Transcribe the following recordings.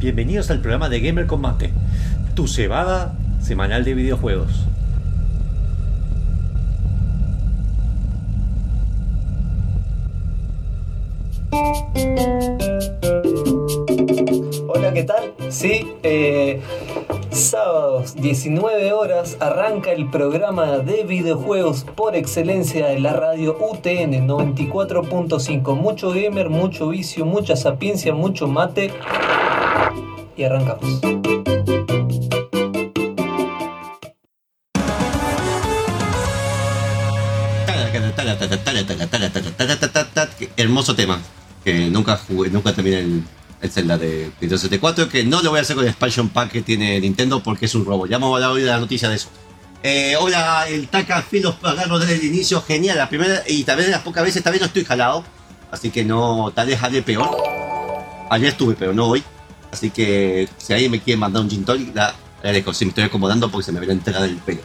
Bienvenidos al programa de Gamer Combate, tu cebada semanal de videojuegos. Hola, ¿qué tal? Sí, eh, sábados 19 horas arranca el programa de videojuegos por excelencia de la radio UTN 94.5. Mucho gamer, mucho vicio, mucha sapiencia, mucho mate. Y arrancamos. Hermoso tema. Que nunca jugué, nunca terminé el, el Zelda de Nintendo 64. Que no lo voy a hacer con el expansion pack que tiene Nintendo porque es un robo. Ya hemos hablado hoy de la noticia de eso. Eh, hola, el Taka Filos agarro desde el inicio. Genial, la primera y de las pocas veces, vez no estoy jalado. Así que no, tal vez haré peor. Ayer estuve, pero no hoy. Así que si alguien me quiere mandar un gin tonic, la agradezco. Si me estoy acomodando porque se me ve la entrada del pelo.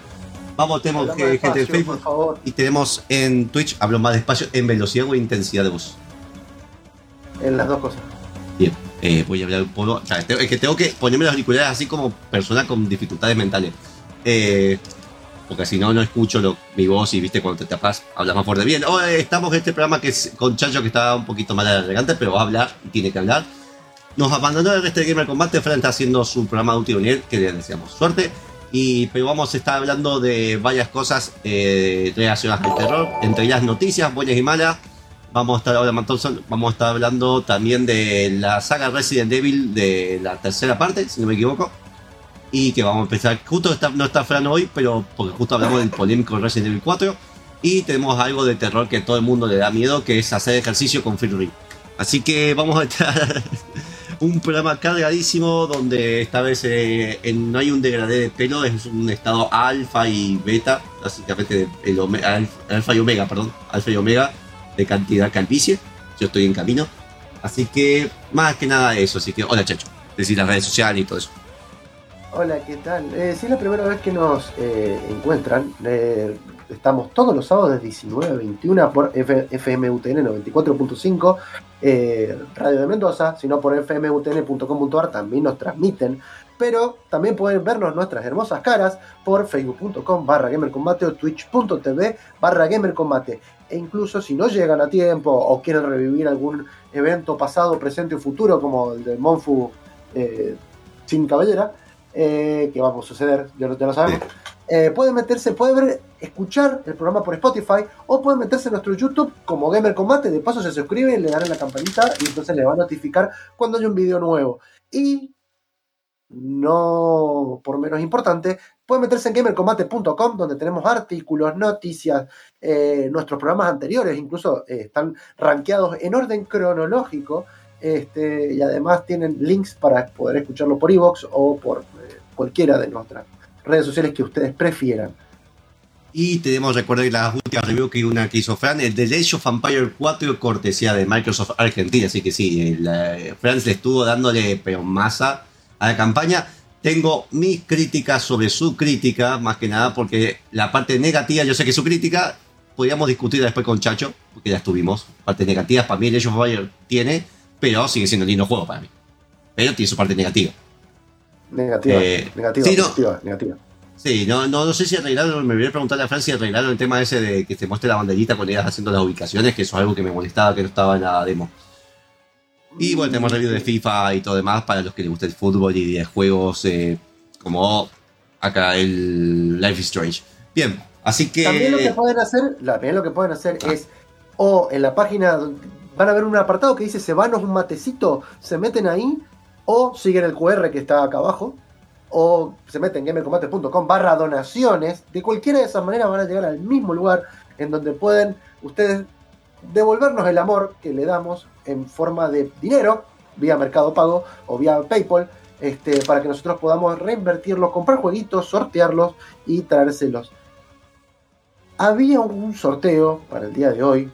Vamos, tenemos más que- gente en despacio, Facebook por favor. y tenemos en Twitch, hablo más despacio, en velocidad o intensidad de voz. En las dos cosas. Bien, eh, voy a hablar un poco. O sea, es que tengo que ponerme los auriculares así como persona con dificultades mentales. Eh, porque si no, no escucho lo- mi voz y viste cuando te tapas, hablas más fuerte. Bien, hoy estamos en este programa que es con Chacho que está un poquito mal elegante, pero va a hablar y tiene que hablar. Nos abandonó el resto de Gamer Combate. Fran está haciendo su programa de último nivel, que le deseamos suerte. Y, pero vamos a estar hablando de varias cosas eh, relacionadas al terror, entre ellas noticias buenas y malas. Vamos a estar ahora, Thompson, vamos a estar hablando también de la saga Resident Evil de la tercera parte, si no me equivoco. Y que vamos a empezar, justo está- no está Fran hoy, pero porque justo hablamos del polémico Resident Evil 4. Y tenemos algo de terror que todo el mundo le da miedo, que es hacer ejercicio con Fury. Así que vamos a estar un programa cargadísimo donde esta vez eh, no hay un degradé de pelo, es un estado alfa y beta, básicamente alfa y omega, perdón, alfa y omega de cantidad calvicie. Yo estoy en camino. Así que más que nada eso, así que hola Chacho, decir las redes sociales y todo eso. Hola, ¿qué tal? Eh, si es la primera vez que nos eh, encuentran, estamos todos los sábados de 19 a 21 por FMUTN 94.5, eh, Radio de Mendoza, sino por fmutn.com.ar también nos transmiten, pero también pueden vernos nuestras hermosas caras por facebook.com barra gamercombate o twitch.tv barra gamercombate. E incluso si no llegan a tiempo o quieren revivir algún evento pasado, presente o futuro como el de Monfu eh, sin cabellera, eh, que va a suceder, ya lo, ya lo sabemos. Eh, pueden meterse, pueden escuchar el programa por Spotify o pueden meterse en nuestro YouTube como Gamer Combate. De paso se suscriben, le dan a la campanita y entonces le va a notificar cuando haya un video nuevo. Y no por menos importante, pueden meterse en gamercombate.com donde tenemos artículos, noticias, eh, nuestros programas anteriores incluso eh, están rankeados en orden cronológico este, y además tienen links para poder escucharlo por iVoox o por eh, cualquiera de nuestras redes sociales que ustedes prefieran. Y tenemos, recuerden las últimas reviews que que hizo Fran, el de Age of Empire 4, cortesía de Microsoft Argentina. Así que sí, Fran le estuvo dándole pero masa a la campaña. Tengo mis críticas sobre su crítica, más que nada porque la parte negativa, yo sé que su crítica, podríamos discutir después con Chacho, porque ya estuvimos. Partes negativas para mí el Age of Empire tiene, pero sigue siendo un lindo juego para mí. Pero tiene su parte negativa. Negativa, Eh, negativa, sí, no. negativa, negativa. Sí, no, no, no sé si arreglaron, me voy a preguntarle a Fran si arreglaron el tema ese de que te muestre la banderita cuando ibas haciendo las ubicaciones, que eso es algo que me molestaba que no estaba en la demo. Y bueno, tenemos review de FIFA y todo demás para los que les gusta el fútbol y de juegos eh, como acá el Life is Strange. Bien, así que... También lo que pueden hacer, también lo que pueden hacer es, o en la página van a ver un apartado que dice se vanos un matecito, se meten ahí, o siguen el QR que está acá abajo, o se meten en gamercombate.com barra donaciones. De cualquiera de esas maneras van a llegar al mismo lugar en donde pueden ustedes devolvernos el amor que le damos en forma de dinero, vía Mercado Pago o vía PayPal, este, para que nosotros podamos reinvertirlos, comprar jueguitos, sortearlos y traérselos. Había un sorteo para el día de hoy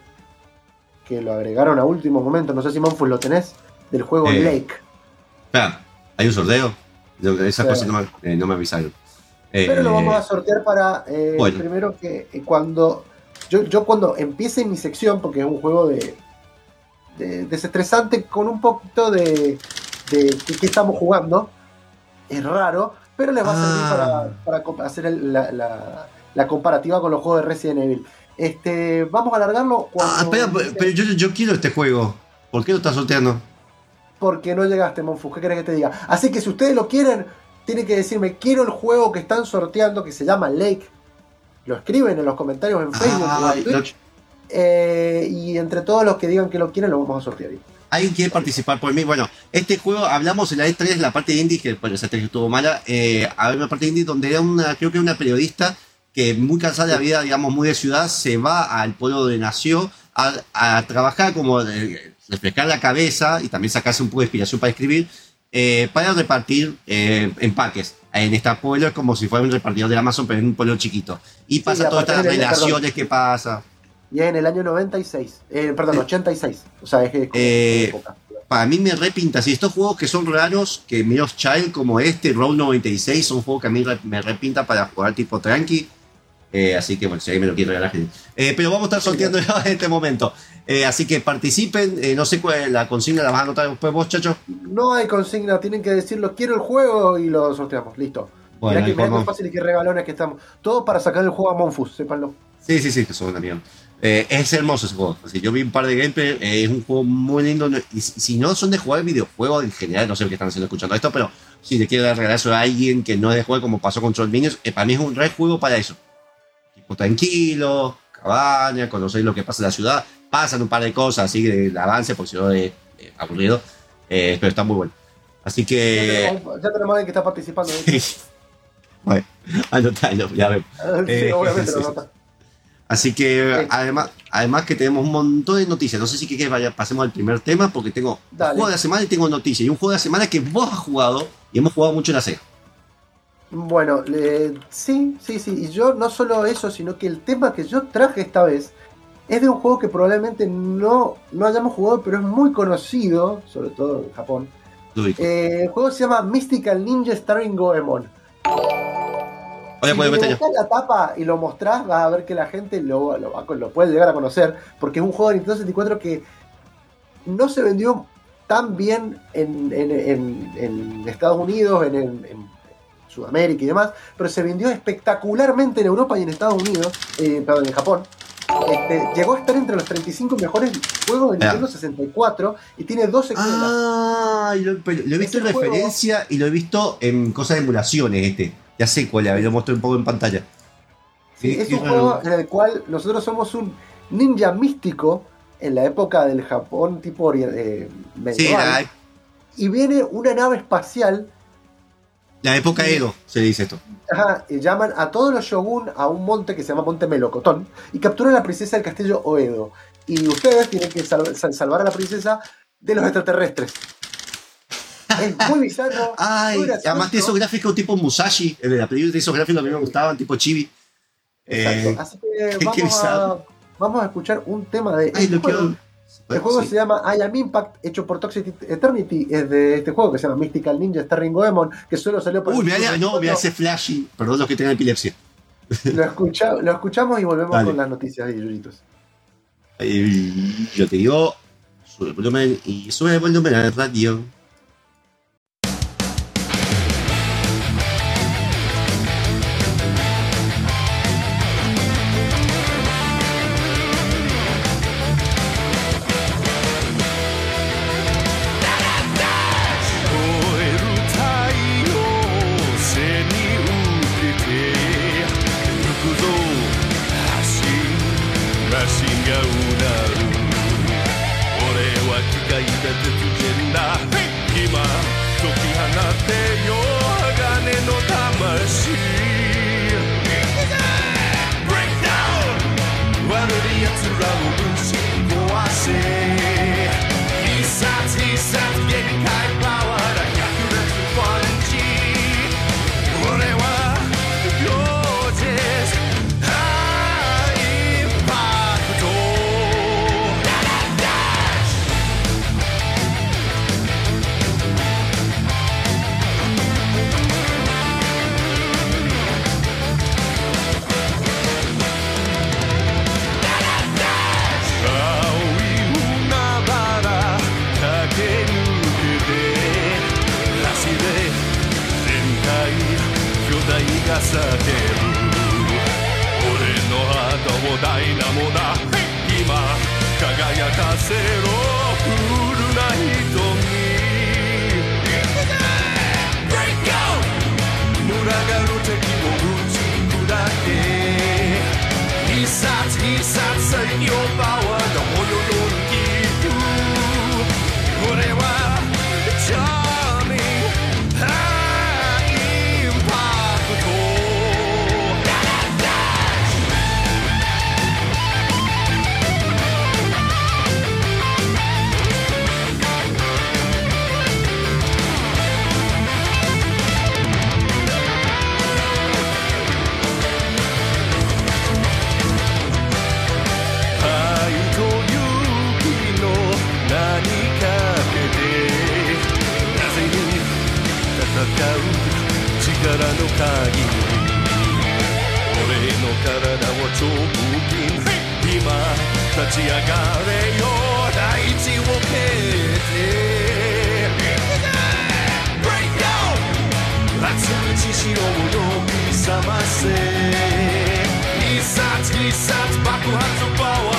que lo agregaron a último momento, no sé si Monfus lo tenés, del juego Eh, Lake. Espera, ¿hay un sorteo? Esas cosas no me, eh, no me avisaron. Eh, Pero lo vamos a sortear para eh, bueno. primero que eh, cuando yo, yo cuando empiece mi sección, porque es un juego de, de- desestresante con un poquito de, de qué, estamos jugando. Es raro, pero les va a servir Ah. para, para comp- hacer el- la, la- la comparativa con los juegos de Resident Evil. Este, vamos a alargarlo cuando Ah, espera, pero yo, yo quiero este juego. ¿Por qué lo estás sorteando? Porque no llegaste, Monfus. ¿Qué querés que te diga? Así que si ustedes lo quieren, tienen que decirme, quiero el juego que están sorteando, que se llama Lake. Lo escriben en los comentarios en Facebook Ay, en Twitch. Eh, y entre todos los que digan que lo quieren, lo vamos a sortear. ¿Alguien quiere participar por mí? Bueno, este juego, hablamos en la E3, la parte de indie, que bueno, esa E3 estuvo mala. Eh, había una parte de indie donde era una, creo que era una periodista que muy cansada de la vida, digamos, muy de ciudad, se va al pueblo donde nació a, a trabajar como de- refrescar la cabeza y también sacarse un poco de inspiración para escribir, eh, para repartir eh, empaques. En este pueblo es como si fuera un repartidor de Amazon, pero en un pueblo chiquito. Y pasa y todas estas el- relaciones que pasa. Y en el año 96. Eh, perdón, 86. O sea, es, es Eh, época. para mí me repinta. Si estos juegos que son raros, que Mirror's Child como este, Road 96, son juegos que a mí me repinta para jugar tipo tranqui. Eh, así que bueno, si alguien me lo quiere regalar. Eh, pero vamos a estar sorteando en este momento. Eh, así que participen. Eh, no sé cuál es la consigna, la vas a anotar después vos, chacho. No hay consigna, tienen que decirlo, quiero el juego y lo sorteamos. Listo. Bueno, mirá que, mirá fácil y qué regalones que estamos. Todo para sacar el juego a Monfus, sépanlo. Sí, sí, sí, que son una mierda. Eh, es hermoso ese juego. Así, yo vi un par de gameplay, eh, es un juego muy lindo. Y si no son de jugar videojuegos en general, no sé qué están haciendo escuchando esto, pero si le quiero dar regalar eso a alguien que no es de juego como pasó con Troll Minions, eh, para mí es un re juego para eso. Tipo tranquilo, cabaña, conocer lo que pasa en la ciudad. Pasan un par de cosas así de avance, porque si no es eh, aburrido. Eh, pero está muy bueno. Así Ya que. tenemos, ya tenemos alguien que está participando. ¿eh? bueno, anotalo, ya vemos. sí, Eh, obviamente sí, lo nota. Así que además, además que tenemos un montón de noticias. No sé si que vaya, pasemos al primer tema porque tengo un juego de la semana y tengo noticias. Y un juego de la semana que vos has jugado y hemos jugado mucho en la Sega. Bueno, le- sí, sí, sí. Y yo no solo eso, sino que el tema que yo traje esta vez es de un juego que probablemente no, no hayamos jugado, pero es muy conocido, sobre todo en Japón. Eh, el juego se llama Mystical Ninja Starring Goemon. Oye, si meter ya. buscas la tapa y lo mostrás, vas a ver que la gente lo, puede llegar a conocer, porque es un juego de Nintendo 64 que no se vendió tan bien en, en- en- en Estados Unidos, en Sudamérica y demás, pero se vendió espectacularmente en Europa y en Estados Unidos, eh, perdón, en Japón. Este, llegó a estar entre los 35 mejores juegos de. Nintendo 64 y tiene dos secuelas. Ah, lo, lo he visto en juego- referencia y lo he visto en cosas de emulaciones este. Ya sé cuál es, lo mostré un poco en pantalla. Sí, es un juego en el cual nosotros somos un ninja místico en la época del Japón tipo eh, medieval. Y viene una nave espacial, la época Edo se dice esto. ajá, y llaman a todos los shogun a un monte que se llama Monte Melocotón y capturan a la princesa del castillo Oedo. Y ustedes tienen que sal- sal- salvar a la princesa de los extraterrestres. Es muy bizarro. Ay, muy además tiene esos gráficos tipo Musashi. El de la película de esos gráficos a mí me gustaban, tipo chibi. Exacto. Eh, Así que vamos a, vamos a escuchar un tema de. ay, este lo juego. quiero. El juego Sí. se llama I Am Impact, hecho por Toxic Eternity. Es de este juego que se llama Mystical Ninja Starring Goemon, que solo salió por Uy, el mira, no, 64. ese flashy. Perdón los que tengan epilepsia. Lo, escucha- lo escuchamos y volvemos Dale. con las noticias de Yuyitos. Eh, Yo te digo, sube el volumen y sube el volumen a la radio. ダイナモだ今輝かせろ。クールな瞳。力の限り俺の体を超金今立ち上がれよ大地を蹴って Break out 熱い血潮を呼び覚ませ。必殺必殺爆発パワー。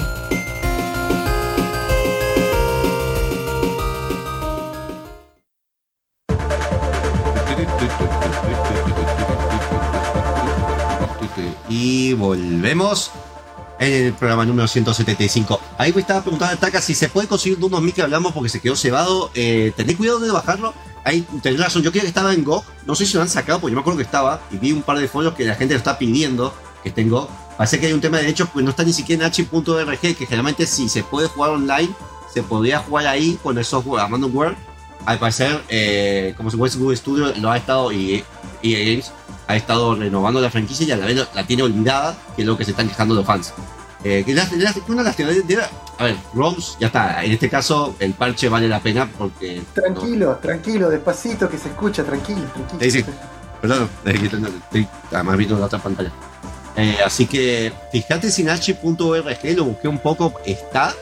Volvemos en el programa número 175. Ahí me estaba preguntando Taka si se puede conseguir unos mic que hablamos porque se quedó cebado. Eh, cuidado de bajarlo. Ahí tenés razón, yo creía que estaba en GOG. No sé si lo han sacado porque yo me acuerdo que estaba. Y vi un par de foros que la gente lo está pidiendo que esté GOG. Parece que hay un tema de derechos porque no está ni siquiera en h.org. Que generalmente si se puede jugar online, se podría jugar ahí con el software Abandonware. Al parecer, eh, como se puede Google Studio lo ha estado y EA Games ha estado renovando la franquicia y a la vez la tiene olvidada, que es lo que se están quejando los fans. Eh, que la- la- una de las teorías de- a ver, ROMs, ya está. En este caso, el parche vale la pena porque. Tranquilo, tranquilo, despacito que se escucha, tranquilo, tranquilo. Sí, sí. Perdón, estoy además viendo la otra pantalla. Eh, así que fíjate si en h.org lo busqué un poco, está,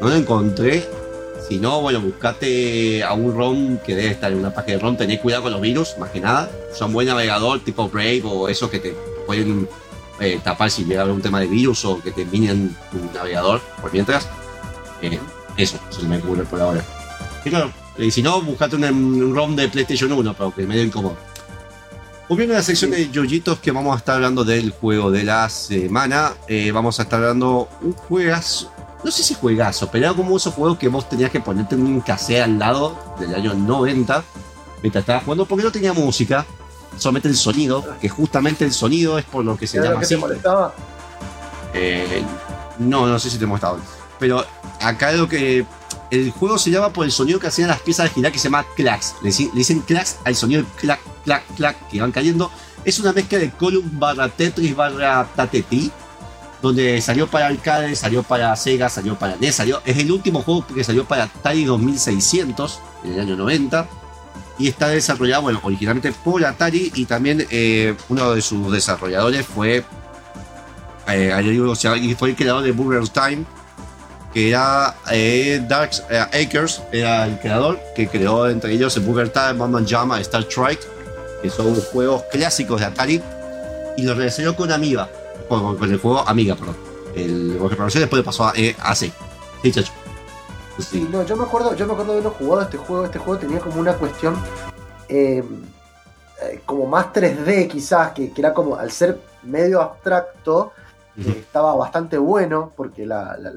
no lo encontré. Si no, bueno, buscate a un ROM que debe estar en una página de ROM. Tened cuidado con los virus, más que nada. Usa un buen navegador tipo Brave o eso que te pueden eh, tapar si llega a haber un tema de virus o que te minen tu navegador por mientras. Eh, eso, eso me cubre por ahora. Y claro, y si no, buscate un, un ROM de PlayStation 1, pero que me medio incómodo. Volviendo a la sección de yoyitos que vamos a estar hablando del juego de la semana, eh, vamos a estar hablando un juegazo, no sé si juegazo, pero era como esos juegos que vos tenías que ponerte un cassette al lado del año 90 mientras estabas jugando, porque no tenía música, solamente el sonido, que justamente el sonido es por lo que se ¿Era lo llama que te así. molestaba? Eh, no, no sé si te mostrado. Pero acá lo que. El juego se llama por el sonido que hacían las piezas de girar que se llama clacks. Le, dicen clacks al sonido de clac, clac, clac que van cayendo. Es una mezcla de Column barra Tetris barra Tateti. Donde salió para arcade, salió para Sega, salió para NES, salió. Es el último juego que salió para Atari 2600 en el año 90 y está desarrollado, bueno, originalmente por Atari y también eh, uno de sus desarrolladores fue eh, y fue el creador de Burger Time, que era eh, Dark eh, Acres, era el creador, que creó entre ellos el Burger Time, Batman Jama, Star Trek, que son juegos clásicos de Atari, y los realizó con Amiga, con, con el juego Amiga, perdón. El que conocí después pasó a eh. Sí, chacho. Sí, no, yo me acuerdo, yo me acuerdo de haberlo jugado este juego. Este juego tenía como una cuestión eh, eh, como más 3D quizás, que, que era como al ser medio abstracto, eh, estaba bastante bueno, porque la, la-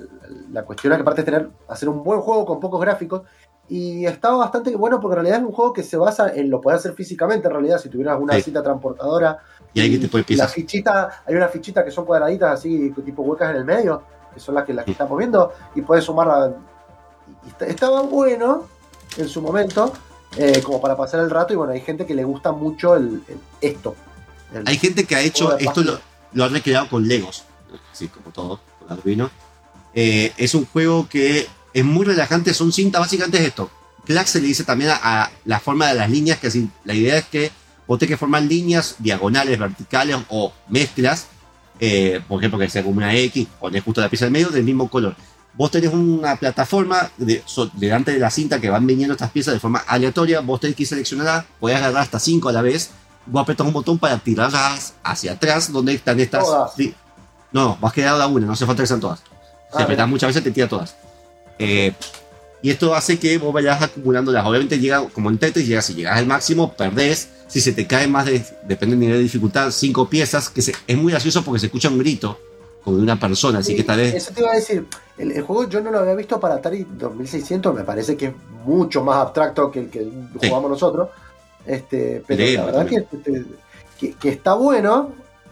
la- cuestión era que aparte de tener, hacer un buen juego con pocos gráficos, y estaba bastante bueno porque en realidad es un juego que se basa en lo poder hacer físicamente, en realidad, si tuvieras una Sí. cita transportadora. Y ahí que te puede la fichita, hay una fichita que son cuadraditas así, tipo huecas en el medio, que son las que, las que estamos viendo, y puedes sumarla. Estaba bueno en su momento, eh, como para pasar el rato. Y bueno, hay gente que le gusta mucho el, el- esto. El- Hay gente que ha hecho esto, lo, lo ha recreado con Legos, así como todo, con Arduino. Eh, es un juego que es muy relajante, son cintas, básicamente es esto. Clack se le dice también a, a la forma de las líneas, que así, la idea es que vos tenés que formar líneas diagonales, verticales o mezclas, eh, por ejemplo, que sea como una X, ponés justo la pieza del medio del mismo color. Vos tenés una plataforma de, so- delante de la cinta que van viniendo estas piezas de forma aleatoria, vos tenés que seleccionarlas, podés agarrar hasta 5 a la vez, vos apretas un botón para tirarlas hacia atrás, donde están estas... Todas. No, vas a quedar a una, no hace falta que sean todas. Si Ah, apretás bien. muchas veces te tira todas. Eh, y esto hace que vos vayas acumulándolas. Obviamente llega como en Tetris, llegas, si llegas al máximo, perdés. Si se te cae más de, depende del nivel de dificultad, cinco piezas, que se- es muy gracioso porque se escucha un grito como de una persona, así Sí, que tal vez... Eso te iba a decir. El, el juego yo no lo había visto para Atari 2600. Me parece que es mucho más abstracto que el que Sí. jugamos nosotros. Este, pero la verdad que, que, que está bueno.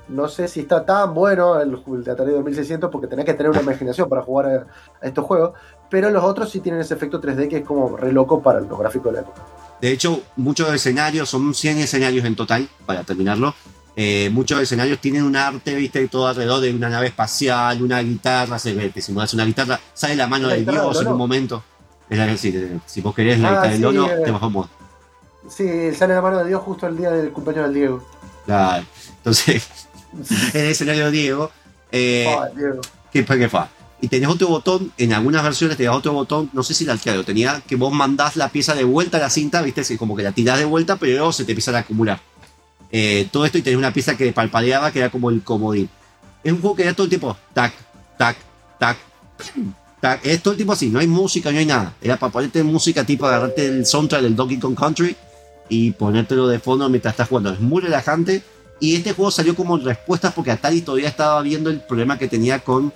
No sé si está tan bueno el, el de Atari 2600 porque tenés que tener una imaginación para jugar a, a estos juegos. Pero los otros sí tienen ese efecto 3D que es como re loco para los gráficos de la época. De hecho, muchos escenarios, son 100 escenarios en total, para terminarlo. Eh, muchos escenarios tienen un arte, viste, todo alrededor de una nave espacial, una guitarra, se ve que si mueves una guitarra, sale la mano La de Dios del en un momento. Es la- si, si vos querés la Ah, guitarra del sí, Lono, eh. te bajamos. Sí, sale la mano de Dios justo el día del cumpleaños del Diego. Claro. Entonces, en el escenario de Diego, eh, Ay, Diego. ¿qué, qué fue? Y tenés otro botón, en algunas versiones tenías otro botón, no sé si la alquilado, tenía que vos mandás la pieza de vuelta a la cinta, viste, Es como que la tirás de vuelta, pero luego se te empiezan a acumular. Eh, todo esto y tenés una pieza que palpadeaba que era como el comodín. Es un juego que era todo el tiempo tac, tac, tac, tac. Es todo el tiempo así, no hay música, no hay nada. Era para ponerte música tipo agarrarte el soundtrack del Donkey Kong Country y ponértelo de fondo mientras estás jugando. Es muy relajante. Y este juego salió como respuesta porque Atari todavía estaba viendo el problema que tenía con,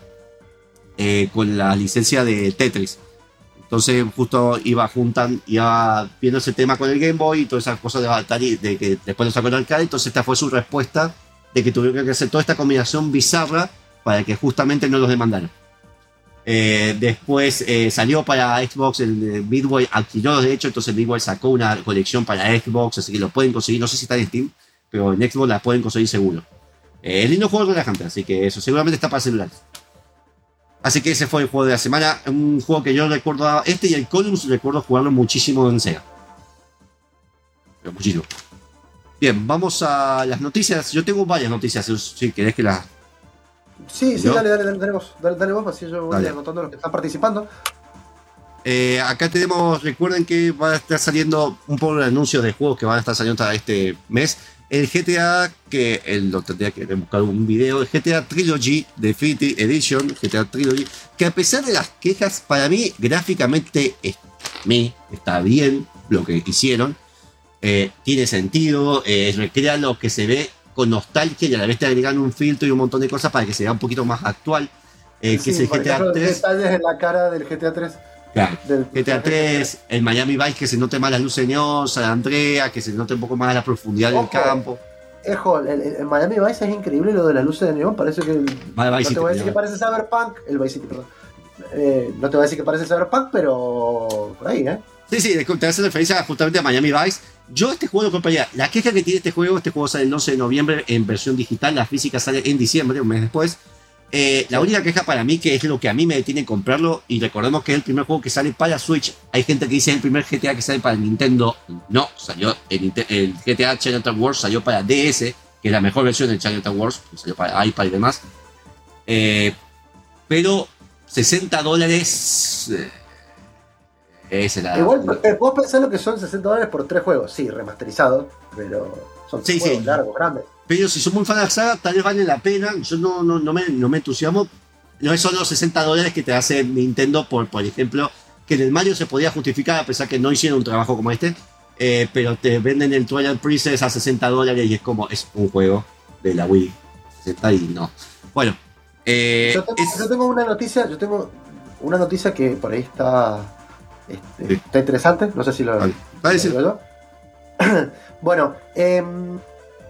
eh, con la licencia de Tetris. Entonces justo iba juntan, iba viendo ese tema con el Game Boy y todas esas cosas de Atari, de que después lo sacó el arcade, entonces esta fue su respuesta de que tuvieron que hacer toda esta combinación bizarra para que justamente no los demandaran. Eh, después eh, salió para Xbox, el Midway alquiló de hecho, entonces Midway sacó una colección para Xbox, así que lo pueden conseguir, no sé si está en Steam, pero en Xbox la pueden conseguir seguro. Eh, es lindo juego relajante, así que eso seguramente está para celulares. Así que ese fue el juego de la semana, un juego que yo recuerdo, este y el Columns recuerdo jugarlo muchísimo en Sega. Pero muchísimo. Bien, vamos a las noticias. Yo tengo varias noticias, si querés que las Sí, sí, dale, dale, dale, dale vos, dale, dale vos, así yo voy Dale. anotando los que están participando. Eh, acá tenemos, recuerden que va a estar saliendo un poco de anuncios de juegos que van a estar saliendo hasta este mes. El GTA, que el, lo tendría que buscar un video, el GTA Trilogy Definitive Edition, GTA Trilogy, que a pesar de las quejas, para mí gráficamente es- me está bien lo que hicieron. Eh, tiene sentido, eh, recrea lo que se ve con nostalgia y a la vez te agregan un filtro y un montón de cosas para que se vea un poquito más actual. Eh, Sí, que es el GTA ejemplo, 3. detalles en la cara del GTA 3. Claro. Del, GTA 3, el Miami Vice que se note más las luces neón, San Andrea, que se note un poco más la profundidad del Ojo. campo. Ejo, el, el- Miami Vice es increíble lo de las luces de neón. Parece que. el- Miami no Vice te voy a decir que parece Cyberpunk. El Vice City, perdón. Eh, no te voy a decir que parece Cyberpunk, pero. Por ahí, ¿eh? Sí, sí, te hace referencia justamente a Miami Vice. Yo este juego lo compraría. La queja que tiene este juego, este juego sale el 11 de noviembre en versión digital, la física sale en diciembre, un mes después. Eh, la única queja para mí, que es lo que a mí me detiene en comprarlo, y recordemos que es el primer juego que sale para Switch. Hay gente que dice es el primer GTA que sale para Nintendo. No, salió el, el GTA Chinatown Wars salió para DS, que es la mejor versión del Chinatown Wars, salió para iPad y demás. Eh, pero 60 dólares. eh, esa es la. Igual, vos pensás lo que son 60 dólares por tres juegos. Sí, remasterizados, pero son Sí, juegos sí. largos, grandes. Pero si son muy fan de la saga, tal vez vale la pena. Yo no, no, no, me, no me entusiasmo. No son los 60 dólares que te hace Nintendo, por, por ejemplo, que en el Mario se podía justificar a pesar que no hicieron un trabajo como este. eh, pero te venden el Twilight Princess a 60 dólares y es como, es un juego de la Wii. 60 y no. Bueno, eh, yo, tengo, es- yo tengo una noticia, yo tengo una noticia que por ahí está, este, Sí. está interesante. No sé si lo, Vale. Vale, sí. lo digo yo. bueno, em,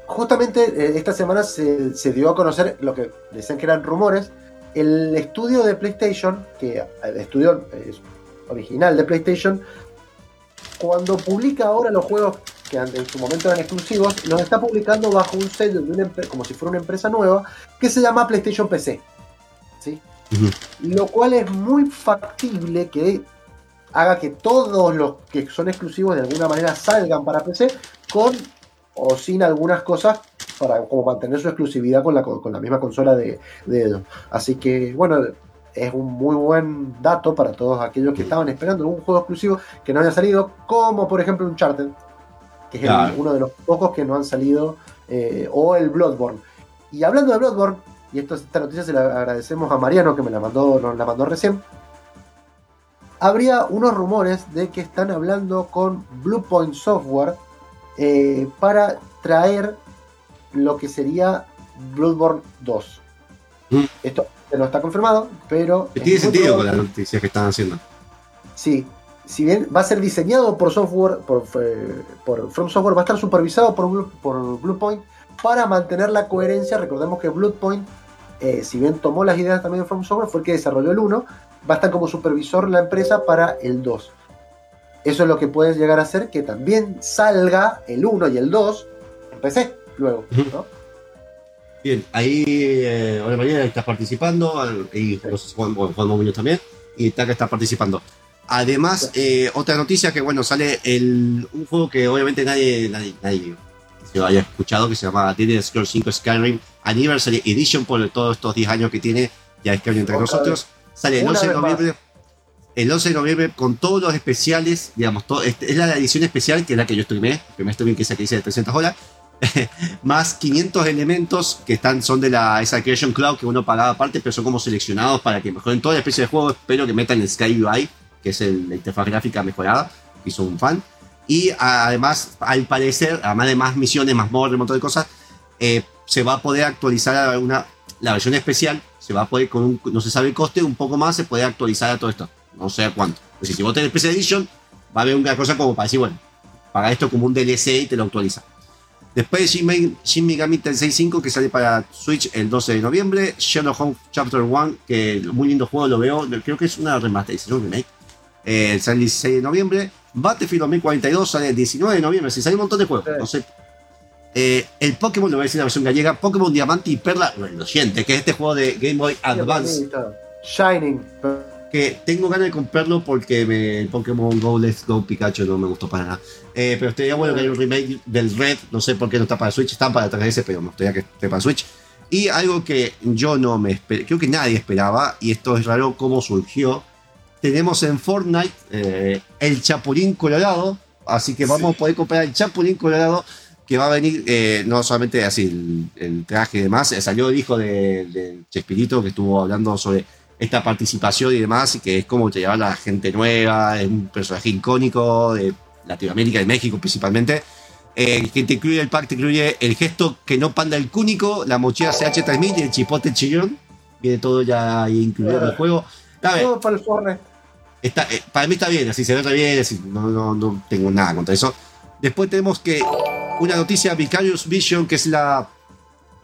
justamente eh, esta semana se, se dio a conocer lo que decían que eran rumores. El estudio de PlayStation, que el estudio eh, original de PlayStation, cuando publica ahora los juegos que en su momento eran exclusivos, los está publicando bajo un sello de una como si fuera una empresa nueva que se llama PlayStation PC. ¿sí? Lo cual es muy factible que haga que todos los que son exclusivos de alguna manera salgan para PC con o sin algunas cosas para como mantener su exclusividad con la, co- con la misma consola de, de ellos. Así que bueno, es un muy buen dato para todos aquellos que estaban esperando un juego exclusivo que no haya salido, como por ejemplo Uncharted, que es el- uno de los pocos que no han salido, eh, o el Bloodborne. Y hablando de Bloodborne, y esto, esta noticia se la agradecemos a Mariano que me la mandó, nos la mandó recién. Habría unos rumores de que están hablando con Bluepoint Software eh, para traer lo que sería Bloodborne 2. Mm. Esto no está confirmado, pero. Tiene sentido con las noticias que están haciendo. Sí, si bien va a ser diseñado por software, por, eh, por From Software, va a estar supervisado por, Blue- por Bluepoint para mantener la coherencia. Recordemos que Bluepoint, eh, si bien tomó las ideas también de From Software, fue el que desarrolló el 1, va a estar como supervisor la empresa para el 2. Eso es lo que puede llegar a hacer que también salga el 1 y el 2 en PC luego. ¿no? Bien, ahí eh, ahora María estás participando, y no sé Juan, bueno, Juan Momiño también, y Taka está participando. Además, eh, otra noticia que bueno, sale el, un juego que obviamente nadie, nadie, nadie se lo haya escuchado, que se llama Elder Scrolls 5 Skyrim Anniversary Edition, por todos estos 10 años que tiene ya Skyrim entre Otra nosotros. Sale el Una 11 de vez más. El 11 de noviembre con todos los especiales, digamos, todo, este- es la edición especial que es la que yo streamé, el primer streaming que es que hice de 300 horas, más 500 elementos que están son de la esa Creation Cloud que uno pagaba aparte, pero son como seleccionados para que mejoren toda la especie de juego. Espero que metan el Sky UI, que es el- la interfaz gráfica mejorada, que hizo un fan. Y además, al parecer, además de más misiones, más mods, un montón de cosas, eh, se va a poder actualizar una, la versión especial. Se va a poder, con un, no se sabe el coste, un poco más se puede actualizar a todo esto. No sé cuánto. Es decir, si vos tenés Special Edition, va a haber una cosa como para decir, bueno, paga esto como un DLC y te lo actualiza. Después Shin Meg- Shin Megami Tensei 5 que sale para Switch el 12 de noviembre. Sherlock Holmes Chapter 1, que muy lindo juego, lo veo. Creo que es una remasterización, un remake. Eh, sale el 16 de noviembre. Battlefield 2042 sale el 19 de noviembre. Sí, sale un montón de juegos. Sí. No sé. Eh, el Pokémon, lo voy a decir en la versión gallega. Pokémon Diamante y Perla. Bueno, lo siente, que es este juego de Game Boy Advance. Shining. Tengo ganas de comprarlo porque me, el Pokémon Go Let's Go Pikachu no me gustó para nada. Eh, pero estaría bueno que haya un remake del Red. No sé por qué no está para Switch. Está para 3DS, pero me gustaría que esté para Switch. Y algo que yo no me creo que nadie esperaba, y esto es raro cómo surgió. Tenemos en Fortnite eh, el Chapulín Colorado. Así que vamos a poder comprar el Chapulín Colorado que va a venir eh, no solamente así el, traje y demás, salió el hijo de, de Chespirito que estuvo hablando sobre esta participación y demás, y que es como te lleva a la gente nueva, es un personaje icónico de Latinoamérica y México principalmente. Eh, que te incluye el pack, te incluye el gesto que no panda el cúnico, la mochila CH3000 y el chipote chillón. Viene todo ya ahí incluido en el juego. Todo para el Fortnite. Está, eh, para mí está bien, así se ve re bien, así, no, no, no tengo nada contra eso. Después tenemos que una noticia, Vicarious Vision, que es la.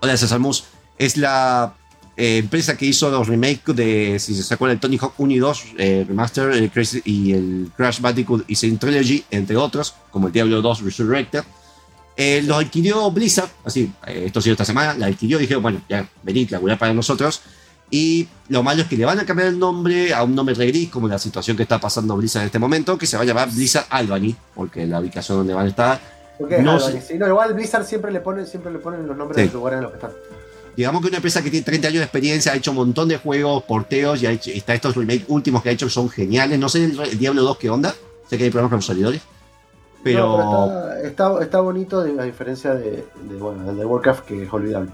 Hola, César Mus, es la eh, empresa que hizo los remakes de, si se acuerdan, el Tony Hawk 1 y 2, eh, Remaster el Crazy- y el Crash Bandicoot y Sin Trilogy, entre otros, como el Diablo 2 Resurrected. Eh, los adquirió Blizzard, así, eh, esto ha sido esta semana, la adquirió, dijeron, bueno, ya venid, laburar para nosotros. Y lo malo es que le van a cambiar el nombre a un nombre re gris, como la situación que está pasando Blizzard en este momento, que se va a llamar Blizzard Albany, porque la ubicación donde van a estar. Porque No Albany, igual Blizzard siempre le pone, siempre le ponen los nombres Sí. de los lugares en los que están. Digamos que una empresa que tiene 30 años de experiencia, ha hecho un montón de juegos, porteos, y ha hecho, está estos remakes últimos que ha hecho que son geniales. No sé el, el Diablo 2 qué onda, sé que hay problemas con los servidores, pero, No, pero está, está, está bonito a diferencia de, de, bueno, del de Warcraft que es olvidable.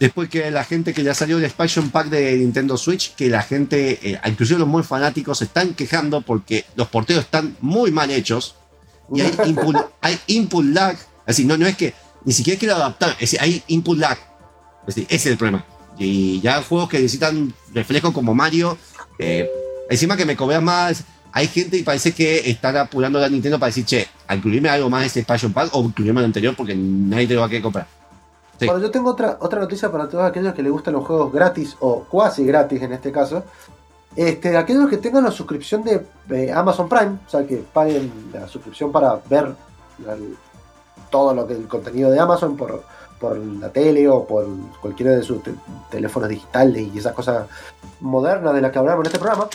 después que la gente que ya salió el expansion pack de Nintendo Switch, que la gente, eh, inclusive los muy fanáticos, se están quejando porque los porteos están muy mal hechos y hay input, hay input lag. Así, no, no es que ni siquiera quiero adaptar, es decir, hay input lag. Es decir, ese es el problema. Y ya juegos que necesitan reflejo como Mario, eh, encima que me cobran más, hay gente y parece que están apurando a Nintendo para decir, che, incluirme algo más este expansion pack o incluirme el anterior porque nadie te lo va a querer comprar. Sí. Bueno, yo tengo otra, otra noticia para todos aquellos que les gustan los juegos gratis o cuasi gratis en este caso. Este, aquellos que tengan la suscripción de Amazon Prime, o sea, que paguen la suscripción para ver todo lo que el contenido de Amazon por, por la tele o por cualquiera de sus te- teléfonos digitales y esas cosas modernas de las que hablamos en este programa,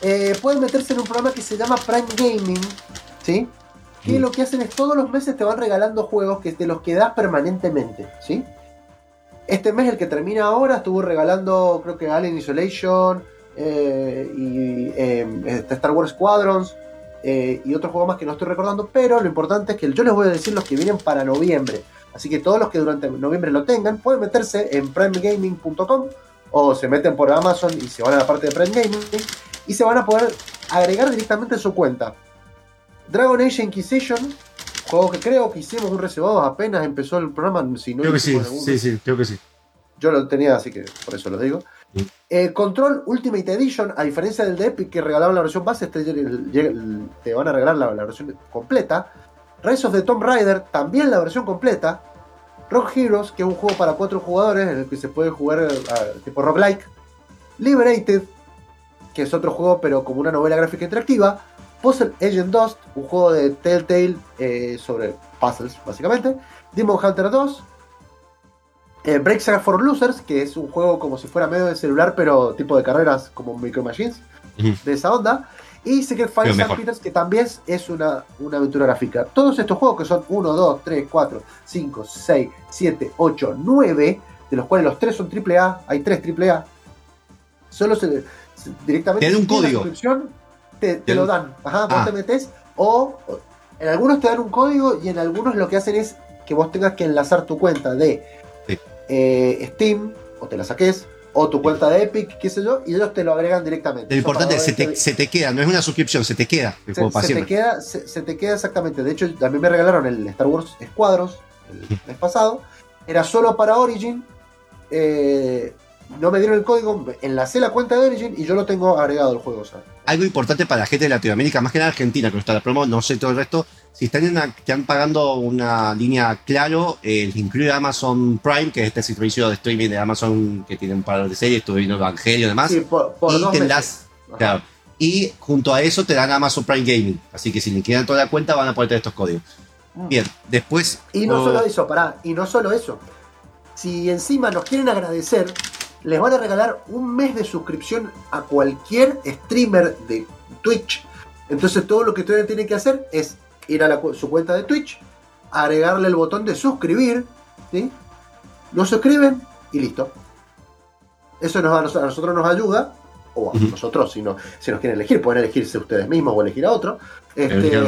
eh, pueden meterse en un programa que se llama Prime Gaming, ¿sí? Que Mm. lo que hacen es todos los meses te van regalando juegos que de los que das permanentemente, ¿sí? Este mes, el que termina ahora, estuvo regalando, creo que Alien Isolation eh, y eh, este Star Wars Squadrons eh, y otros juegos más que no estoy recordando, pero lo importante es que yo les voy a decir los que vienen para noviembre. Así que todos los que durante noviembre lo tengan pueden meterse en primegaming.com o se meten por Amazon y se van a la parte de Prime Gaming y se van a poder agregar directamente en su cuenta. Dragon Age Inquisition, juego que creo que hicimos un reservado apenas empezó el programa. Si no Creo que sí, sí, sí, creo que sí. yo lo tenía, así que por eso lo digo. Eh, Control Ultimate Edition, a diferencia del de Epic que regalaban la versión base, este llega- te van a regalar la, la versión completa. Rise of the Tomb Raider, también la versión completa. Rock Heroes, que es un juego para cuatro jugadores en el que se puede jugar eh, tipo roguelike. Liberated, que es otro juego pero como una novela gráfica interactiva. Puzzle Agent Dust, un juego de Telltale eh, sobre puzzles, básicamente. Demon Hunter 2, eh, Break Saga for Losers, que es un juego como si fuera medio de celular, pero tipo de carreras como Micro Machines, de esa onda. Y Secret Fire mejor. Peters, que también es una, una aventura gráfica. Todos estos juegos que son 1, 2, 3, 4, 5, 6, 7, 8, 9, de los cuales los 3 son AAA, hay 3 AAA, solo se, se- directamente Te dan un código. te, te lo dan-. Ajá, vos Ah. te metes o o- en algunos te dan un código y en algunos lo que hacen es que vos tengas que enlazar tu cuenta de Sí. eh, Steam o te la saques o tu cuenta de Epic, qué sé yo, y ellos te lo agregan directamente. Lo importante es que se te, se te queda, no es una suscripción, se te queda el se, juego para se te queda, se, se te queda exactamente. De hecho, a mí me regalaron el Star Wars Squadrons el mes pasado. Era solo para Origin. eh, no me dieron el código, enlacé la cuenta de Origin y yo lo tengo agregado al juego. o sea. Algo importante para la gente de Latinoamérica, más que nada Argentina, que no está la promo, no sé todo el resto. Si están, están pagando una línea claro, eh, les incluye Amazon Prime, que es este servicio de streaming de Amazon que tiene un par de series, estuve viendo Evangelio y demás. Sí, por, por y dos te meses. enlaz- Ajá. Claro. Y junto a eso te dan Amazon Prime Gaming. Así que si le quieren toda la cuenta van a poder tener estos códigos. Mm. Bien, después. Y no oh, solo eso, pará, y no solo eso. Si encima nos quieren agradecer, les van a regalar un mes de suscripción a cualquier streamer de Twitch. Entonces todo lo que ustedes tienen que hacer es ir a la su cuenta de Twitch, agregarle el botón de suscribir, ¿sí? Lo suscriben y listo. Eso nos, a nos- a nosotros nos ayuda, o a nosotros si, no, si nos quieren elegir, pueden elegirse ustedes mismos o elegir a otro. Este, a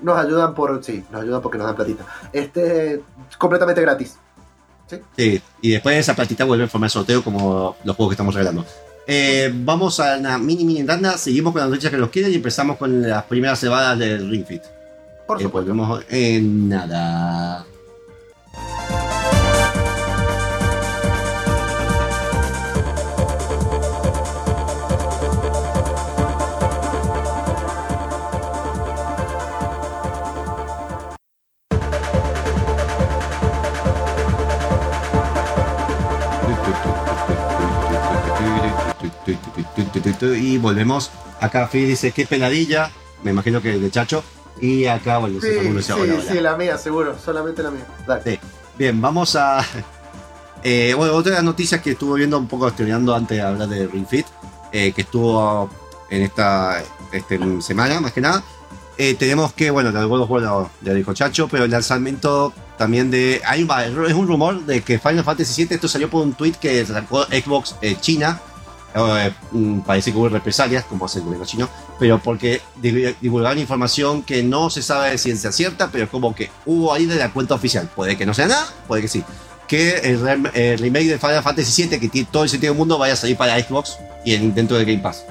nos ayudan por, sí, nos ayudan porque nos dan platita. Este, completamente gratis. Sí, y después esa platita vuelve en forma de sorteo como los juegos que estamos regalando. Eh, vamos a una mini mini tanda, seguimos con las noticias que nos quedan y empezamos con las primeras cebadas del Ring Fit. Por Eh, supuesto. volvemos en nada. Y volvemos. Acá Fede dice que peladilla. Me imagino que de Chacho. Y acá, bueno, Sí, sí, dice, hola, hola. sí, la mía, seguro. Solamente la mía. Dale. Sí. Bien, vamos a. Eh, bueno, otra de las noticias que estuve viendo un poco estudiando antes de hablar de Ring Fit, eh, que estuvo en esta este, semana, más que nada. Eh, tenemos que, bueno, de War lo- ya dijo Chacho, pero el lanzamiento también de. Hay un, es un rumor de que Final Fantasy VII, esto salió por un tweet que sacó Xbox eh, China. Eh, mm, parece que hubo represalias, como hace el gobierno chino, pero porque div- divulgaron información que no se sabe de ciencia cierta, pero como que hubo ahí de la cuenta oficial. Puede que no sea nada, puede que sí. Que el, rem- el remake de Final Fantasy VII, que tiene todo el sentido del mundo, vaya a salir para Xbox y en, dentro de Game Pass.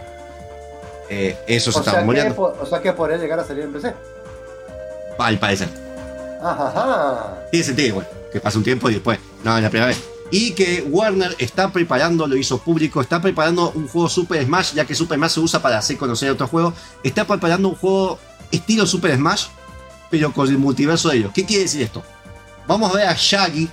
Eh, eso se está po- o sea que podría llegar a salir en PC. al parecer. Ajá. Tiene sentido, bueno, que pase un tiempo y después, no, es la primera vez. Y que Warner está preparando, lo hizo público, está preparando un juego Super Smash, ya que Super Smash se usa para hacer conocer otros juegos. Está preparando un juego estilo Super Smash, pero con el multiverso de ellos. ¿Qué quiere decir esto? Vamos a ver a Shaggy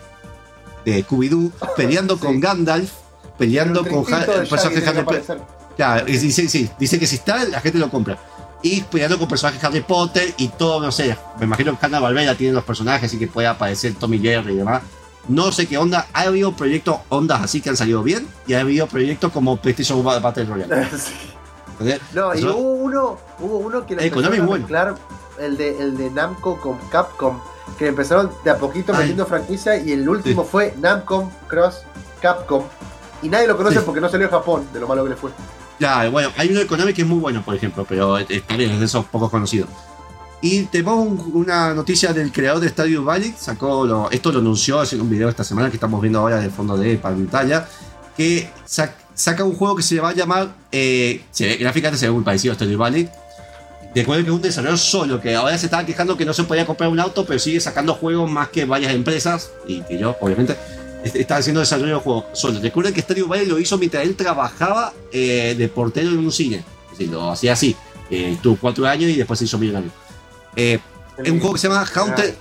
de Scooby-Doo peleando Sí. con Gandalf, peleando El con Ha- el personaje Harry Potter. Claro, dice, sí, dice que si está, la gente lo compra. Y peleando con personajes Harry Potter y todo, no sé, me imagino que Hanna Barbera tiene los personajes y que puede aparecer Tommy Jerry y demás. No sé qué onda, ha habido proyectos ondas así que han salido bien y ha habido proyectos como PlayStation Battle Royale. Sí. No, y hubo uno, hubo uno que le Eh, empezaron a mezclar el de, el de Namco con Capcom, que empezaron de a poquito Ay. metiendo franquicia y el último fue Namco Cross Capcom. Y nadie lo conoce Sí. porque no salió en Japón, de lo malo que le fue. Claro, bueno, hay uno de Konami que es muy bueno, por ejemplo, pero es- está bien, es de esos pocos conocidos. Y tenemos un- una noticia del creador de Stadio Valley, sacó lo- esto lo anunció hace un video esta semana que estamos viendo ahora de fondo de pantalla, que sac- saca un juego que se va a llamar, eh, gráficamente se ve muy parecido a Stadio Valley. Recuerden que es un desarrollador solo, que ahora se estaba quejando que no se podía comprar un auto, pero sigue sacando juegos más que varias empresas, y que yo, obviamente, est- está haciendo desarrollo de juegos solo. Recuerden que Stadio Valley lo hizo mientras él trabajaba eh, de portero en un cine. Es decir, lo hacía así. Eh, estuvo cuatro años y después se hizo millonario. Eh, es un juego que se llama Haunted,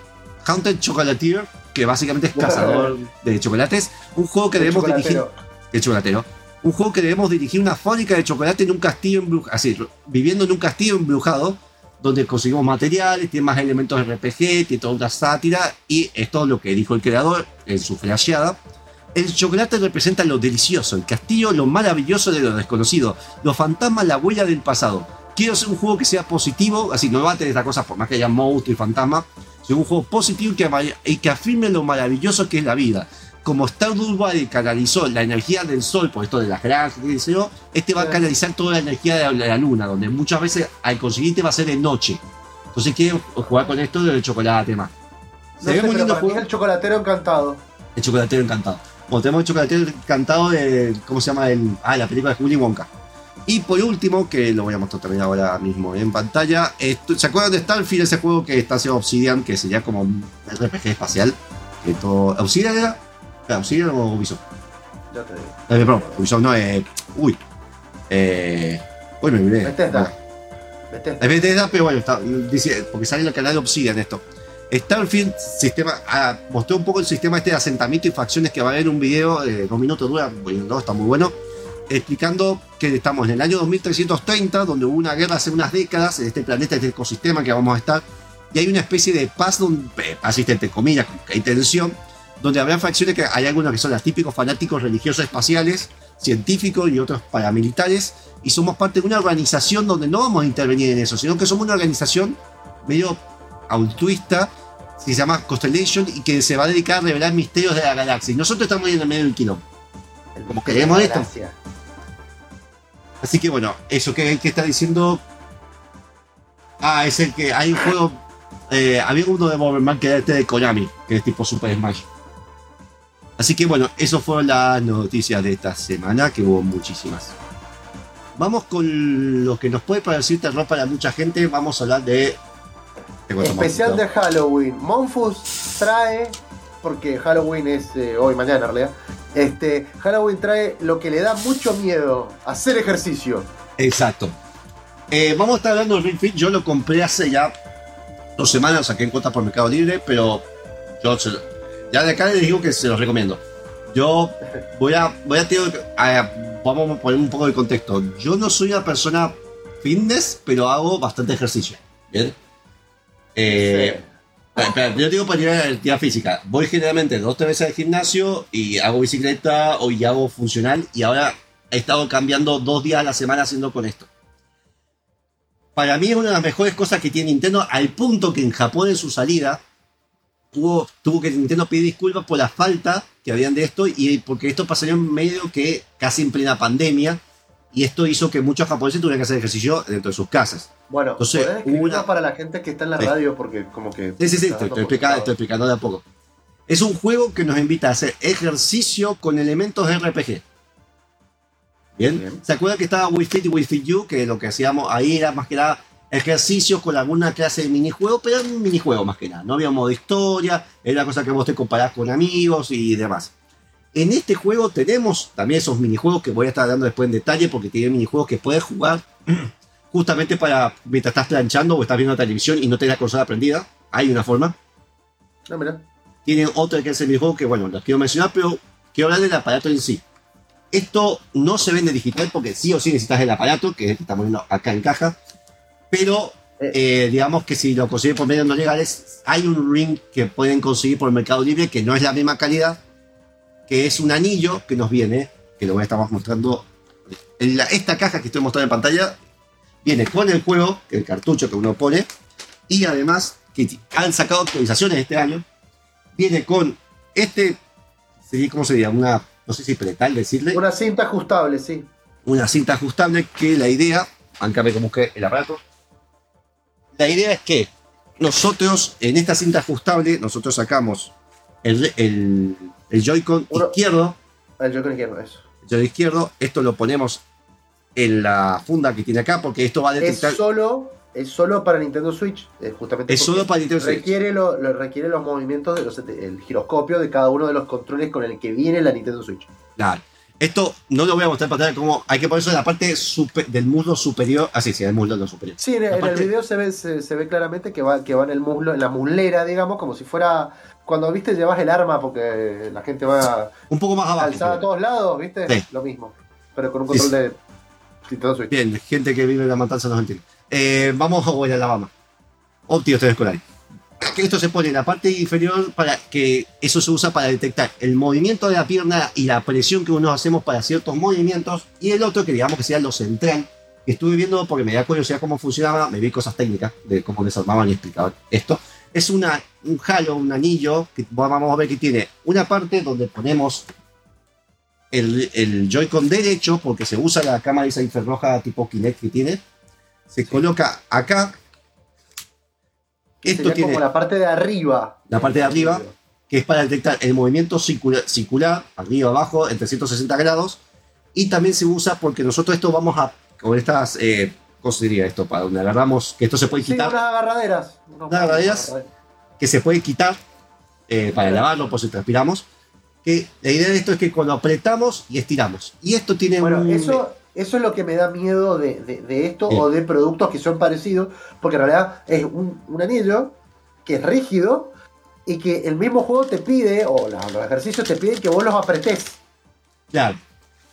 Haunted Chocolatier, que básicamente es cazador de chocolates. Un juego que El debemos dirigir. El chocolatero. Un juego que debemos dirigir una fábrica de chocolate en un castillo embrujado. Así, viviendo en un castillo embrujado, donde conseguimos materiales, tiene más elementos RPG, tiene toda una sátira, y es todo lo que dijo el creador en su flasheada. El chocolate representa lo delicioso, el castillo lo maravilloso de lo desconocido, los fantasmas la huella del pasado. Quiero hacer un juego que sea positivo, así no va a tener esta cosa por más que haya monstruos y fantasmas, sino un juego positivo y que, y que afirme lo maravilloso que es la vida. Como Stardew Valley canalizó la energía del sol por esto de las granjas este va a canalizar toda la energía de la, luna, donde muchas veces al conseguirte va a ser de noche. Entonces quiero jugar con esto del chocolate más. Se No ve sé, muy lindo juego. el chocolatero encantado. El chocolatero encantado. Bueno, tenemos el chocolatero encantado de. ¿Cómo se llama? El, ah, la película de Willy Wonka. Y por último, que lo voy a mostrar también ahora mismo en pantalla. ¿Se acuerdan de Starfield? Ese juego que está haciendo Obsidian, que sería como un RPG espacial. Que todo, ¿Obsidian era? ¿Era ¿Obsidian o Ubisoft? Ya te digo. Eh, perdón, Ubisoft no, eh, Uy. Eh, uy, me olvidé. Bethesda. Bethesda. Es Bethesda, pero bueno, está- dice, porque sale en el canal de Obsidian esto. Starfield sistema, ah, mostró un poco el sistema este de asentamiento y facciones que va a haber en un video de dos minutos dura, bueno, no, está muy bueno, explicando que estamos en el año 2330, donde hubo una guerra hace unas décadas en este planeta, este ecosistema que vamos a estar, y hay una especie de paz, donde, eh, paz entre comillas, que hay tensión, donde habrá facciones que hay algunos que son los típicos fanáticos religiosos espaciales, científicos y otros paramilitares, y somos parte de una organización donde no vamos a intervenir en eso, sino que somos una organización medio altruista que se llama Constellation y que se va a dedicar a revelar misterios de la galaxia. Y nosotros estamos en el medio del quilombo. Como queremos esto. Así que bueno, eso que, que está diciendo. Ah, es el que hay un juego. eh, había uno de Bomberman que era este de Konami, que es tipo Super Smash. Así que bueno, eso fueron las noticias de esta semana, que hubo muchísimas. Vamos con lo que nos puede parecer terror para mucha gente. Vamos a hablar de. Especial de Halloween. Monfus trae, porque Halloween es eh, hoy, mañana en realidad. Este, Halloween trae lo que le da mucho miedo, hacer ejercicio. Exacto. Eh, vamos a estar hablando del Ring Fit. Yo lo compré hace ya dos semanas, saqué en cuenta por Mercado Libre, pero yo se lo- ya de acá les digo que se los recomiendo. Yo voy a, voy a, tener- a- vamos a poner un poco de contexto. Yo no soy una persona fitness, pero hago bastante ejercicio. ¿Bien? Eh, Espera, espera, yo digo para a la actividad física. Voy generalmente dos tres veces al gimnasio y hago bicicleta o y hago funcional y ahora he estado cambiando dos días a la semana haciendo con esto. Para mí es una de las mejores cosas que tiene Nintendo al punto que en Japón en su salida tuvo, tuvo que Nintendo pedir disculpas por la falta que habían de esto y porque esto pasaría en medio que casi en plena pandemia y esto hizo que muchos japoneses tuvieran que hacer ejercicio dentro de sus casas. Bueno, Entonces, ¿podés escribir una- para la gente que está en la Sí. radio? Porque como que... Sí, sí, sí, estoy, estoy explicando, estoy explicando de a poco. Es un juego que nos invita a hacer ejercicio con elementos de RPG. ¿Bien? Bien. ¿Se acuerdan que estaba Wii Fit y Wii Fit You? Que lo que hacíamos ahí era más que nada ejercicios con alguna clase de minijuego, pero era un minijuego más que nada. No había modo historia, era cosa que vos te comparás con amigos y demás. En este juego tenemos también esos minijuegos que voy a estar dando después en detalle porque tiene minijuegos que puedes jugar justamente para mientras estás planchando o estás viendo la televisión y no tenés la consola prendida. Hay una forma. No, mirá. Tienen otro que es el minijuego que, bueno, los quiero mencionar, pero quiero hablar del aparato en sí. Esto no se vende digital porque sí o sí necesitas el aparato, que es el que estamos viendo acá en caja. Pero eh, digamos que si lo consiguen por medios no legales, hay un ring que pueden conseguir por el Mercado Libre que no es la misma calidad, que es un anillo que nos viene, que lo voy a estar mostrando. En la- esta caja que estoy mostrando en pantalla viene con el juego, el cartucho que uno pone, y además que han sacado actualizaciones este año. Viene con este, ¿cómo sería? Una, no sé si pretal decirle, Una cinta ajustable, sí. una cinta ajustable que la idea, como que el aparato, la idea es que nosotros en esta cinta ajustable, nosotros sacamos el, el, el Joy-Con izquierdo, El Joy-Con izquierdo, eso. el Joy izquierdo, esto lo ponemos en la funda que tiene acá, porque esto va a Es detectar... solo, es solo para Nintendo Switch, justamente. Es solo para Nintendo Switch. Requiere, lo, lo- requiere los movimientos, de los, el giroscopio de cada uno de los controles con el que viene la Nintendo Switch. Claro. Esto no lo voy a mostrar en pantalla como hay que poner eso en la parte del muslo superior. Ah, sí, sí, el muslo no superior. Sí, en, el- video se ve, se, se ve claramente que va, que va en el muslo, en la muslera, digamos, como si fuera. Cuando viste llevas el arma porque la gente va Un poco más abajo. alzada a todos lados, ¿viste? Sí. Lo mismo. Pero con un control sí. de Nintendo Switch. Bien, gente que vive en la matanza nos entiende. Eh, vamos a bueno, Alabama. Ustedes escolar. Que esto se pone en la parte inferior para que eso se usa para detectar el movimiento de la pierna y la presión que uno hacemos para ciertos movimientos. Y el otro, que digamos que sea lo central, que estuve viendo porque me da curiosidad cómo funcionaba, me vi cosas técnicas de cómo desarmaban y explicaban esto. Es una, un halo, un anillo, que vamos a ver que tiene una parte donde ponemos el, el Joy-Con derecho, porque se usa la cámara esa infrarroja tipo Kinect que tiene. Se coloca acá. Esto Sería tiene como la parte de arriba. La parte de arriba. que es para detectar el movimiento circular, circular arriba, abajo, en 360 grados. Y también se usa porque nosotros esto vamos a, con estas, eh, ¿cómo se diría esto? Para donde agarramos, que esto se puede Sí, quitar, unas agarraderas. Unas agarraderas. que se puede quitar eh, para lavarlo por si transpiramos. Que la idea de esto es que cuando apretamos y estiramos. Y esto tiene Bueno, un... eso, eso es lo que me da miedo de, de- de esto Bien. o de productos que son parecidos, porque en realidad es un, un anillo que es rígido y que el mismo juego te pide, o los, los ejercicios te piden que vos los apretés. Claro.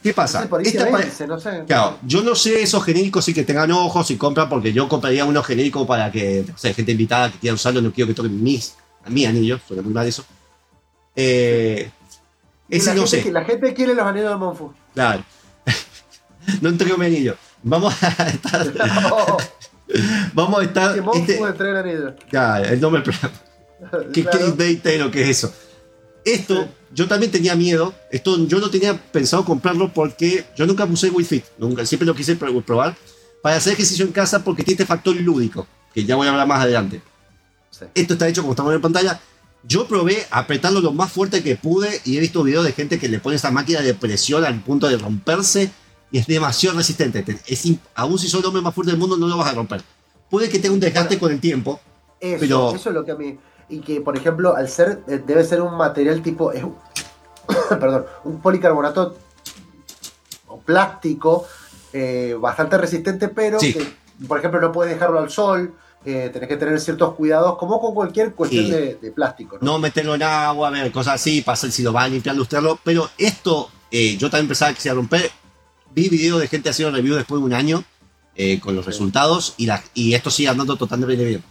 ¿Qué pasa? Esta vence, no sé. Claro, yo no sé esos genéricos sí que tengan ojos y compran, porque yo compraría unos genéricos para que, no sé, gente invitada que quiera usarlo, no quiero que toquen mis, a mi anillo, suena muy mal eso. Eh, ese no gente, sé, la gente quiere los anillos de Monfu. claro. no entrego mi anillo. Vamos a estar, No, vamos a estar, que Monfu este- entrega el anillo. ya, el nombre del programa. ¿Qué Claro. clickbait es lo que es eso? Esto, yo también tenía miedo. Esto yo no tenía pensado comprarlo porque yo nunca usé Wii Fit. Nunca, siempre lo quise pr- probar para hacer ejercicio en casa porque tiene este factor lúdico, que ya voy a hablar más adelante. Sí. Esto está hecho como estamos en pantalla. Yo probé apretarlo lo más fuerte que pude y he visto videos de gente que le pone esa máquina de presión al punto de romperse y es demasiado resistente. Te- Es, aún si sos el hombre más fuerte del mundo, no lo vas a romper. Puede que tenga un desgaste con el tiempo. Eso, Pero- eso es lo que a mí. Y que, por ejemplo, al ser, eh, debe ser un material tipo. es un- perdón, un policarbonato o plástico eh, bastante resistente, pero Sí. que, por ejemplo, no puedes dejarlo al sol. eh, tenés que tener ciertos cuidados, como con cualquier cuestión Sí. de, de plástico. ¿no? no meterlo en agua, a ver, cosas así, pasar si lo van a limpiar, lustrarlo. Pero esto, eh, yo también pensaba que se iba a romper. Vi videos de gente haciendo review después de un año con los resultados y, la, y esto sigue andando totalmente bien.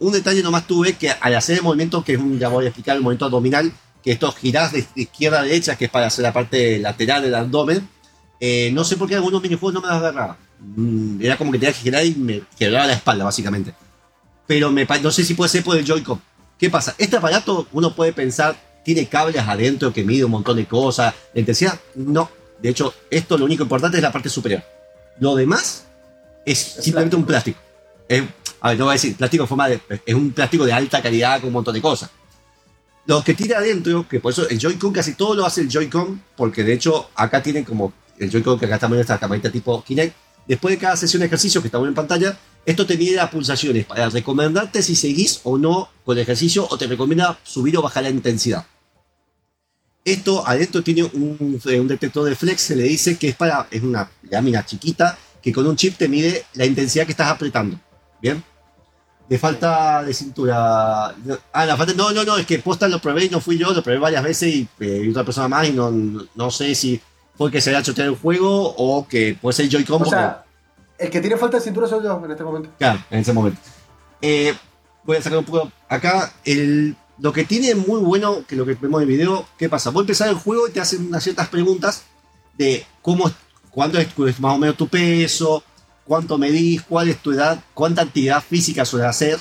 Un detalle nomás tuve que al hacer el movimiento, que es un, ya voy a explicar el movimiento abdominal, que esto girás de izquierda a derecha, que es para hacer la parte lateral del abdomen, eh, no sé por qué algunos minijuegos no me las agarraba. Mm, Era como que tenía que girar y me quebraba la espalda, básicamente. Pero me, no sé si puede ser por el Joy-Con. ¿Qué pasa? Este aparato, uno puede pensar, tiene cables adentro que mide un montón de cosas. La intensidad, no. De hecho, esto lo único importante es la parte superior. Lo demás es simplemente un plástico. Es- a ver, no voy a decir plástico en forma de. Es un plástico de alta calidad con un montón de cosas. Lo que tira adentro, que por eso el Joy-Con casi todo lo hace el Joy-Con, porque de hecho acá tienen como el Joy-Con que acá estamos en esta camarita tipo Kinect. Después de cada sesión de ejercicio que estamos en pantalla, esto te mide las pulsaciones para recomendarte si seguís o no con el ejercicio o te recomienda subir o bajar la intensidad. Esto adentro tiene un, un detector de flex, se le dice que es para, es una lámina chiquita que con un chip te mide la intensidad que estás apretando. ¿Bien? De falta de cintura. Ah, la falta. No, no, no, es que posta lo probé y no fui yo, lo probé varias veces y, eh, y otra persona más y no, no sé si puede que se haya choteado el juego o que puede ser Joy-Con. O sea, el que tiene falta de cintura soy yo en este momento. Claro, en ese momento. Eh, voy a sacar un poco acá. El, lo que tiene muy bueno, que lo que vemos en el video, ¿qué pasa? Vos empezar el juego y te hacen unas ciertas preguntas de cómo, cuánto es, más o menos tu peso, cuánto medís, cuál es tu edad, cuánta actividad física suele hacer.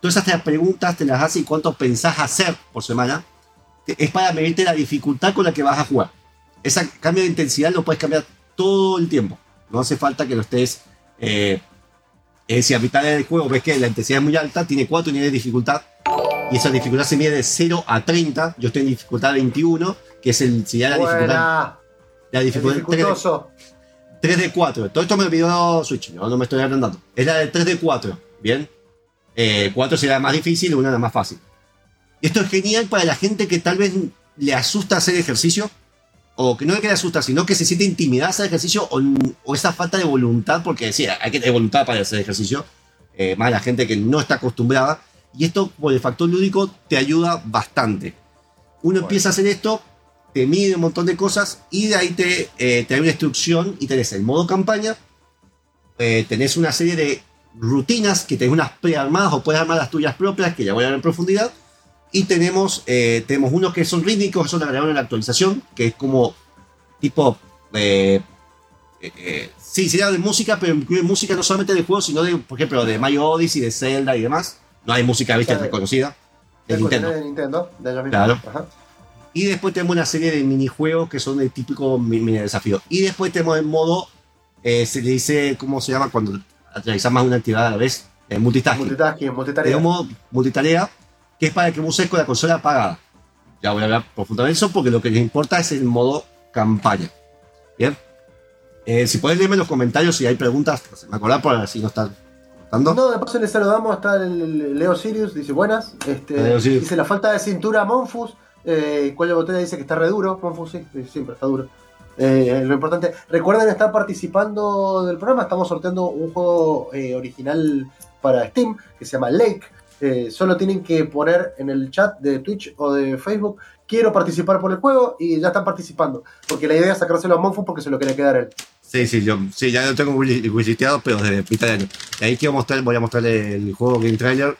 Todas esas preguntas te las hace y cuánto pensás hacer por semana. Es para medirte la dificultad con la que vas a jugar. Ese cambio de intensidad lo puedes cambiar todo el tiempo. No hace falta que lo estés. Eh, eh, si a mitad del juego ves que la intensidad es muy alta, tiene 4 niveles de dificultad. Y esa dificultad se mide de 0 a 30. Yo estoy en dificultad 21, que es el, si ya la Buena. dificultad. La dificultad. 3D4. Todo esto me lo pidió Switch, yo no me estoy agrandando. Es la de 3D4, ¿bien? Eh, 4 será la más difícil, una la más fácil. Esto es genial para la gente que tal vez le asusta hacer ejercicio, o que no es que le asusta, sino que se siente intimidada hacer ejercicio, o, o, esa falta de voluntad, porque sí, hay que tener voluntad para hacer ejercicio, eh, más la gente que no está acostumbrada, y esto por el factor lúdico te ayuda bastante. Uno bueno. empieza a hacer esto, te mide un montón de cosas, y de ahí te, eh, te da una instrucción, y tenés el modo campaña, eh, tenés una serie de rutinas que tenés unas prearmadas o puedes armar las tuyas propias, que ya voy a ver en profundidad. Y tenemos, eh, tenemos unos que son rítmicos, eso lo agregaron en la actualización, que es como tipo. Eh, eh, eh, sí, sería de música, pero incluye música no solamente de juegos, sino de, por ejemplo, de Mario Odyssey, de Zelda y demás. No hay música, viste, Claro. reconocida. De El Nintendo. de Nintendo. De mismos. Claro. Ajá. Y después tenemos una serie de minijuegos que son de típico mi- mini desafío. Y después tenemos el modo, eh, se le dice, ¿cómo se llama? Cuando realizas más de una actividad a la vez, eh, multitasking. Multitasking, multitarea. Tenemos multitarea, que es para que uses con la consola apagada. Ya voy a hablar profundamente de eso porque lo que les importa es el modo campaña. Bien. Eh, si puedes leerme en los comentarios si hay preguntas, me acordar por si no están contando. No, de paso le saludamos, está el Leo Sirius, dice buenas. Este, Leo Sirius. Dice la falta de cintura Monfus. Eh, Cuello Botella dice que está re duro. Monfus sí, siempre está duro. Eh, lo importante, recuerden estar participando del programa. Estamos sorteando un juego eh, original para Steam que se llama Lake. Eh, solo tienen que poner en el chat de Twitch o de Facebook quiero participar por el juego y ya están participando. Porque la idea es sacárselo a Monfus porque se lo quiere quedar él. Sí, sí, yo sí, ya lo tengo wishlisteado, pero desde mitad de año. Y ahí quiero mostrar, voy a mostrarle el juego Game Trailer.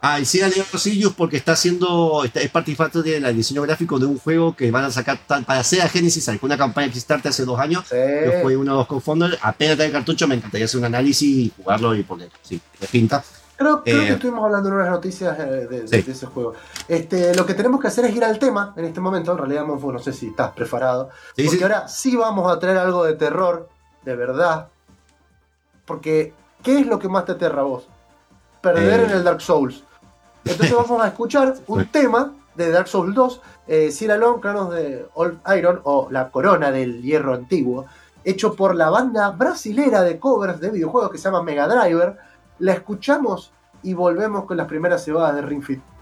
Ah, y a Leo Sirius porque está haciendo, está, es participante del diseño gráfico de un juego que van a sacar tal- para Sega Genesis, una campaña de Kickstarter hace dos años. Sí. Yo fui uno de los co-founders, apenas el cartucho, me encantaría hacer un análisis y jugarlo y poner, sí, de pinta. Creo, creo Eh, que estuvimos hablando en unas noticias eh, de, de- Sí. de ese juego. Este, lo que tenemos que hacer es ir al tema en este momento. En realidad, Monfo, no sé si estás preparado. Sí, porque sí. ahora sí vamos a traer algo de terror, de verdad. Porque, ¿qué es lo que más te aterra a vos? Perder Eh. en el Dark Souls. Entonces vamos a escuchar un tema de Dark Souls 2, eh, Ciralon, Cronos de Old Iron, o La Corona del Hierro Antiguo, hecho por la banda brasilera de covers de videojuegos que se llama Mega Driver. La escuchamos y volvemos con las primeras cebadas de Ring Fit.「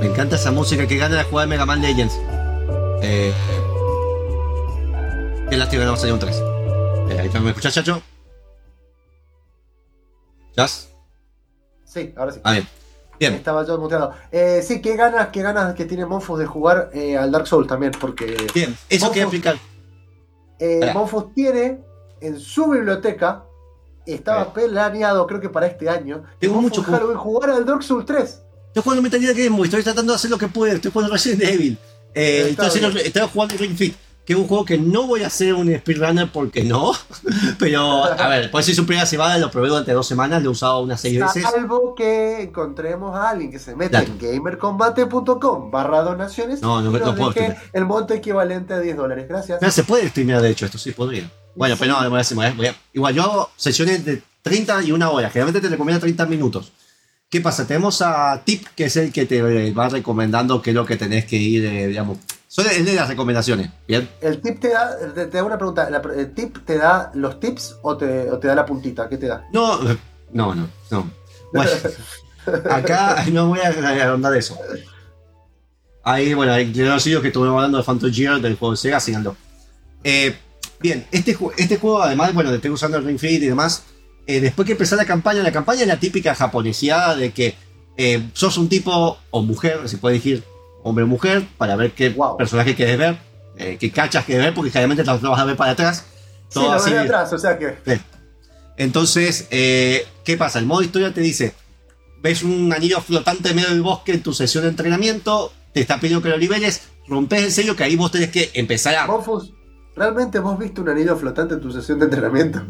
Me encanta esa música que gana la jugada de Mega Man Legends. Eh, qué lástima que no va a salir un 3. Eh, ahí ¿Me escuchás, chacho? ¿Chas? Sí, ahora sí. Ah, bien. Bien. Estaba yo muteado. Eh, sí, qué ganas, qué ganas que tiene Monfus de jugar eh, al Dark Souls también, porque Bien. Eso quería Monfus- explicar. eh. Monfus tiene en su biblioteca, estaba Eh. planeado creo que para este año, Tengo mucho Halloween jugar al Dark Souls 3. Estoy jugando Metal Gear Game Boy, estoy tratando de hacer lo que puedo, estoy jugando Resident Evil. Eh, bien. estoy jugando Ring Fit, que es un juego que no voy a hacer un speedrunner porque no. Pero, a ver, por eso hice un primera cebada, lo probé durante dos semanas, lo he usado unas seis veces. Salvo que encontremos a alguien que se Claro. en gamercombate.com barra donaciones No, no, y no nos puedo el monto equivalente a 10 dólares. Gracias. Se puede streamear, de hecho, esto sí podría. Bueno, pero no, voy a voy a- igual yo hago sesiones de 30 y una hora, generalmente te recomiendo 30 minutos. ¿Qué pasa? Tenemos a Tip, que es el que te eh, va recomendando qué es lo que tenés que ir, eh, digamos. Son el de las recomendaciones, ¿bien? El tip te da, te, te da una pregunta, ¿el tip te da los tips o te, o te da la puntita? ¿Qué te da? No, no, no, no. Bueno, acá no voy a ahondar eso. Ahí, bueno, yo sigo que estuvimos hablando de Phantom Gear del juego de Sega, síganlo. Eh, bien, este, este juego, además, bueno, de estoy usando el Ring Fit y demás, eh, después que empezó la campaña, la campaña es la típica japoneseada de que eh, sos un tipo o mujer, se puede decir hombre o mujer, para ver qué Wow. personaje quieres ver, eh, qué cachas quieres ver, porque generalmente lo, lo vas a ver para atrás. Sí, Todo lo así. ves de atrás, o sea que. Entonces, ¿qué pasa? El modo historia te dice, ves un anillo flotante en medio del bosque en tu sesión de entrenamiento, te está pidiendo que lo niveles, rompes el sello que ahí vos tenés que empezar a... Monfus, ¿realmente vos viste un anillo flotante en tu sesión de entrenamiento?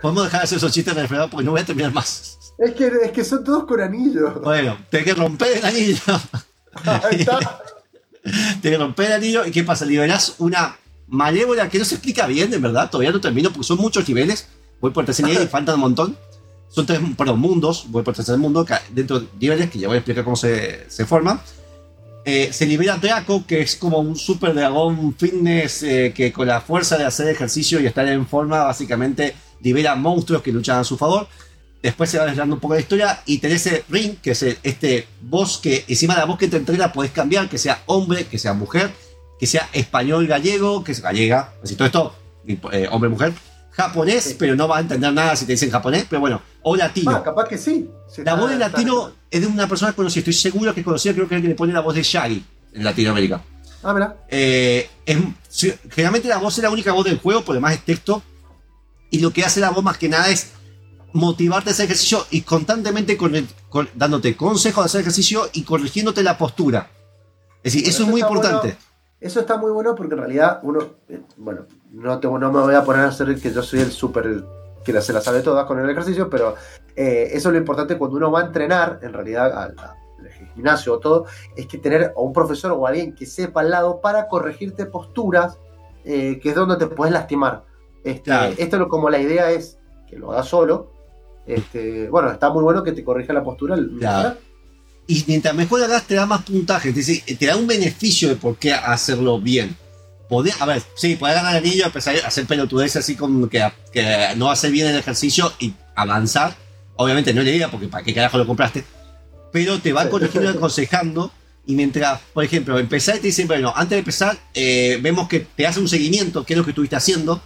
Podemos dejar de hacer esos chistes refregados porque no voy a terminar más. Es que, es que son todos con anillo. Bueno, tenés que romper el anillo. Ahí está. tenés que romper el anillo y ¿qué pasa? Liberás una malévola que no se explica bien, en verdad, todavía no termino porque son muchos niveles. Voy por tercer nivel y faltan un montón. Son tres, perdón, mundos, voy por tercer mundo, dentro de niveles que ya voy a explicar cómo se, se forman. Eh, se libera Draco, que es como un super dragón fitness eh, que con la fuerza de hacer ejercicio y estar en forma, básicamente libera monstruos que luchan a su favor. Después se va desvelando un poco la historia y tenés el Ring, que es el- este boss que encima de la voz que te entrena podés cambiar, que sea hombre, que sea mujer, que sea español gallego, que es gallega, así todo esto, eh, hombre, mujer, japonés, pero no vas a entender nada si te dicen japonés, pero bueno, o latino. Ah, capaz que sí. La voz de está- latino es de una persona conocida, estoy seguro que es conocida, creo que es el que le pone la voz de Shaggy en Latinoamérica. Ah, mira. Eh, es- generalmente la voz es la única voz del juego, por demás es texto. Y lo que hace la voz más que nada es motivarte a hacer ejercicio y constantemente dándote consejos de hacer ejercicio y corrigiéndote la postura. Es decir, eso es muy importante. bueno. Eso está muy bueno porque en realidad uno, eh, bueno, no me voy a poner a hacer que yo soy el súper que se la sabe todas con el ejercicio, pero eh, eso es lo importante cuando uno va a entrenar, en realidad al, al gimnasio o todo, es que tener a un profesor o alguien que sepa al lado para corregirte posturas, eh, que es donde te puedes lastimar. Este, Claro. Esto lo- como la idea es que lo hagas solo. Este, bueno, está muy bueno que te corrija la postura. el- Claro. Y mientras mejor hagas, te da más puntaje. Es decir, te da un beneficio de por qué hacerlo bien. Poder, a ver, sí, poder ganar el anillo, empezar a hacer pelotudeces así como que, que no hacer bien el ejercicio y avanzar. Obviamente no le diga porque para qué carajo lo compraste. Pero te va Sí. corrigiendo y aconsejando. Y mientras, por ejemplo, empezar y te dicen, bueno, antes de empezar, eh, vemos que te hace un seguimiento, qué es lo que estuviste haciendo.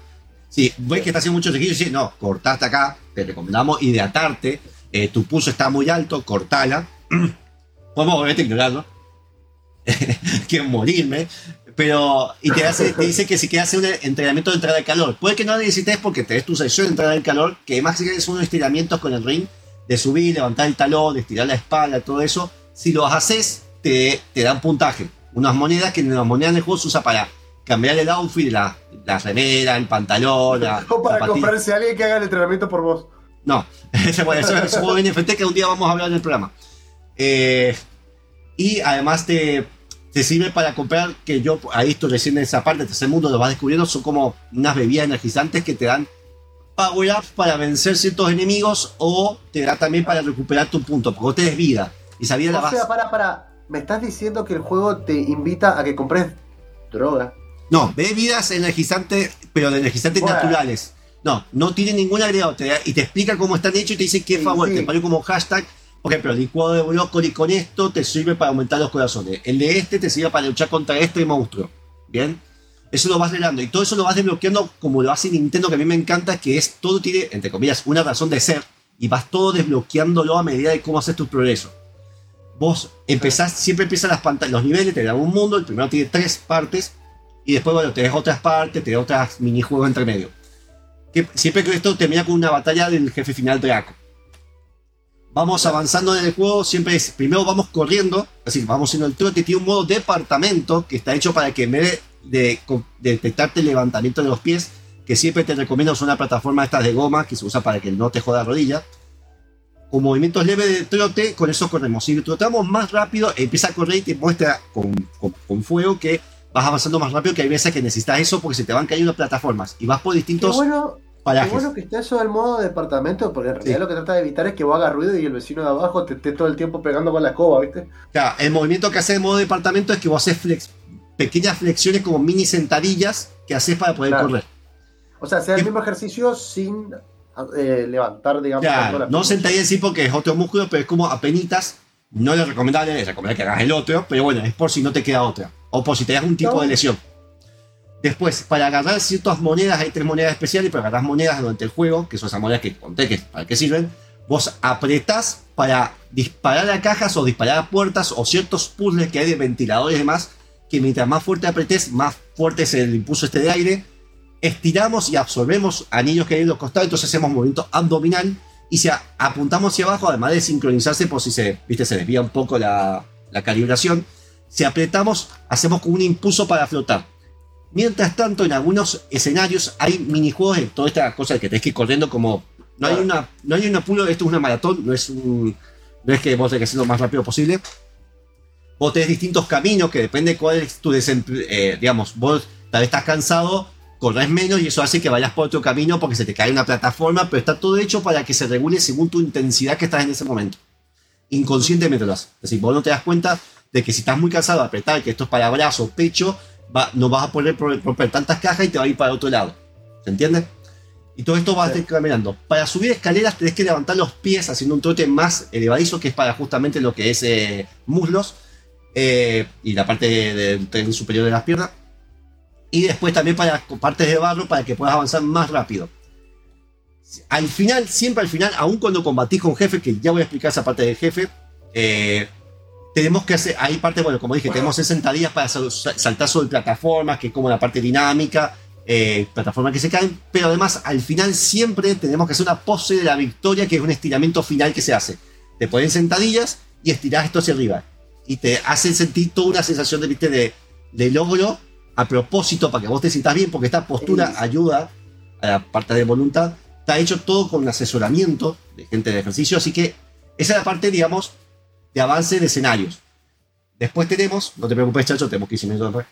Si ves que estás haciendo mucho ejercicio, dices, no, cortaste acá, te recomendamos hidratarte, eh, tu pulso está muy alto, cortala. Podemos obviamente ignorarlo. Quiero morirme. Pero, y te, hace, te dice que si quieres hacer un entrenamiento de entrada de calor, puede que no necesites porque tenés tu sesión de entrada de calor, que más que son unos estiramientos con el ring, de subir, levantar el talón, de estirar la espalda, todo eso. Si los haces, te, te dan puntaje. Unas monedas que en las monedas del juego se usa para cambiar el outfit, la, la remera, el pantalón, la, O para zapatilla. comprarse a alguien que haga el entrenamiento por vos. No, eso es un juego NFT que un día vamos a hablar en el programa. Eh, y además te, te sirve para comprar, que yo ahí estoy recién en esa parte, del tercer mundo lo vas descubriendo, son como unas bebidas energizantes que te dan power up para vencer ciertos enemigos o te da también para recuperar tu punto, porque vos tenés vida. Y esa vida la O vas... sea, para, para. Me estás diciendo que el juego te invita a que compres droga. No, bebidas energizantes, pero de energizantes Bueno. naturales. No, no tiene ningún agregado. te da- y te explica cómo están hechos y te dice qué Sí, favor. sí. Te pone como hashtag. Por ejemplo, el licuado de brócoli con esto te sirve para aumentar los corazones. El de este te sirve para luchar contra este monstruo. Bien. Eso lo vas revelando. Y todo eso lo vas desbloqueando como lo hace Nintendo, que a mí me encanta, que es todo tiene, entre comillas, una razón de ser. Y vas todo desbloqueándolo a medida de cómo haces tus progresos. Vos empezás, siempre empiezan las pantallas, los niveles, te dan un mundo, el primero tiene tres partes, y después, bueno, tenés otras partes, tenés otras minijuegos entre medio. Que siempre que esto termina con una batalla del jefe final Draco. Vamos avanzando en el juego, siempre es, primero vamos corriendo, decir, vamos en el trote, tiene un modo departamento que está hecho para que en vez de, de detectarte el levantamiento de los pies, que siempre te recomiendo es una plataforma estas de goma que se usa para que no te joda la rodilla. Con movimientos leves de trote, con eso corremos. Si trotamos más rápido, empieza a correr y te muestra con, con- con fuego que vas avanzando más rápido, que hay veces que necesitas eso porque se te van cayendo plataformas y vas por distintos qué parajes. bueno que esté eso del modo departamento, porque en realidad Sí. lo que trata de evitar es que vos hagas ruido y el vecino de abajo te esté todo el tiempo pegando con la escoba, ¿viste? Claro, el movimiento que haces en modo departamento es que vos haces flex- pequeñas flexiones como mini sentadillas que haces para poder Claro. correr. O sea, sea el mismo ejercicio sin eh, levantar, digamos, Claro, la no pierna. sentadilla en sí porque es otro músculo, pero es como apenitas. No le recomendable, le recomendaría que hagas el otro, pero bueno, es por si no te queda otra. O por si te das un tipo No. de lesión. Después, para agarrar ciertas monedas, hay tres monedas especiales, para agarrar monedas durante el juego, que son esas monedas que conté que para qué sirven. Vos apretás para disparar a cajas o disparar a puertas o ciertos puzzles que hay de ventiladores y demás, que mientras más fuerte apretes, más fuerte es el impulso este de aire. Estiramos y absorbemos anillos que hay en los costados, entonces hacemos movimiento abdominal y si apuntamos hacia abajo, además de sincronizarse por si se, viste, se desvía un poco la, la calibración, si apretamos, hacemos como un impulso para flotar. Mientras tanto, en algunos escenarios hay minijuegos de toda esta cosa de que tenés que ir corriendo como... No hay, una, no hay un apuro, esto es una maratón, no es un... No es que vos tenés que hacerlo lo más rápido posible. Vos tenés distintos caminos que depende cuál es tu desempleo. digamos, vos tal vez estás cansado, corres menos y eso hace que vayas por otro camino porque se te cae una plataforma, pero está todo hecho para que se regule según tu intensidad que estás en ese momento. Inconscientemente lo haces. Es decir, vos no te das cuenta de que si estás muy cansado apretar, que esto es para brazo, pecho, va- no vas a poder romper tantas cajas y te va a ir para otro lado. ¿Se entiende? Y todo esto vas a estar caminando. Para subir escaleras tenés que levantar los pies haciendo un trote más elevadizo, que es para justamente lo que es eh, muslos eh, y la parte de- del tren superior de las piernas. Y después también para partes de barro para que puedas avanzar más rápido. Al final, siempre al final, aun cuando combatís con jefe, que ya voy a explicar esa parte del jefe, eh, tenemos que hacer, hay parte, bueno, como dije, tenemos 60 días para sal- saltar sobre plataformas, que es como la parte dinámica, eh, plataformas que se caen, pero además al final siempre tenemos que hacer una pose de la victoria, que es un estiramiento final que se hace. Te ponen sentadillas y estirás esto hacia arriba. Y te hacen sentir toda una sensación de, ¿viste? de, de logro a propósito para que vos te sientas bien, porque esta postura ayuda a la parte de voluntad. Está hecho todo con asesoramiento de gente de ejercicio, así que esa es la parte, digamos, de avance de escenarios. Después tenemos, no te preocupes, chacho, tenemos 15 minutos después.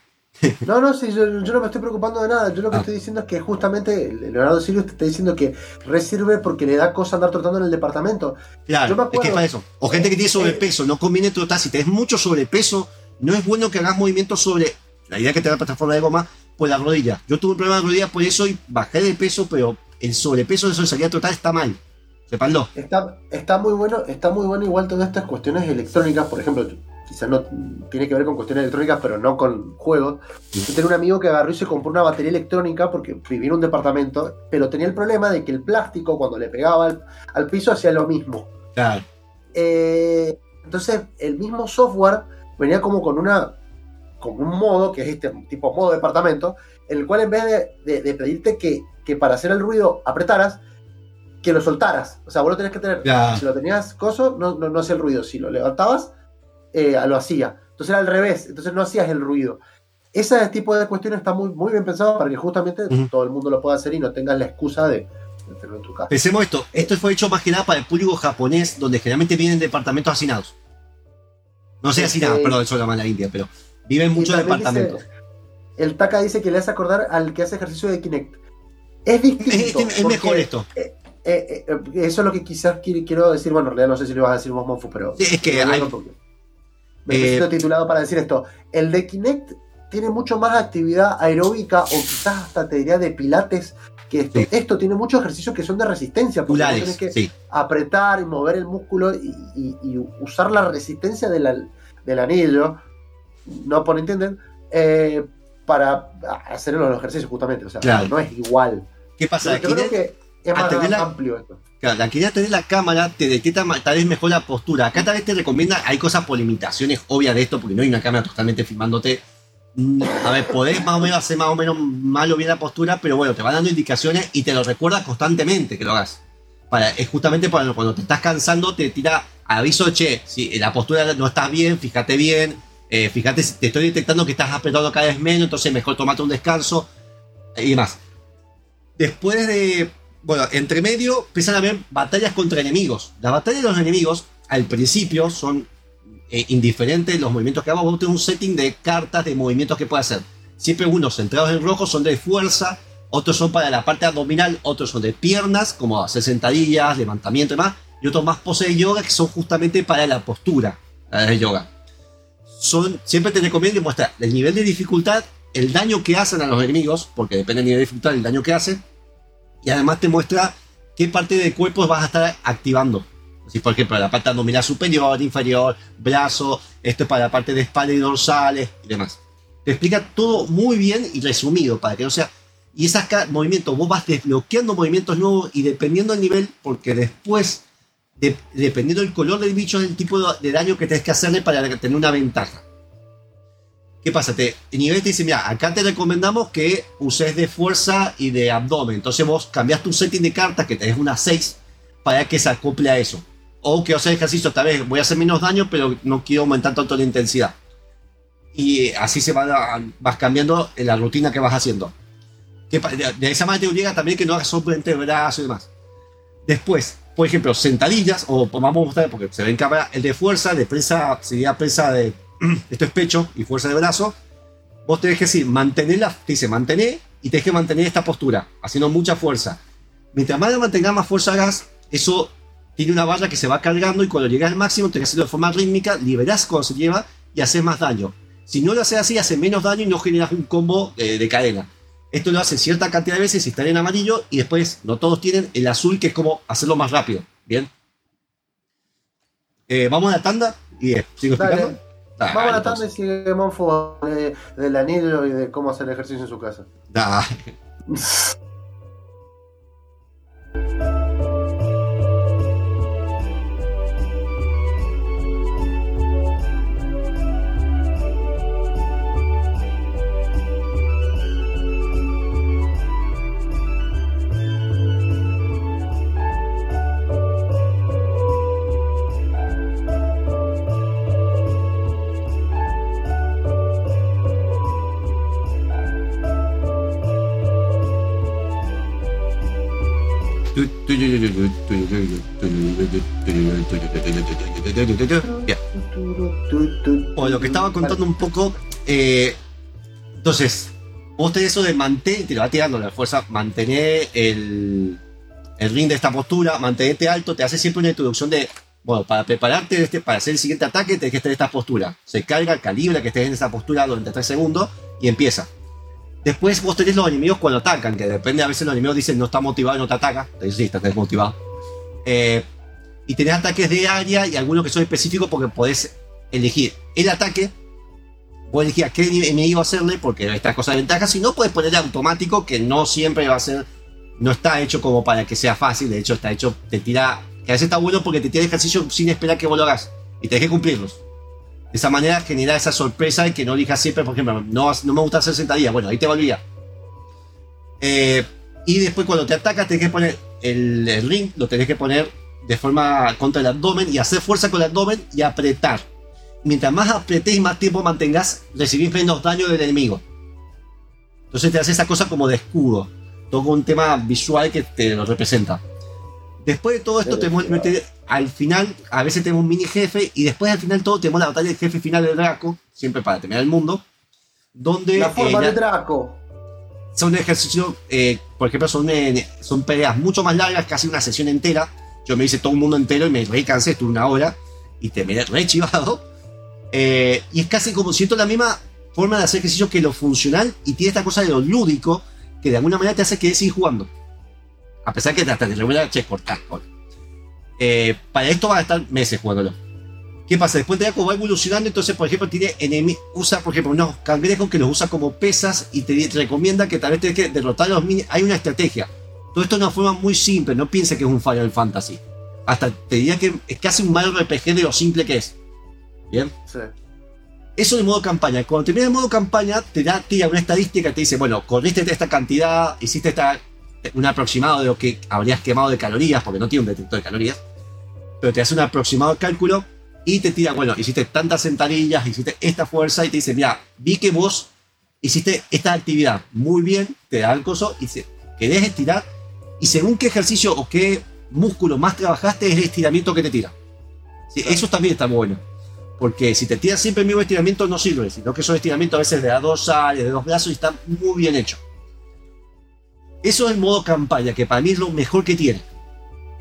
No, no, sí, yo, yo no me estoy preocupando de nada. Yo lo que Ah. estoy diciendo es que justamente Leonardo Sirius te está diciendo que resirve porque le da cosa andar trotando en el departamento. Claro, Yo me es que acuerdo- es para eso. O gente que tiene Eh, sobrepeso, no conviene trotar. Si tenés mucho sobrepeso, no es bueno que hagas movimientos sobre la idea que te da la plataforma de goma por la rodilla. Yo tuve un problema de rodilla por eso y bajé de peso, pero el sobrepeso de eso salir a trotar está mal. Sépanlo. Está, está muy bueno, está muy bueno igual todas estas cuestiones electrónicas, por ejemplo, quizás no tiene que ver con cuestiones electrónicas, pero no con juegos. Yo tenía un amigo que agarró y se compró una batería electrónica porque vivía en un departamento, pero tenía el problema de que el plástico cuando le pegaba al, al piso hacía lo mismo. Claro. Eh, entonces, el mismo software venía como con una con un modo, que es este tipo modo departamento, en el cual en vez de, de- de pedirte que, que para hacer el ruido apretaras, que lo soltaras. O sea, vos lo tenías que tener. Si lo tenías coso, no, no, no hacía el ruido. Si lo levantabas, eh, lo hacía. Entonces era al revés. Entonces no hacías el ruido. Ese tipo de cuestiones está muy, muy bien pensado para que justamente Ujú. todo el mundo lo pueda hacer y no tengas la excusa de, de tenerlo en tu casa. Pensemos esto. Esto fue hecho más que nada para el público japonés, donde generalmente vienen departamentos hacinados. No sé hacinados, perdón, eso es la mala India, pero viven muchos departamentos. dice- el Taka dice que le hace acordar al que hace ejercicio de Kinect. Es distinto. Es, es- es porque, mejor esto. eh, eh, eh, eso es lo que quizás qui- quiero decir. Bueno, en realidad no sé si lo vas a decir vos, Monfu, pero. Sí, es que hay- Me Eh, siento titulado para decir esto. El de Kinect tiene mucho más actividad aeróbica o quizás hasta te diría de pilates que esto. Sí. Esto tiene muchos ejercicios que son de resistencia, porque tenés que sí. apretar y mover el músculo y, y- y usar la resistencia de la- del anillo, no por entienden, eh, para hacer los ejercicios justamente. O sea, Claro. no es igual. ¿Qué pasa? Yo creo que es a más tener la- amplio esto. Claro, la quería tener la cámara, te detecta tal vez mejor la postura. Acá tal vez te recomienda, hay cosas por limitaciones obvias de esto, porque no hay una cámara totalmente filmándote. Mm, A ver, podés más o menos hacer más o menos mal o bien la postura, pero bueno, te va dando indicaciones y te lo recuerda constantemente que lo hagas. Para, es justamente para cuando te estás cansando, te tira aviso, che, si la postura no está bien, fíjate bien, eh, fíjate si te estoy detectando que estás apretando cada vez menos, entonces mejor tomate un descanso y demás. Después de, bueno, entre medio empiezan a haber batallas contra enemigos. Las batallas de los enemigos, al principio, son eh, indiferentes los movimientos que hagas. Vos tenés un setting de cartas de movimientos que puedes hacer. Siempre unos centrados en rojo son de fuerza, otros son para la parte abdominal, otros son de piernas, como hacer sentadillas, levantamiento y demás, y otros más pose de yoga que son justamente para la postura de yoga. Son, siempre te recomiendo muestra el nivel de dificultad, el daño que hacen a los enemigos, porque depende del nivel de dificultad, el daño que hacen, y además te muestra qué parte del cuerpo vas a estar activando. Así, por ejemplo, la parte abdominal superior, inferior, brazo, esto es para la parte de espalda y dorsales y demás. Te explica todo muy bien y resumido para que no sea. Y esos movimientos, vos vas desbloqueando movimientos nuevos y dependiendo del nivel, porque después, de- dependiendo del color del bicho, es el tipo de, de daño que tenés que hacerle para tener una ventaja. ¿Qué pasa? Te, el nivel te dice, mira, acá te recomendamos que uses de fuerza y de abdomen. Entonces vos cambias tu setting de cartas, que tenés una 6, para que se acople a eso. O que hacer ejercicio, tal vez voy a hacer menos daño, pero no quiero aumentar tanto la intensidad. Y así se va, vas cambiando la rutina que vas haciendo. Que de, esa manera te obliga también que no hagas solamente brazo y demás. Después, por ejemplo, sentadillas, o vamos a mostrar, porque se ve en cámara, el de fuerza, de presa, sería presa de, esto es pecho y fuerza de brazo. Vos tenés que decir, mantener la, te dice mantener y tenés que mantener esta postura, haciendo mucha fuerza. Mientras más mantengas más fuerza hagas, eso tiene una barra que se va cargando y cuando llegas al máximo tenés que hacerlo de forma rítmica, liberás cuando se lleva y haces más daño. Si no lo haces así, hace menos daño y no generas un combo de cadena. Esto lo hace cierta cantidad de veces si están en amarillo y después no todos tienen el azul que es como hacerlo más rápido. Bien. Eh, vamos a la tanda y eh, sigo explicando. Dale, Vamos a la entonces. tarde y sigue Monfo de- del anillo y de cómo hacer ejercicio en su casa. Dale. Bien. Bueno, lo que estaba contando un poco. eh, entonces, vos tenés eso de mantener, te lo va tirando la fuerza, mantener el, el ring de esta postura, mantenerte alto, te hace siempre una introducción de. Bueno, para prepararte este, para hacer el siguiente ataque, tenés que estar en esta postura. Se carga, calibra que estés en esa postura durante 3 segundos y empieza. Después vos tenés los enemigos cuando atacan, que depende, a veces los enemigos dicen no está motivado no te ataca. Entonces sí, estás desmotivado. Eh, y tenés ataques de área y algunos que son específicos porque podés elegir el ataque. Puedes elegir a qué enemigo hacerle porque estas cosas de ventaja. Si no, puedes ponerle automático que no siempre va a ser. No está hecho como para que sea fácil. De hecho, está hecho. Te tira. Que a veces está bueno porque te tira ejercicio sin esperar que vos lo hagas. Y tenés que cumplirlos. De esa manera genera esa sorpresa y que no elijas siempre, por ejemplo, no, no me gusta hacer sentadillas. Bueno, ahí te va a olvidar. Eh, y después cuando te atacas tenés que poner el, el ring, lo tenés que poner de forma contra el abdomen y hacer fuerza con el abdomen y apretar. Mientras más apretes y más tiempo mantengas, recibís menos daño del enemigo. Entonces te hace esa cosa como de escudo. Todo un tema visual que te lo representa. Después de todo esto, te mete al final, a veces tenemos un mini jefe y después al final todo tenemos la batalla del jefe final de Draco, siempre para terminar el mundo. Donde La forma eh, de Draco. son ejercicios, eh, por ejemplo, son, eh, son peleas mucho más largas, casi una sesión entera. Yo me hice todo un mundo entero y me re cansé, estuve una hora y terminé re chivado. Eh, y es casi como siento la misma forma de hacer ejercicio que lo funcional y tiene esta cosa de lo lúdico que de alguna manera te hace que seguir jugando. A pesar que hasta te revuelve, che, cortá. cortá. Eh, para esto van a estar meses jugándolo. ¿Qué pasa? Después da como va evolucionando, entonces, por ejemplo, tiene enemi- usa, por ejemplo, unos cangrejos que los usa como pesas y te, te recomienda que tal vez tienes que derrotar a los minions. Hay una estrategia. Todo esto de una forma muy simple, no piense que es un Final Fantasy. Hasta te diría que es casi un Mario RPG de lo simple que es. Bien. Sí. Eso de modo campaña. Cuando termina el modo campaña, te da tira una estadística, te dice, bueno, corriste esta cantidad, hiciste esta, un aproximado de lo que habrías quemado de calorías, porque no tiene un detector de calorías, pero te hace un aproximado cálculo y te tira, bueno, hiciste tantas sentadillas, hiciste esta fuerza y te dice, mira, vi que vos hiciste esta actividad muy bien, te da el coso y dice, querés estirar y según qué ejercicio o qué músculo más trabajaste es el estiramiento que te tira. Sí, Eso también está muy bueno. Porque si te tiras siempre el mismo estiramiento no sirve, sino que son estiramientos a veces de a dos áreas, de dos brazos y está muy bien hecho. Eso es el modo campaña, que para mí es lo mejor que tiene.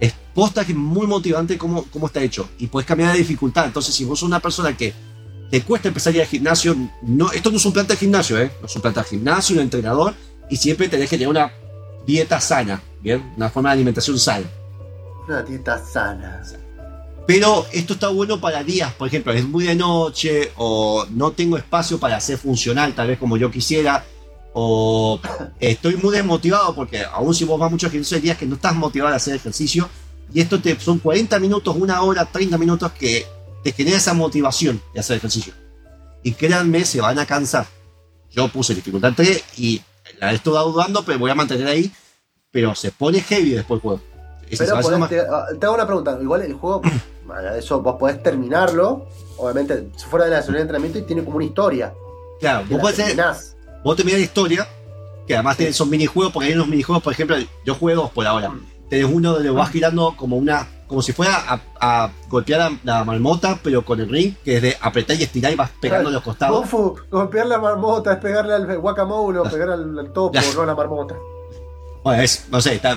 Es posta que es muy motivante cómo, cómo está hecho. Y puedes cambiar de dificultad. Entonces, si vos sos una persona que te cuesta empezar a ir al gimnasio, no, esto no es un plan de gimnasio, ¿eh? No es un plan de gimnasio, un entrenador, y siempre tenés que tener una dieta sana, ¿bien? Una forma de alimentación sana. Una dieta sana. Pero esto está bueno para días, por ejemplo, es muy de noche o no tengo espacio para hacer funcional tal vez como yo quisiera o estoy muy desmotivado porque aún si vos vas mucho gimnasio hay días que no estás motivado a hacer ejercicio y esto te, son 40 minutos, una hora, 30 minutos que te genera esa motivación de hacer ejercicio. Y créanme, se van a cansar. Yo puse dificultad 3 y la estoy dudando, pero voy a mantener ahí. Pero se pone heavy después el juego. Pero podés- te, ah, te hago una pregunta. Igual el juego, eso vos podés terminarlo. Obviamente, fuera de la zona de entrenamiento y tiene como una historia. Claro, vos podés terminás. Vos terminás la historia, que además tenés- son minijuegos, porque hay unos minijuegos, por ejemplo, yo juego dos por ahora. Tenés uno donde vas girando como una. como si fuera a, a golpear la, la marmota, pero con el ring, que es de apretar y estirar y vas pegando los costados. Golpear la marmota es pegarle al guacamole o pegar al, al topo, no a la marmota. Bueno, es, no sé, está.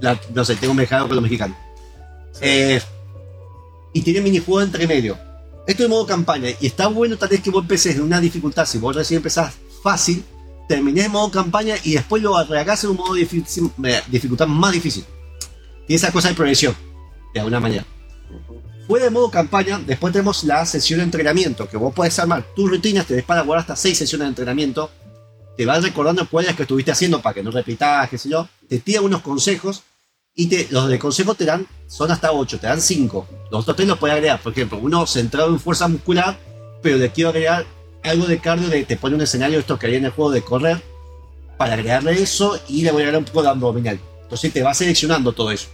la- no sé, tengo un mejado con los mexicanos. Eh, y tiene minijuegos entre medio. Esto es modo campaña. Y está bueno tal vez que vos empeces de una dificultad. Si vos recién empezás fácil, terminés en modo campaña y después lo agregás en un modo difícil, eh, dificultad más difícil. Y esa cosa de progresión, de alguna manera. Fuera de modo campaña, después tenemos la sesión de entrenamiento, que vos podés armar tus rutinas, te des para guardar hasta 6 sesiones de entrenamiento, te vas recordando cuáles que estuviste haciendo para que no repitas, qué sé yo, te tira unos consejos y te, los de consejos te dan, son hasta 8, te dan 5. Los otros 3 los puedes agregar, por ejemplo, uno centrado en fuerza muscular, pero le quiero agregar algo de cardio, de, te pone un escenario, esto que haría en el juego de correr, para agregarle eso y le voy a agregar un poco de abdominal. Entonces te va seleccionando todo eso.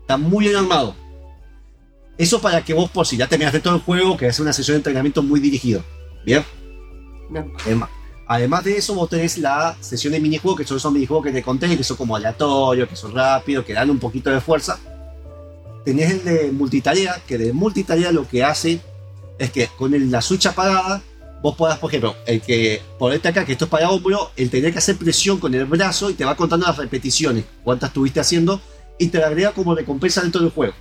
Está muy bien armado. Eso para que vos, por si ya terminaste todo el juego, que es una sesión de entrenamiento muy dirigido. Bien. Bien. Además, además de eso, vos tenés la sesión de minijuegos, que son esos minijuegos que te conté, que son como aleatorios, que son rápidos, que dan un poquito de fuerza. Tenés el de multitarea, que de multitarea lo que hace es que con el- la switch apagada, vos podás, por ejemplo, el que ponerte acá, que esto es para hombro, el tener que hacer presión con el brazo y te va contando las repeticiones, cuántas estuviste haciendo, y te la agrega como recompensa dentro del juego.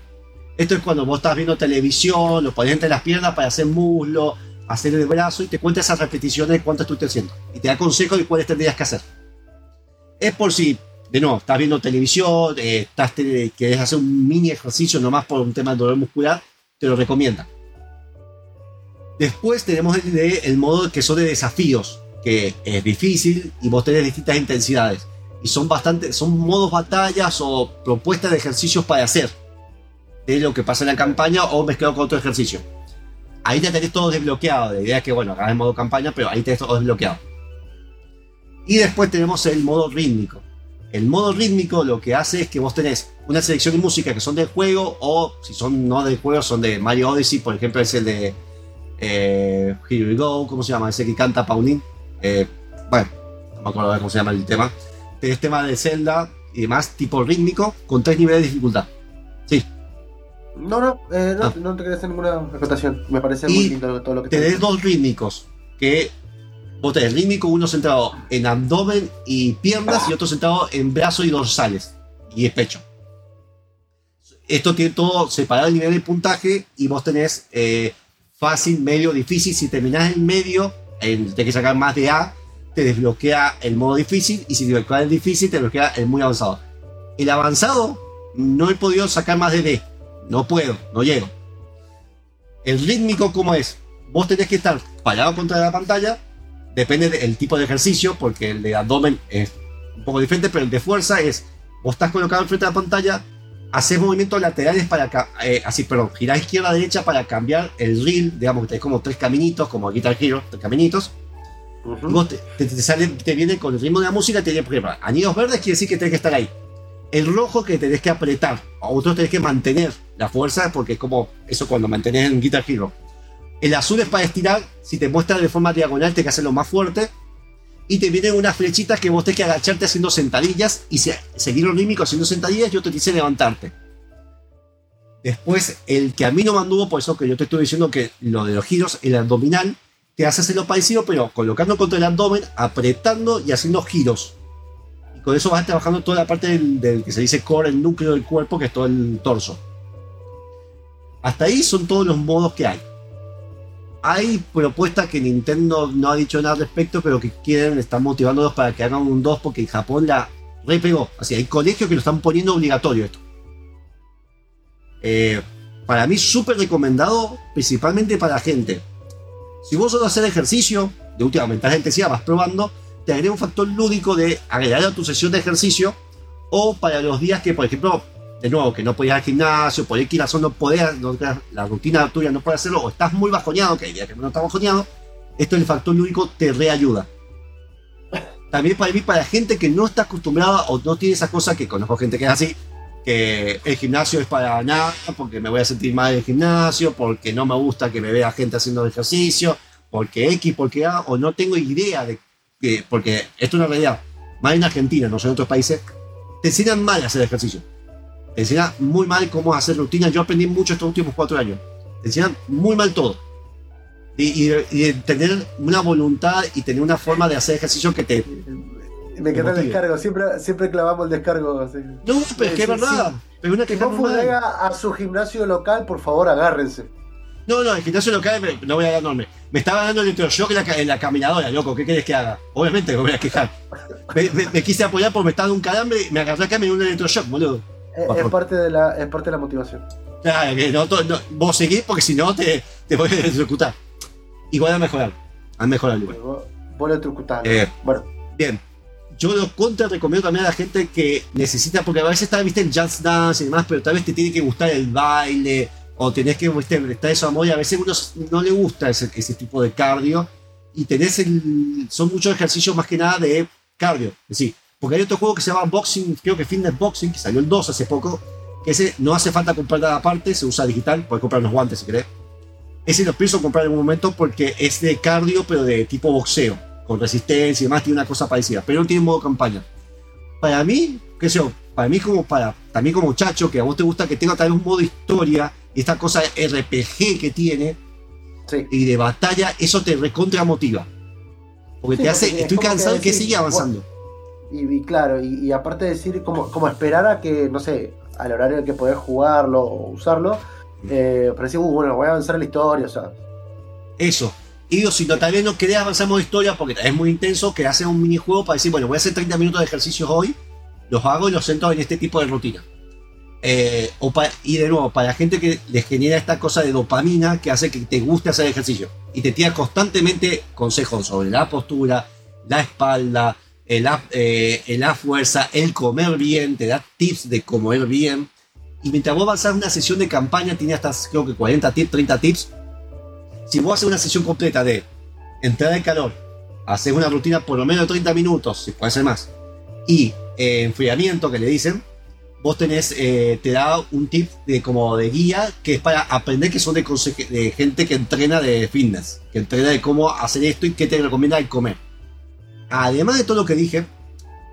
Esto es cuando vos estás viendo televisión, lo pones entre las piernas para hacer muslo, hacer el brazo y te cuenta esas repeticiones de cuántas estuviste haciendo. Y te da consejos de cuáles tendrías que hacer. Es por si, de nuevo, estás viendo televisión, eh, estás, querés hacer un mini ejercicio nomás por un tema de dolor muscular, te lo recomienda. Después tenemos el, modo que son de desafíos, que es difícil y vos tenés distintas intensidades. Y son bastante, son modos batallas o propuestas de ejercicios para hacer. De lo que pasa en la campaña o mezclado con otro ejercicio. Ahí ya tenés todo desbloqueado. La idea es que, bueno, acá es modo campaña, pero ahí tenés todo desbloqueado. Y después tenemos el modo rítmico. El modo rítmico lo que hace es que vos tenés una selección de música que son del juego o si son no del juego son de Mario Odyssey, por ejemplo es el de eh, Here We Go, ¿cómo se llama? Ese que canta Pauline. Eh, bueno, no me acuerdo cómo se llama el tema. Tenés tema de Zelda y demás, tipo rítmico, con tres niveles de dificultad. Sí, No, no, eh, no, Ah. no te querés hacer ninguna acotación. Me parece Y muy lindo todo lo que tenés dos rítmicos, que vos tenés rítmico, uno centrado en abdomen y piernas y otro centrado en brazos y dorsales y el pecho. Esto tiene todo separado el nivel de puntaje y vos tenés eh, fácil, medio, difícil. Si terminás en medio, en, tenés que sacar más de A, te desbloquea el modo difícil y si te desbloquea el difícil, te desbloquea el muy avanzado. El avanzado no he podido sacar más de D. No puedo, no llego. El rítmico, ¿cómo es? Vos tenés que estar parado contra la pantalla. Depende del tipo de ejercicio, porque el de abdomen es un poco diferente, pero el de fuerza es, vos estás colocado enfrente de la pantalla, haces movimientos laterales para, eh, así, perdón, girar izquierda a derecha para cambiar el reel, digamos que tenés como tres caminitos, como Guitar Hero, tres caminitos. Ujú. Y vos te, te- te sale, te viene con el ritmo de la música, te viene, por ejemplo, anillos verdes quiere decir que tenés que estar ahí. El rojo que tenés que apretar, a otros tenés que mantener la fuerza, porque es como eso cuando mantenés en Guitar Hero. El azul es para estirar, si te muestra de forma diagonal, tenés que hacerlo más fuerte. Y te vienen unas flechitas que vos tenés que agacharte haciendo sentadillas y se- seguir el rítmico haciendo sentadillas. Yo te dice levantarte. Después, el que a mí no me anduvo, por eso que yo te estoy diciendo que lo de los giros, el abdominal, te hace hacer lo parecido, pero colocando contra el abdomen, apretando y haciendo giros. Y con eso vas trabajando toda la parte del que se dice core, el núcleo del cuerpo, que es todo el torso. Hasta ahí son todos los modos que hay. Hay propuestas que Nintendo no ha dicho nada al respecto, pero que quieren, están motivándolos para que hagan un 2 porque en Japón la repegó. Así, hay colegios que lo están poniendo obligatorio esto. Eh, para mí, súper recomendado, principalmente para gente. Si vos solo hacer ejercicio, de última aumentar la intensidad, vas probando, te agrega un factor lúdico de agregar a tu sesión de ejercicio o para los días que, por ejemplo, de nuevo, que no podías al gimnasio, por X razón no podías, no- la rutina tuya no puede hacerlo, o estás muy bajoneado, que días que no estás bajoneado, esto el factor lúdico te reayuda. También para mí, para gente que no está acostumbrada o no tiene esa cosa, que conozco gente que es así, que el gimnasio es para nada, porque me voy a sentir mal en el gimnasio, porque no me gusta que me vea gente haciendo ejercicio, porque X, porque A, o no tengo idea de que, porque esto es una realidad, más en Argentina, no sé en otros países, te enseñan mal a hacer ejercicio. Te enseñan muy mal cómo hacer rutinas. Yo aprendí mucho estos últimos cuatro años. Te enseñan muy mal todo. Y, y- y tener una voluntad y tener una forma de hacer ejercicio que te... Me encanta el descargo, siempre, siempre clavamos el descargo. así. No, pero es que es Sí, sí, verdad. sí. Pero una Que no llega a su gimnasio local, por favor, agárrense. No, no, el gimnasio local me- no voy a dar nombre. Me estaba dando electroshock en la, en la caminadora, loco. ¿Qué querés que haga? Obviamente me voy a quejar. Me, me- me quise apoyar porque me estaba dando un calambre y me agarré acá y me dio un electroshock, boludo. Es, parte de la, es parte de la motivación. Claro, que no, no, vos seguís porque si no te, te voy a electrocutar. Igual a mejorar. A mejorar igual. Vos, vos lo. Eh. Bueno, Bien. Yo lo contra recomiendo también a la gente que necesita, porque a veces está, viste, el jazz dance y demás, pero tal vez te tiene que gustar el baile, o tenés que, viste, prestar eso amor, y a veces a uno no le gusta ese, ese tipo de cardio, y tenés el, son muchos ejercicios más que nada de cardio, es decir, porque hay otro juego que se llama Boxing, creo que Fitness Boxing, que salió el 2 hace poco, que ese no hace falta comprar nada aparte, se usa digital, puedes comprar unos guantes si querés. Ese lo pienso comprar en un momento porque es de cardio, pero de tipo boxeo, con resistencia y demás, tiene una cosa parecida, pero no tiene modo campaña. Para mí, qué sé yo, para mí como para, también como muchacho, que a vos te gusta que tenga tal vez un modo historia, y esta cosa RPG que tiene, sí. y de batalla, eso te recontra motiva. Porque Sí, te hace, porque es estoy que cansado de que decís, sigue avanzando. Y, y claro, y, y aparte de decir, como, como esperar a que, no sé, al horario en que podés jugarlo o usarlo, eh, para decir, uh, bueno, voy a avanzar en la historia, o sea, Eso. Y digo, si no, tal vez no querés avanzar modo historia porque es muy intenso, que hacer un minijuego para decir, bueno, voy a hacer 30 minutos de ejercicios hoy, los hago y los centro en este tipo de rutina. Eh, o pa- y de nuevo, para la gente que les genera esta cosa de dopamina que hace que te guste hacer ejercicio y te tira constantemente consejos sobre la postura, la espalda, el, eh, el la fuerza, el comer bien, te da tips de comer bien. Y mientras vos avanzás una sesión de campaña, tiene hasta creo que 40 tips, 30 tips. Si vos haces una sesión completa de entrada de calor, haces una rutina por lo menos de 30 minutos, si puede ser más, y eh, enfriamiento que le dicen, vos tenés, eh, te da un tip de como de guía que es para aprender que son de, de gente que entrena de fitness, que entrena de cómo hacer esto y qué te recomienda el comer. Además de todo lo que dije,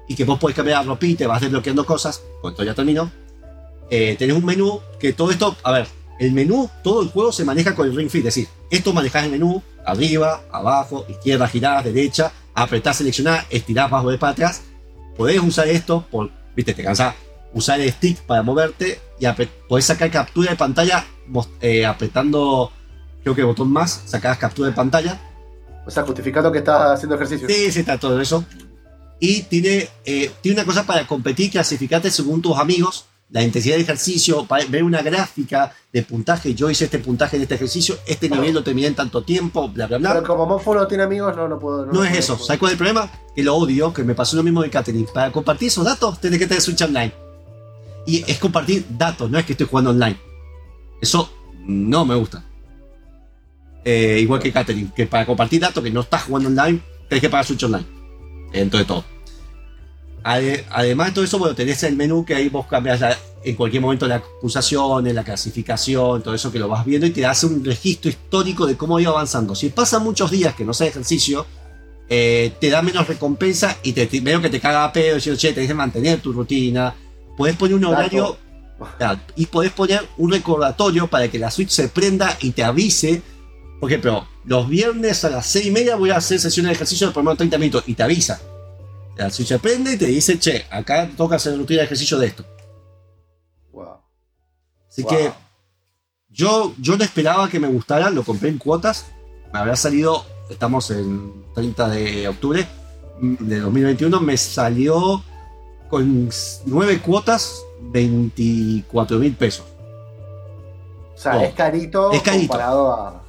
y que vos podés cambiar la vas desbloqueando cosas, con esto ya termino, eh, tenés un menú que todo esto, a ver, el menú, todo el juego se maneja con el Ring Fit, es decir, esto manejás el menú, arriba, abajo, izquierda, girar, derecha, apretar, seleccionar, estirar, vas a volver para atrás, podés usar esto, por, viste, te cansás, usar el stick para moverte y podés sacar captura de pantalla eh, apretando, creo que el botón más, sacás captura de pantalla o sea, justificando que estás haciendo ejercicio. Sí, sí, está todo eso. Y tiene, eh, tiene una cosa para competir clasificarte según tus amigos, la intensidad de ejercicio, para ver una gráfica de puntaje. Yo hice este puntaje en este ejercicio, este nivel lo terminé en tanto tiempo, bla, bla, bla. Pero como Monfo no tiene amigos, no, no puedo. No es puedo- eso. ¿Sabes cuál es el problema? Que lo odio, que me pasó lo mismo de Catherine. Para compartir esos datos, tenés que tener Switch Online. Y es compartir datos, no es que estoy jugando online. Eso no me gusta. Eh, igual que Catherine, que para compartir datos que no estás jugando online, tenés que pagar Switch Online. Dentro de todo. Ade- Además de todo eso, bueno, tenés el menú que ahí vos cambias la- en cualquier momento las pulsaciones, la clasificación, todo eso que lo vas viendo y te hace un registro histórico de cómo iba avanzando. Si pasan muchos días que no sea ejercicio, eh, te da menos recompensa y te, te- medio que te caga a pedo diciendo, che, tenés que mantener tu rutina. Podés poner un horario Claro, y podés poner un recordatorio para que la Switch se prenda y te avise. Por ejemplo, los viernes a las 6 y media voy a hacer sesiones de ejercicio de por lo menos 30 minutos y te avisa. La Switch se prende y te dice, che, acá toca hacer rutina de ejercicio de esto. Wow. Así Wow. que yo, yo no esperaba que me gustara, lo compré en cuotas. Me habrá salido, estamos en 30 de octubre de 2021, me salió con 9 cuotas 24 mil pesos. O sea, Oh. es carito, Es carito. comparado a.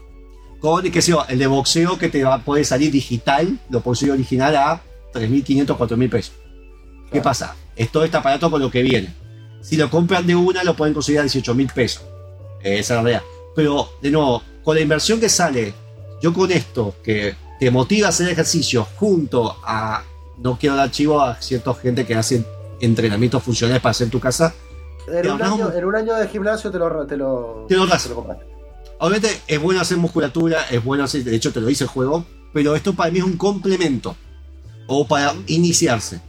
Con qué sé yo, el de boxeo que te va poder salir digital, lo posible original a 3.500, 4.000 pesos. ¿Qué Claro. pasa? Es todo este aparato con lo que viene. Si lo compran de una, lo pueden conseguir a 18.000 pesos. Eh, esa es la realidad. Pero, de nuevo, con la inversión que sale, yo con esto, que te motiva a hacer ejercicio junto a, no quiero dar chivo a cierta gente que hace entrenamientos funcionales para hacer en tu casa, En un, año, en un año de gimnasio te lo, te lo, Te lo das. compras. Obviamente es bueno hacer musculatura, es bueno hacer, de hecho te lo dice el juego, pero esto para mí es un complemento o para iniciarse.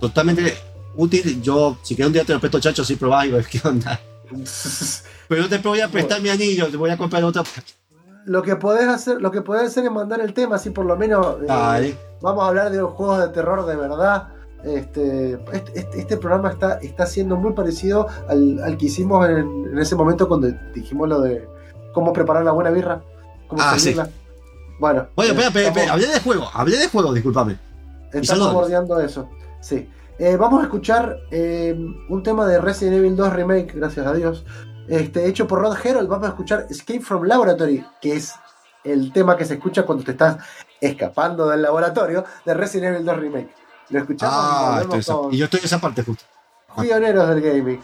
Totalmente útil. Yo, si quieres un día te lo presto chacho, si probás y ves qué onda. Pero no te voy a prestar mi anillo, te voy a comprar otra. Lo que podés hacer, lo que podés hacer es mandar el tema, así por lo menos eh, vamos a hablar de los juegos de terror de verdad. Este, este, este- este programa está, está siendo muy parecido al, al que hicimos en, en ese momento cuando dijimos lo de cómo preparar la buena birra. Cómo Ah, servirla. Bueno, Bueno, eh, espera, espera, espera, estamos- hablé de juego, hablé de juego, discúlpame. Estamos bordeando eso. Sí. Eh, vamos a escuchar eh, un tema de Resident Evil 2 Remake, gracias a Dios. Este, hecho por Rod Herold. Vamos a escuchar Escape from Laboratory, que es el tema que se escucha cuando te estás escapando del laboratorio de Resident Evil 2 Remake. Lo escuchamos y Ah, volvemos estoy esa- y yo estoy en esa parte justo. pioneros del gaming.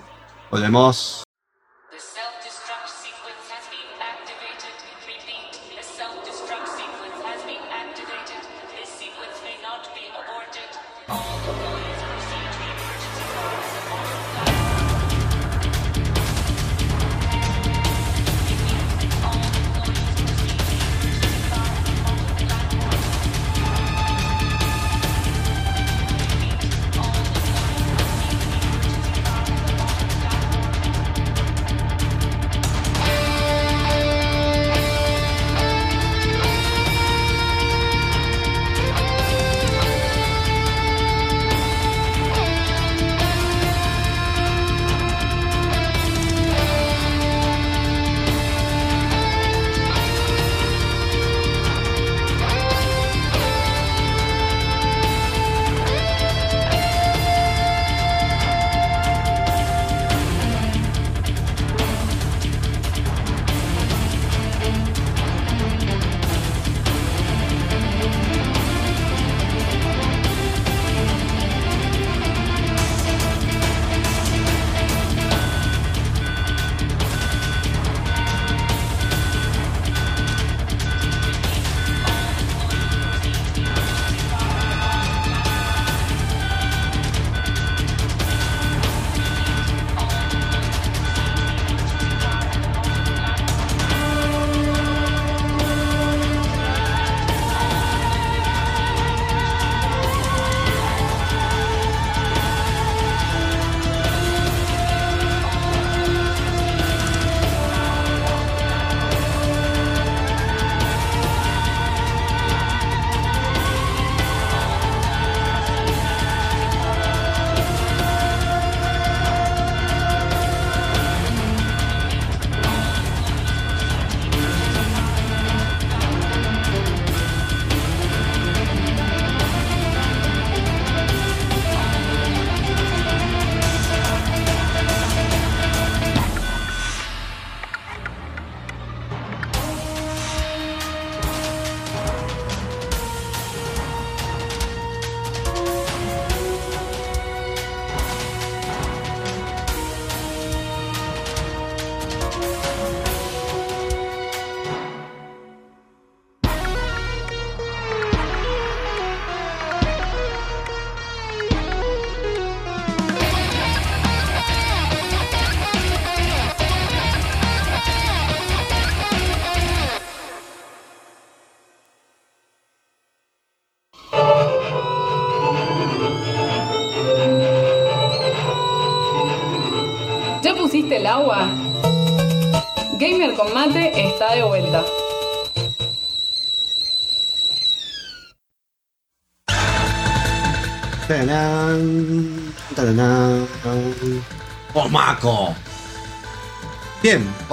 Volvemos.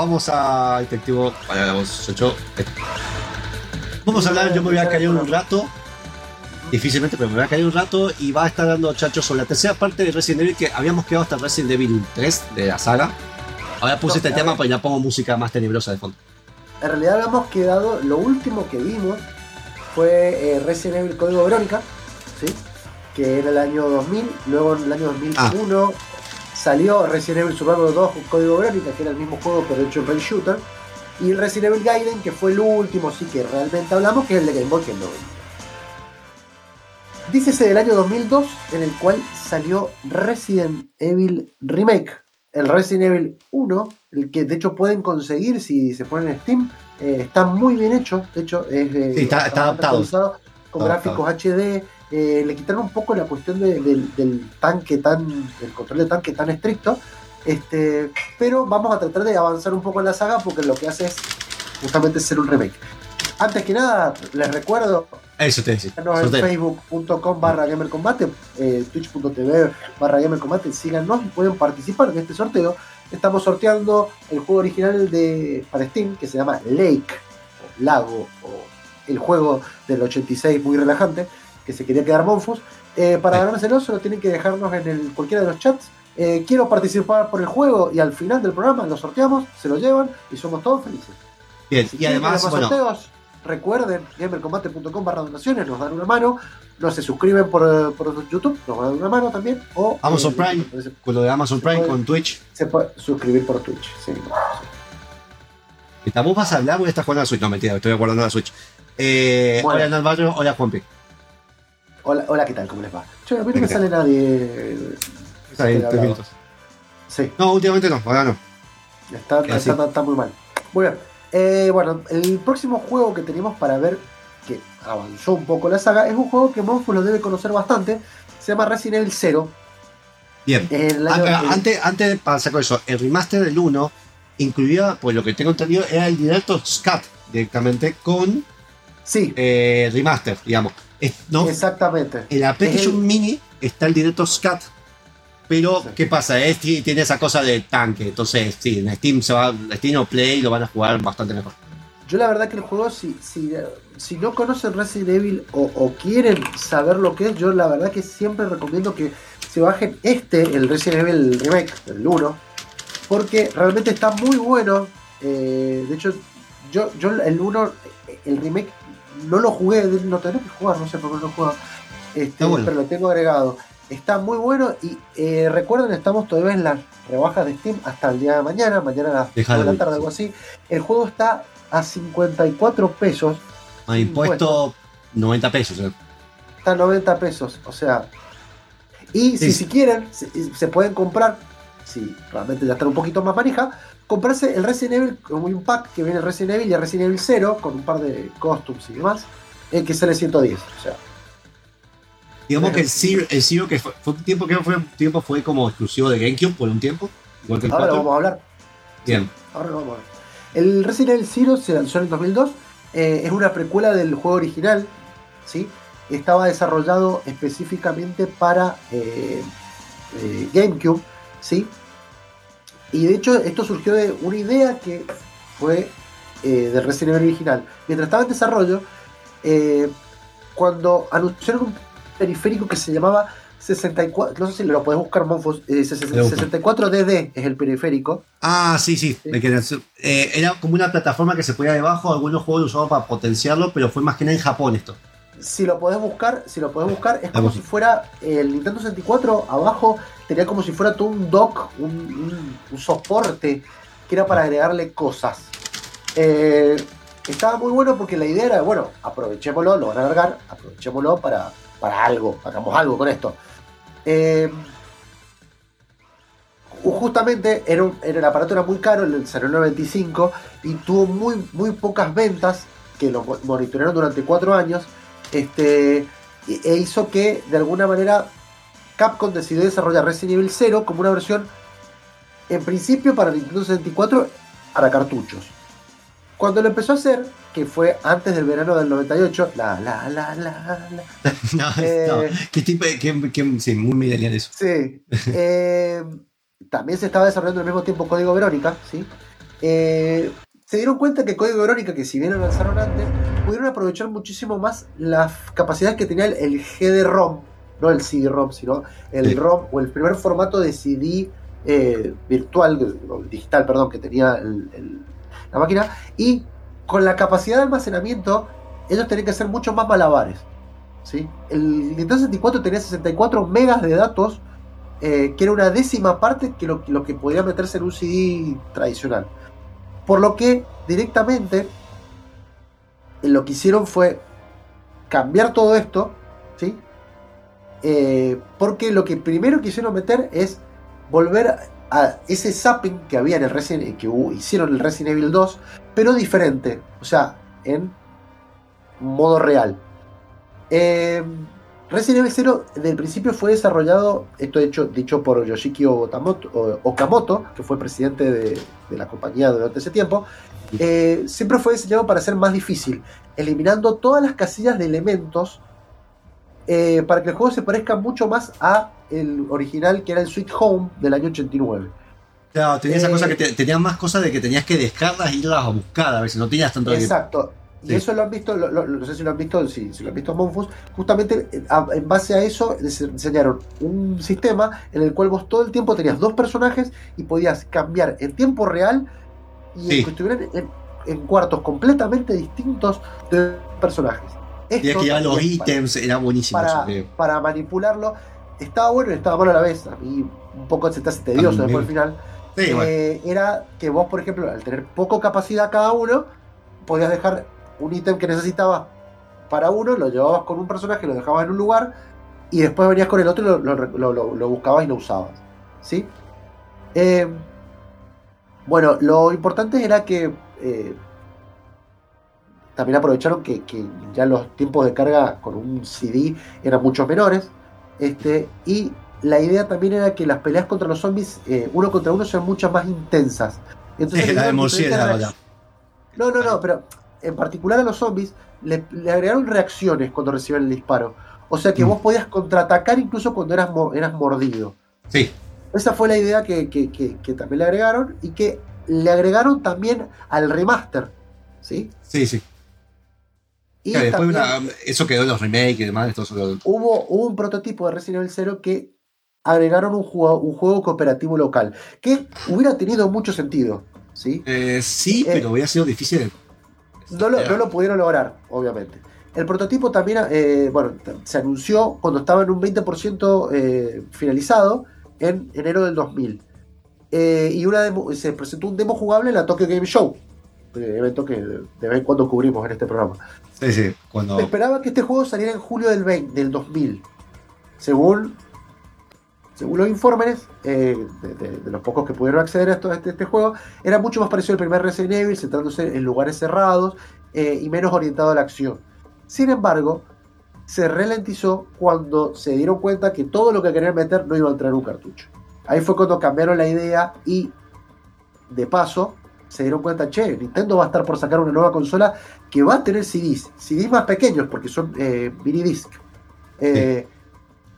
Vamos a Detectivo. Para vos, Chocho. Vamos a hablar, yo me voy a caer un rato. Difícilmente, pero me voy a caer un rato y va a estar dando Chacho sobre la tercera parte de Resident Evil que habíamos quedado hasta Resident Evil 3 de la saga. Ahora puse No, este tema, pues ya pongo música más tenebrosa de fondo. En realidad habíamos quedado, lo último que vimos fue eh, Resident Evil Código Verónica, ¿sí? que era el año 2000, luego en el año 2001 salió Resident Evil Survival 2 con Código Verónica, que era el mismo juego pero hecho en Shooter, y Resident Evil Gaiden, que fue el último, sí que realmente hablamos, que es el de Game Boy, que no Dícese del año 2002, en el cual salió Resident Evil Remake, el Resident Evil 1, el que de hecho pueden conseguir si se ponen en Steam, eh, está muy bien hecho, de hecho es eh, Sí, está- está adaptado. con Está gráficos HD, eh, le quitaron un poco la cuestión de- del, del tanque tan, del control de tanque tan estricto, este, pero vamos a tratar de avanzar un poco en la saga porque lo que hace es justamente ser un remake. Antes que nada, les recuerdo Eso te. Síganos en facebook.com barra gamercombate, eh, twitch.tv barra gamercombate, síganos y pueden participar en este sorteo. Estamos sorteando el juego original de para Steam que se llama Lake, o Lago, o el juego del 86 muy relajante, que se quería quedar Monfus. Eh, para ganárselo solo tienen que dejarnos en el, cualquiera de los chats. eh, quiero participar por el juego y al final del programa lo sorteamos, se lo llevan y somos todos felices. Bien, Si y además, más bueno, sorteos, recuerden, gamercombate.com barra donaciones, nos dan una mano, no se suscriben por, eh, por YouTube, nos dan una mano también, o Amazon eh, Prime. Se, con lo de Amazon Prime, puede- con Twitch. se puede suscribir por Twitch. Sí. Vos vas a hablar, voy a estar jugando a la Switch. No, mentira, estoy guardando la Switch. Eh, Bueno. Hola, Narvayo, hola, Juanpi. Hola, hola, ¿qué tal? ¿Cómo les va? Che, a mí no ¿Qué me sale nadie. Tres hablando. minutos. Sí, No, últimamente no, ahora no. está, sí. está- está muy mal. Muy bien. Eh, bueno, el próximo juego que tenemos para ver que avanzó un poco la saga es un juego que Monfus lo debe conocer bastante. Se llama Resident Evil 0. Bien. Ah, año- el- antes, antes de pasar con eso, el remaster del 1 incluía, pues lo que tengo entendido, era el directo SCAT directamente con sí, eh, remaster, digamos. No, exactamente. en la PlayStation el- Mini está el directo SCAT. Pero, Sí. ¿qué pasa? Es- ti- tiene esa cosa de tanque. Entonces, sí, en Steam se va, Steam o Play lo van a jugar bastante mejor. Yo la verdad que el juego, si, si, si no conocen Resident Evil o, o quieren saber lo que es, yo la verdad que siempre recomiendo que se bajen este, el Resident Evil Remake, el 1, porque realmente está muy bueno. Eh, de hecho, yo, yo el 1, el remake, no lo jugué, lo tendré que jugar, no sé por qué no lo juego, este, bueno. pero lo tengo agregado. Está muy bueno y eh, recuerden, estamos todavía en las rebajas de Steam hasta el día de mañana, mañana a las Deja 2 de la tarde, algo así. El juego está a 54 pesos, Más impuesto 90 pesos. eh. está a 90 pesos, o sea. Y Sí. si, si quieren, se, se pueden comprar, si realmente ya están un poquito más manija, comprarse el Resident Evil, como un pack que viene el Resident Evil y el Resident Evil 0, con un par de costumes y demás, el que sale 110, o sea. Digamos que el Zero, el Zero que fue, fue un tiempo que fue un tiempo fue como exclusivo de GameCube por un tiempo, igual que el Ahora lo 4. vamos a hablar. Bien. Ahora lo vamos a ver. El Resident Evil Zero se lanzó en el 2002. eh, es una precuela del juego original. ¿sí? Estaba desarrollado específicamente para eh, eh, GameCube. ¿sí? Y de hecho esto surgió de una idea que fue eh, del Resident Evil original. Mientras estaba en desarrollo, eh, cuando anunciaron un periférico que se llamaba 64, no sé si lo podés buscar, Monfos, eh, Lo busco. 64DD es el periférico. Ah, sí, sí. Sí. eh, era como una plataforma que se ponía debajo, algunos juegos lo usaban para potenciarlo, pero fue más que nada en Japón esto. Si lo podés buscar, si lo podés buscar, es como si fuera el Nintendo 64 abajo tenía como si fuera todo un dock, un, un- un soporte que era para agregarle cosas. Eh, estaba muy bueno porque la idea era, bueno, aprovechémoslo, lo van a alargar, aprovechémoslo para, para algo, hagamos algo con esto. Eh, justamente era, un- era el aparato era muy caro, el salió en el 95 y tuvo muy, muy pocas ventas que lo mo- monitorearon durante cuatro años este, e hizo que de alguna manera Capcom decidió desarrollar Resident Evil 0 como una versión en principio para Nintendo 64 para cartuchos. Cuando lo empezó a hacer, que fue antes del verano del 98, la la la la la. No, Eh, no. ¿Qué tipo de.? Qué, qué- sí, muy millennial eso. Sí. eh, también se estaba desarrollando al mismo tiempo Código Verónica, ¿sí? Eh, se dieron cuenta que Código Verónica, que si bien lo lanzaron antes, pudieron aprovechar muchísimo más las capacidades que tenía el, el GD-ROM, no el CD-ROM, sino el Sí. ROM o el primer formato de CD eh, virtual, o digital, perdón, que tenía el- el- la máquina, y con la capacidad de almacenamiento, ellos tenían que hacer mucho más malabares. ¿sí? El Nintendo 64 tenía 64 megas de datos, eh, que era una décima parte que lo, lo que podía meterse en un CD tradicional. Por lo que directamente lo que hicieron fue cambiar todo esto, ¿sí? Eh, porque lo que primero quisieron meter es volver a ese zapping que había en el Resident que hubo- hicieron en el Resident Evil 2, pero diferente, o sea, en modo real. Eh, Resident Evil 0 desde el principio fue desarrollado, esto hecho, dicho por Yoshiki Okamoto, que fue presidente de, de la compañía durante ese tiempo, eh, siempre fue diseñado para ser más difícil, eliminando todas las casillas de elementos eh, para que el juego se parezca mucho más a el original que era el Sweet Home del año 89. Claro, tenía esa Eh, cosa que te- tenía más cosas de que tenías que descargas e irlas a buscar a ver si no tenías tanto tiempo. Exacto. Y Sí. eso lo han visto, lo- lo- no sé si lo han visto, si, si lo han visto Monfus, justamente eh, a- en base a eso dise- diseñaron un sistema en el cual vos todo el tiempo tenías dos personajes y podías cambiar en tiempo real y Sí. que estuvieran en, en cuartos completamente distintos de personajes. Esto que llevar los ítems, era buenísimo para, eso. eh. para manipularlo estaba bueno y estaba malo a la vez. A mí un poco se te hace tedioso después al final. Sí, bueno. Eh, era que vos, por ejemplo, al tener poco capacidad cada uno, podías dejar un ítem que necesitabas para uno, lo llevabas con un personaje, lo dejabas en un lugar, y después venías con el otro y lo, lo- lo- lo- lo buscabas y lo usabas. ¿Sí? Eh, bueno, lo importante era que eh, también aprovecharon que, que ya los tiempos de carga con un CD eran mucho menores. Este, y la idea también era que las peleas contra los zombies, eh, uno contra uno, sean muchas más intensas. Entonces, Sí, la de murciélago, No, no, no, pero en particular a los zombies le, le agregaron reacciones cuando reciben el disparo. O sea que Mm. vos podías contraatacar incluso cuando eras, mo- eras mordido. Sí, Esa fue la idea que, que- que- que también le agregaron y que le agregaron también al remaster. ¿Sí? sí, sí. Y Claro, después una- eso quedó en los remakes y demás. Quedó- hubo, hubo un prototipo de Resident Evil 0 que agregaron un juego, un juego cooperativo local que hubiera tenido mucho sentido. ¿sí? Eh, sí, Eh, pero hubiera sido difícil. No lo, no lo pudieron lograr, obviamente. El prototipo también, eh, bueno, se anunció cuando estaba en un 20% eh, finalizado en enero del 2000. Eh, y una demo- se presentó un demo jugable en la Tokyo Game Show, evento que de vez en cuando cubrimos en este programa. Sí, sí. Cuando. Esperaba que este juego saliera en julio del, 20 del 2000. Según, según los informes eh, de, de- de los pocos que pudieron acceder a, esto- a este, este juego, era mucho más parecido al primer Resident Evil, centrándose en lugares cerrados eh, y menos orientado a la acción. Sin embargo, se ralentizó cuando se dieron cuenta que todo lo que querían meter no iba a entrar en un cartucho. Ahí fue cuando cambiaron la idea y, de paso, se dieron cuenta, che, Nintendo va a estar por sacar una nueva consola que va a tener CDs, CDs más pequeños porque son eh, mini disc, eh,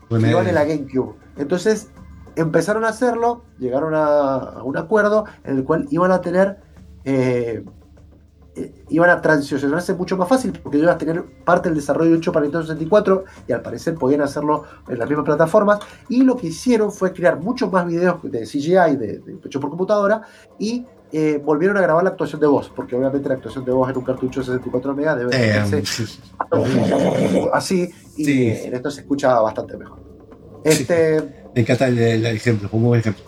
iban en la GameCube. Entonces empezaron a hacerlo, llegaron a, a un acuerdo en el cual iban a tener, eh, eh, iban a transicionarse mucho más fácil porque iban a tener parte del desarrollo hecho para Nintendo 64 y al parecer podían hacerlo en las mismas plataformas. Y lo que hicieron fue crear muchos más videos de CGI de, de hecho por computadora y eh, volvieron a grabar la actuación de voz, porque obviamente la actuación de voz en un cartucho de 64 megas debe Eh, hacerse así y Sí. en esto se escucha bastante mejor. Este, me encanta el, el ejemplo, un buen ejemplo.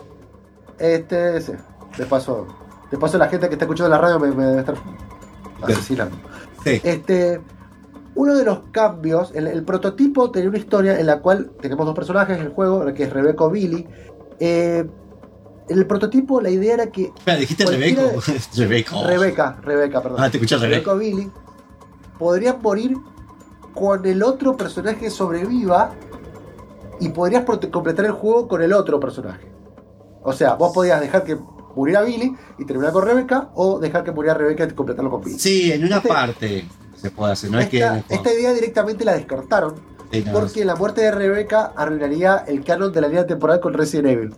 este, sí, de paso, de paso la gente que está escuchando la radio me, me debe estar asesinando. Sí. Este, uno de los cambios, el, el prototipo tenía una historia en la cual tenemos dos personajes en el juego, que es Rebecca o Billy. Eh, el prototipo la idea era que Espera, dijiste Rebeco. Rebeco. Rebeca, Rebeca, perdón. Ah, te escuché Rebeca. Billy podrían morir con el otro personaje sobreviva y podrías completar el juego con el otro personaje. O sea, vos podías dejar que muriera Billy y terminar con Rebeca, o dejar que muriera Rebeca y completarlo con Billy. Sí, en una Este- parte se puede hacer, no es que. esta, esta idea directamente la descartaron, Sí, no, porque la muerte de Rebeca arruinaría el canon de la línea temporal con Resident Evil.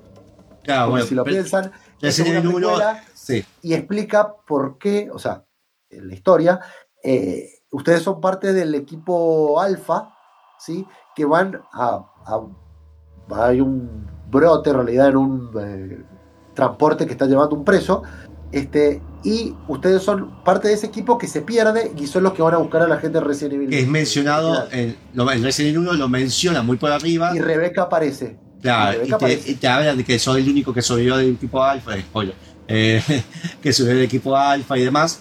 Claro, bueno, si lo piensan, es una Evil 1, precuela sí. y explica por qué, o sea, en la historia, eh, ustedes son parte del equipo alfa, ¿sí? Que van a, a- Hay un brote, en realidad, en un eh, transporte que está llevando un preso, este, y ustedes son parte de ese equipo que se pierde y son los que van a buscar a la gente de Resident Evil. Que es mencionado, en, en Resident Evil 1 lo menciona muy por arriba. Y Rebeca aparece. Claro, Y te, y te hablan de que soy el único que sobrevivió del equipo alfa, spoiler, eh, que sobrevivió del equipo alfa y demás,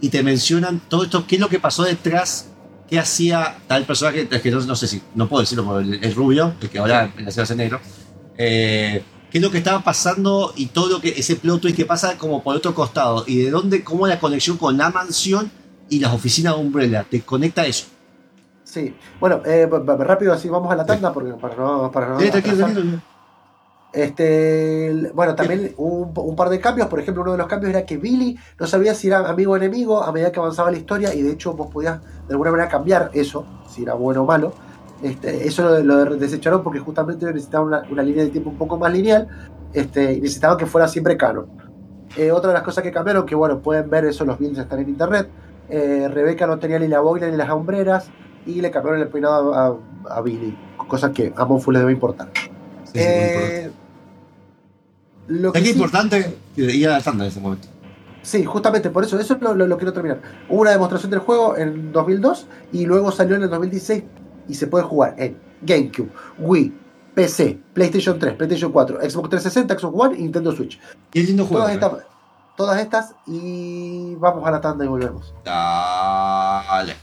y te mencionan todo esto, qué es lo que pasó detrás, qué hacía tal personaje, es que no, no sé si, no puedo decirlo, porque el, el rubio, el que ahora en la ciudad es negro, eh, qué es lo que estaba pasando y todo lo que, ese plot twist que pasa como por otro costado, y de dónde, cómo la conexión con la mansión y las oficinas de Umbrella, te conecta eso. Sí. Bueno, eh, rápido así vamos a la tanda porque para no, para no Sí, tranquilo, atrasar. tranquilo. Este, bueno, también un, un par de cambios. Por ejemplo, uno de los cambios era que Billy no sabía si era amigo o enemigo a medida que avanzaba la historia y de hecho vos podías de alguna manera cambiar eso, si era bueno o malo. Este, eso lo, lo desecharon porque justamente necesitaban una, una línea de tiempo un poco más lineal este, y necesitaban que fuera siempre canon. Eh, otra de las cosas que cambiaron, que bueno, pueden ver eso, los builds están en internet. eh, Rebeca no tenía ni la boina ni las hombreras y le cambiaron el peinado a, a- a Billy, cosa que a Monfu le debe importar. Sí. Eh, lo que Es sí- importante ir a la tanda en ese momento. Sí, justamente por eso, eso lo, lo- lo quiero terminar. Hubo una demostración del juego en 2002 y luego salió en el 2016 y se puede jugar en GameCube, Wii, PC, PlayStation 3, PlayStation 4, Xbox 360, Xbox One y Nintendo Switch. Qué lindo juego. Todas eh. estas, todas estas y vamos a la tanda y volvemos. Dale.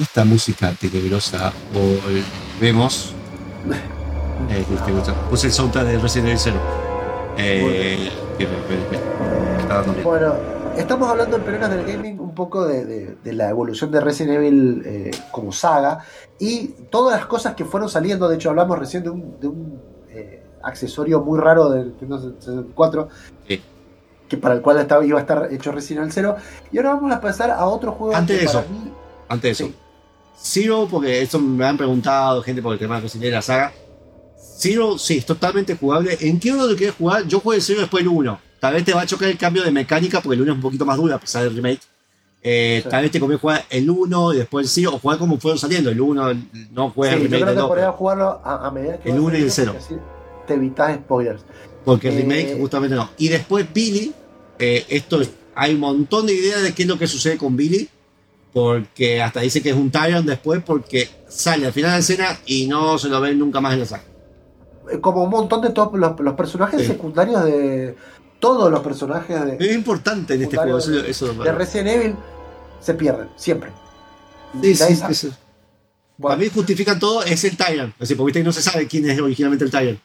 Esta música tenebrosa volvemos. Eh, te gusta. Puse el soundtrack de Resident Evil 0. Eh, miedo. Bueno, estamos hablando en Peronas del Gaming un poco de, de- de la evolución de Resident Evil eh, como saga y todas las cosas que fueron saliendo. De hecho, hablamos recién de un, de un, eh, accesorio muy raro del Nintendo 64 Sí. que para el cual estaba, iba a estar hecho Resident Evil 0. Y ahora vamos a pasar a otro juego Antes de para eso. mí- Antes de eso. Zero, porque esto me han preguntado gente por el tema de Resident Evil, la saga. Zero, sí, es totalmente jugable. ¿En qué orden lo quieres jugar? Yo jugué el Zero después el 1. Tal vez te va a chocar el cambio de mecánica porque el 1 es un poquito más duro a pesar del remake. Eh, Sí. Tal vez te conviene jugar el 1 y después el 0 o jugar como fueron saliendo. El 1 no juega Sí, el yo remake creo del que 2. podrías jugarlo a, a medida que El va uno y el saliendo, cero. porque así Te evitas spoilers. Porque el Eh, remake justamente no. Y después Billy, eh, esto es- hay un montón de ideas de qué es lo que sucede con Billy. Porque hasta dice que es un Tyrant después porque sale al final de la escena y no se lo ven nunca más en la saga. Eh, Como un montón de todos los, los personajes Sí. secundarios de. Todos los personajes de, Es importante en este juego. Eso, eso- de Resident Evil se pierden, siempre. Sí. Bueno, Para mí justifican todo, es el Tyrant. Así, porque no se sabe quién es originalmente el Tyrant.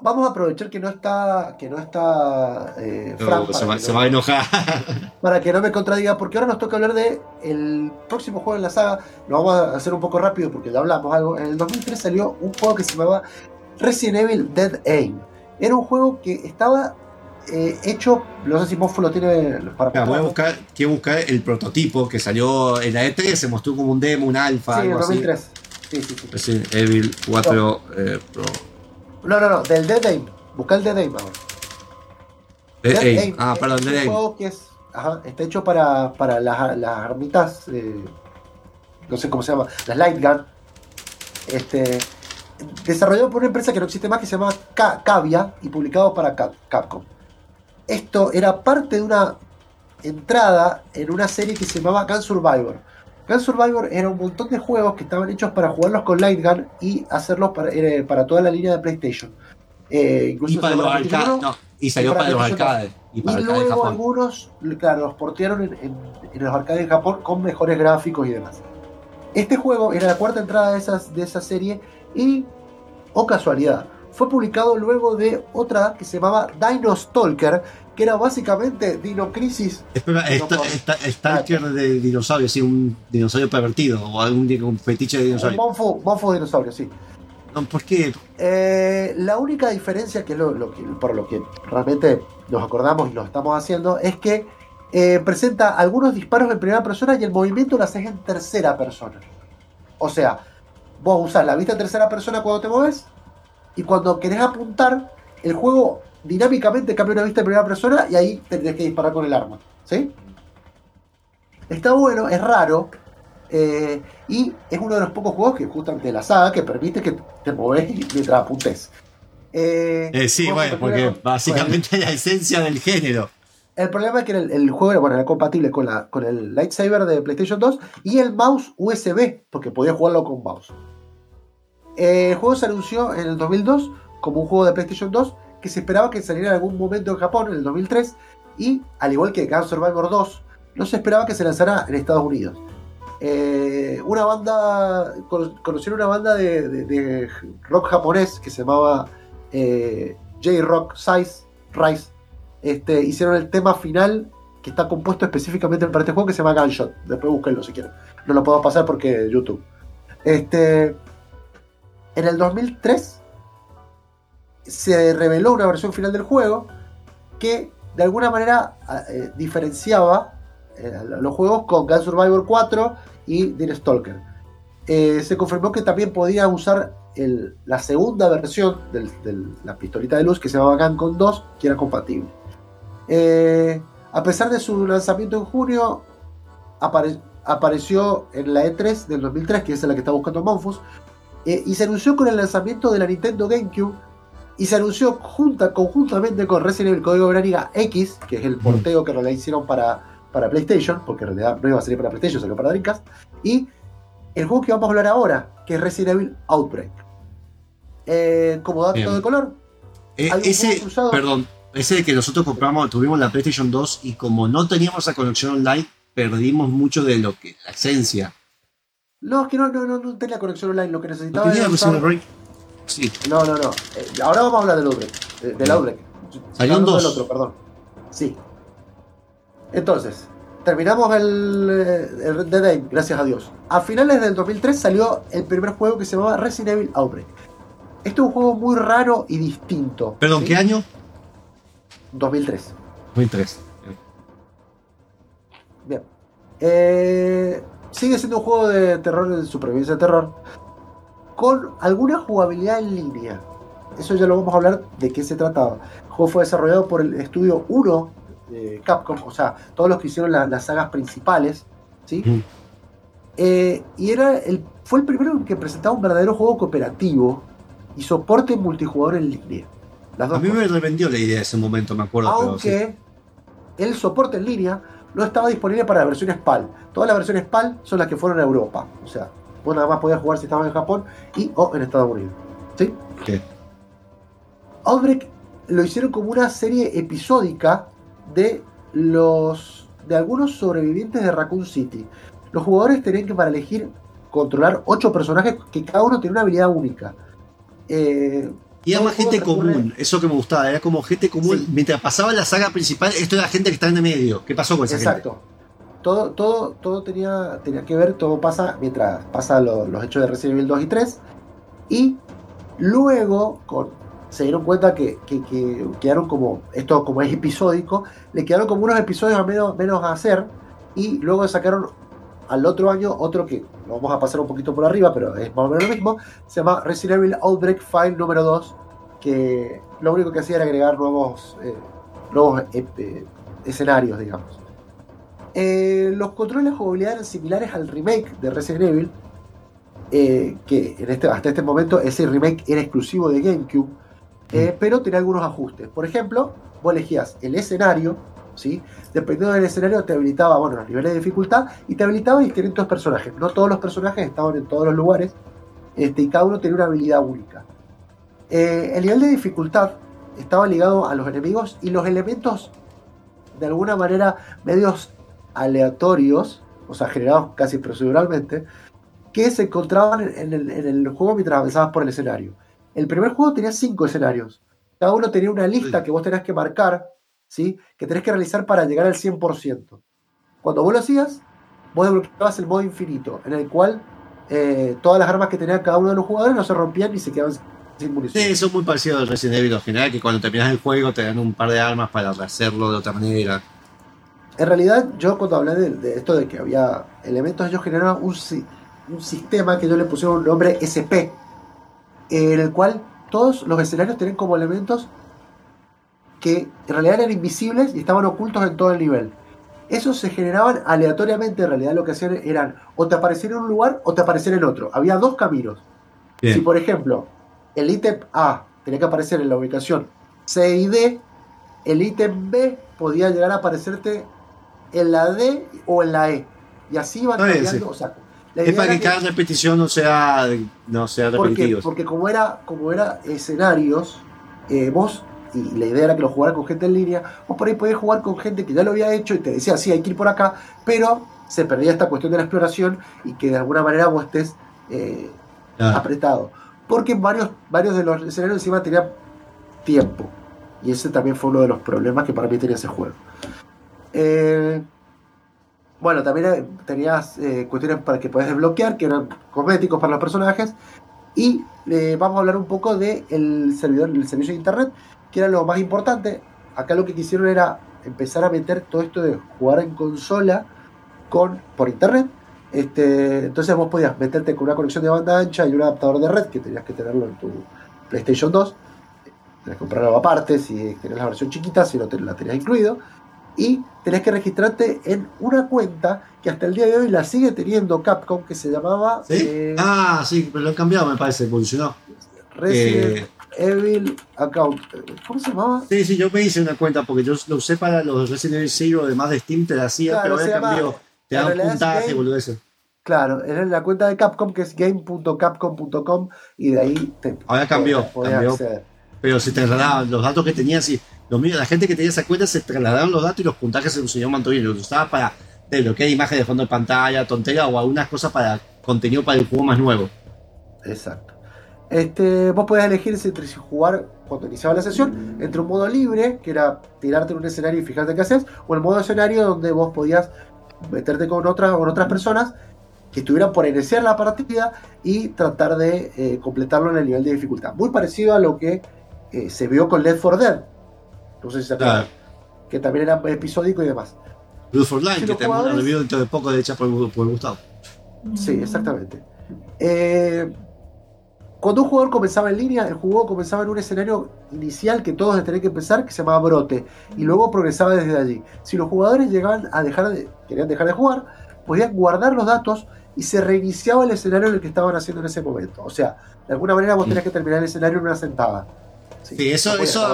Vamos a aprovechar que no está, que no está eh, No, se, va, que se no, va a enojar. para que no me contradiga, porque ahora nos toca hablar de el próximo juego en la saga. Lo vamos a hacer un poco rápido porque ya hablamos algo. En el 2003 salió un juego que se llamaba Resident Evil Dead Aim. Era un juego que estaba eh, hecho, no sé si Monfo lo tiene para Mira, voy a buscar, quiero buscar el prototipo que salió en la E3, se mostró como un demo, un alfa, Sí, en el algo así. 2003. Sí, sí, sí. Resident Evil 4 eh, Pro. No, no, no, del Dead Aim. Busca el Dead Aim ahora. Dead Dead Aim. Aim Ah, perdón, Dead Aim. juego que es, ajá, está hecho para, para las, las armitas, eh, no sé cómo se llama, las Light Gun. Este, desarrollado por una empresa que no existe más que se llama Ca- Cavia y publicado para Cap- Capcom. Esto era parte de una entrada en una serie que se llamaba Gun Survivor. Gun Survivor era un montón de juegos que estaban hechos para jugarlos con Light Gun y hacerlos para, eh, para toda la línea de PlayStation. Eh, incluso Y para los arcades. 1, No, y salió y para para los arcades. Y para luego Japón. algunos, claro, los portearon en, en- en los arcades de Japón con mejores gráficos y demás. Este juego era la cuarta entrada de, esas, de esa serie y, o casualidad, fue publicado luego de otra que se llamaba Dino Stalker, que era básicamente Dino Crisis. Espera, puedo. esta, Stalker de dinosaurio, sí, un dinosaurio pervertido o algún un fetiche de Un dinosaurio. monfo, monfo dinosaurio, sí. No, ¿Por qué? Eh, la única diferencia, que es lo, lo que- por lo que realmente nos acordamos y lo estamos haciendo, es que eh, presenta algunos disparos en primera persona y el movimiento lo haces en tercera persona. O sea, vos usás la vista en tercera persona cuando te mueves y cuando querés apuntar, el juego dinámicamente cambia una vista en primera persona y ahí tendrías que disparar con el arma. ¿Sí? Está bueno, es raro. eh, y es uno de los pocos juegos que justamente de la saga que permite que te mueves mientras apuntes. Eh, Eh, sí, bueno, porque básicamente es la esencia del género. el problema es que el, el juego era, bueno, era compatible con, la, con el lightsaber de PlayStation 2 y el mouse USB, porque podía jugarlo con mouse. El juego se anunció en el 2002 como un juego de PlayStation 2 que se esperaba que saliera en algún momento en Japón en el 2003 y, al igual que Gun Survivor 2, no se esperaba que se lanzara en Estados Unidos. Eh, una banda, cono- conocieron una banda de rock japonés que se llamaba eh, J-Rock Size Rise. Este, hicieron el tema final que está compuesto específicamente para este juego que se llama Gunshot. Después búsquenlo si quieren. No lo puedo pasar porque YouTube. Este, en el 2003 se reveló una versión final del juego que de alguna manera eh, diferenciaba eh, los juegos con Gun Survivor 4 y Deer Stalker. Eh, se confirmó que también podía usar la segunda versión de la pistolita de luz que se llamaba Guncon 2, que era compatible. A pesar de su lanzamiento en junio, apare- apareció en la E3 del 2003, que es la que está buscando Monfus, y se anunció con el lanzamiento de la Nintendo GameCube, y se anunció junta, conjuntamente con Resident Evil Código Verónica X, que es el porteo que realidad hicieron para, para PlayStation, porque en realidad no iba a salir para PlayStation, sino para Dreamcast, y el juego que vamos a hablar ahora, que es Resident Evil Outbreak. Eh, como dato Bien. de color, Eh, ¿Algún ese, cruzado? perdón, ese que nosotros compramos, tuvimos la PlayStation 2 y como no teníamos la conexión online, perdimos mucho de lo que, la esencia. no, es que no, no, no, no tenía conexión online, lo que ¿No necesitaba tenía era usar-? Sí. No, no, no. Eh, ahora vamos a hablar del Outbreak. eh, del Outbreak. Salió un Hablando del 2. otro, perdón. Sí. Entonces, terminamos el, eh, el Red Dead gracias a Dios. A finales del 2003 salió el primer juego que se llamaba Resident Evil Outbreak. Este es un juego muy raro y distinto. Perdón, ¿sí? ¿qué año? 2003. 2003. Bien. Eh, sigue siendo un juego de terror, de supervivencia de terror, con alguna jugabilidad en línea. Eso ya lo vamos a hablar de qué se trataba. El juego fue desarrollado por el estudio 1 de Capcom, o sea, todos los que hicieron la- las sagas principales, ¿sí? Mm. Eh, y era el, fue el primero que presentaba un verdadero juego cooperativo y soporte multijugador en línea. Las dos A mí cosas me revendió la idea de ese momento, me acuerdo. pero sí. aunque el soporte en línea no estaba disponible para las versiones PAL. Todas las versiones PAL son las que fueron a Europa. O sea, vos nada más podías jugar si estabas en Japón y o en Estados Unidos. ¿Sí? ¿Qué? Outbreak lo hicieron como una serie episódica de los de algunos sobrevivientes de Raccoon City. Los jugadores tenían que para elegir controlar ocho personajes que cada uno tenía una habilidad única. Eh, Y era más gente común, eso que me gustaba, era como gente común. Sí. Mientras pasaba la saga principal, esto era gente que está en el medio. ¿Qué pasó con esa Exacto. Todo, todo, todo tenía, tenía que ver, todo pasa mientras pasa lo- los hechos de Resident Evil 2 y 3. Y luego se dieron cuenta que, que- que quedaron como, esto como es episódico, le quedaron como unos episodios a menos, menos a hacer. Y luego sacaron al otro año otro que lo vamos a pasar un poquito por arriba, pero es más o menos lo mismo. Se llama Resident Evil Outbreak File número 2. Que lo único que hacía era agregar nuevos, eh, nuevos eh, eh, escenarios, digamos. Eh, los controles de jugabilidad eran similares al remake de Resident Evil, eh, que en este, hasta este momento ese remake era exclusivo de GameCube, eh, pero tenía algunos ajustes. Por ejemplo, vos elegías el escenario, ¿sí? dependiendo del escenario te habilitaba bueno, los niveles de dificultad y te habilitaba distintos personajes. No todos los personajes estaban en todos los lugares este, y cada uno tenía una habilidad única. El nivel de dificultad estaba ligado a los enemigos y los elementos de alguna manera medios aleatorios, o sea, generados casi proceduralmente, que se encontraban en el, en el juego mientras avanzabas por el escenario. El primer juego tenía cinco escenarios. Cada uno tenía una lista que vos tenés que marcar, ¿sí? que tenés que realizar para llegar al 100%. Cuando vos lo hacías, vos desbloqueabas el modo infinito, en el cual eh, todas las armas que tenía cada uno de los jugadores no se rompían ni se quedaban sin munición. Sí, eso es muy parecido al Resident Evil original, que cuando terminas el juego te dan un par de armas para hacerlo de otra manera. En realidad, yo cuando hablé de, de esto de que había elementos, ellos generaban un, si- un sistema que yo le pusieron un nombre SP, en el cual todos los escenarios tenían como elementos que en realidad eran invisibles y estaban ocultos en todo el nivel. Esos se generaban aleatoriamente, en realidad lo que hacían eran o te aparecían en un lugar o te aparecían en otro. Había dos caminos. Bien. Si por ejemplo el ítem A tenía que aparecer en la ubicación C y D, el ítem B podía llegar a aparecerte en la D o en la E. Y así bien, cambiando. sí. o sea, la Es idea para era que cada repetición no sea, no sea ¿Por qué? repetitiva. Porque como era, como era escenarios, eh, vos, y la idea era que lo jugaras con gente en línea, vos por ahí podías jugar con gente que ya lo había hecho y te decía, sí, hay que ir por acá, pero se perdía esta cuestión de la exploración y que de alguna manera vos estés eh, Claro. apretado. Porque varios, varios de los escenarios encima tenían tiempo. Y ese también fue uno de los problemas que para mí tenía ese juego. Eh, bueno, también eh, tenías eh, cuestiones para que podías desbloquear, que eran cosméticos para los personajes. Y vamos a hablar un poco del servidor, el servicio de internet, que era lo más importante. Acá lo que quisieron era empezar a meter todo esto de jugar en consola con, por internet. Este, entonces vos podías meterte con una conexión de banda ancha y un adaptador de red que tenías que tenerlo en tu PlayStation 2. Tenías que comprarlo aparte si tenías la versión chiquita, si no te, la tenías incluido. Y tenés que registrarte en una cuenta que hasta el día de hoy la sigue teniendo Capcom, que se llamaba ¿Sí? eh, Ah, sí, pero lo han cambiado, me parece, evolucionó. Resident Eh, Evil Account. ¿Cómo se llamaba? sí, sí, yo me hice una cuenta porque yo lo usé para los Resident Evil Zero, además de Steam, te la hacía, Claro, pero ahora cambió. Te dan puntaje, boludeces. Claro, era en la cuenta de Capcom que es game.capcom.com y de ahí te Ahora cambió, podías cambió. acceder. Pero se trasladaban los datos que tenías y los míos, la gente que tenía esa cuenta se trasladaron los datos y los puntajes se los señor Mantovini. Los usaba para desbloquear imágenes de fondo de pantalla, tontería o algunas cosas para contenido para el juego más nuevo. Exacto. Este, vos podías elegir si- entre si jugar cuando iniciaba la sesión, entre un modo libre, que era tirarte en un escenario y fijarte qué haces, o el modo escenario donde vos podías meterte con otras, con otras personas que estuvieran por iniciar la partida y tratar de eh, completarlo en el nivel de dificultad. Muy parecido a lo que eh, se vio con Left 4 Dead. No sé si se acuerdan. Claro. Que también era episódico y demás. Blue for Line, Si que tenemos una review dentro de poco de hecha por, por Gustavo. Sí, exactamente. Eh, cuando un jugador comenzaba en línea, el juego comenzaba en un escenario inicial que todos tenían que empezar, que se llamaba brote, y luego progresaba desde allí. Si los jugadores llegaban a dejar de, querían dejar de jugar, podían guardar los datos y se reiniciaba el escenario en el que estaban haciendo en ese momento. O sea, de alguna manera vos tenías que terminar el escenario en una sentada. Sí, eso, eso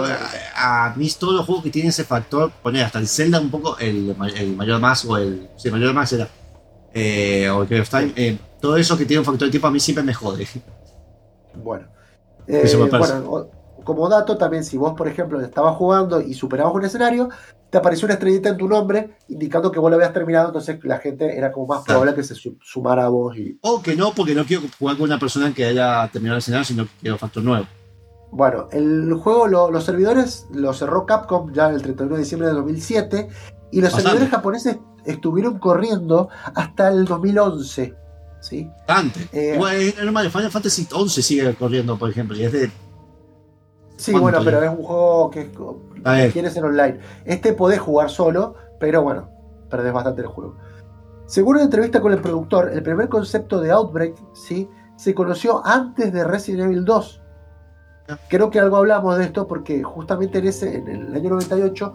a, a mí todos los juegos que tienen ese factor, poner hasta el Zelda un poco, el, el mayor más o el. Sí, el mayor más era. Eh, o el of Time, eh, todo eso que tiene un factor de tiempo a mí siempre me jode. Bueno, me Eh, bueno, como dato también, si vos, por ejemplo, estabas jugando y superabas un escenario, te apareció una estrellita en tu nombre indicando que vos lo habías terminado, entonces la gente era como más probable que se su- sumara a vos. Y, O que no, porque no quiero jugar con una persona que haya terminado el escenario, sino que quiero factor nuevo. Bueno, el juego, lo- los servidores lo cerró Capcom ya el 31 de diciembre de 2007 y los Bastante. servidores japoneses estuvieron corriendo hasta el 2011. ¿sí? Bastante. Eh, es normal, Final Fantasy 11 sigue corriendo, por ejemplo, y es de. Sí, ¿Cuánto bueno, ya? pero es un juego que ver. quieres en online. Este podés jugar solo, pero bueno, perdés bastante el juego. Según una entrevista con el productor, el primer concepto de Outbreak ¿sí? se conoció antes de Resident Evil 2. Creo que algo hablamos de esto porque justamente en, ese, en el año 98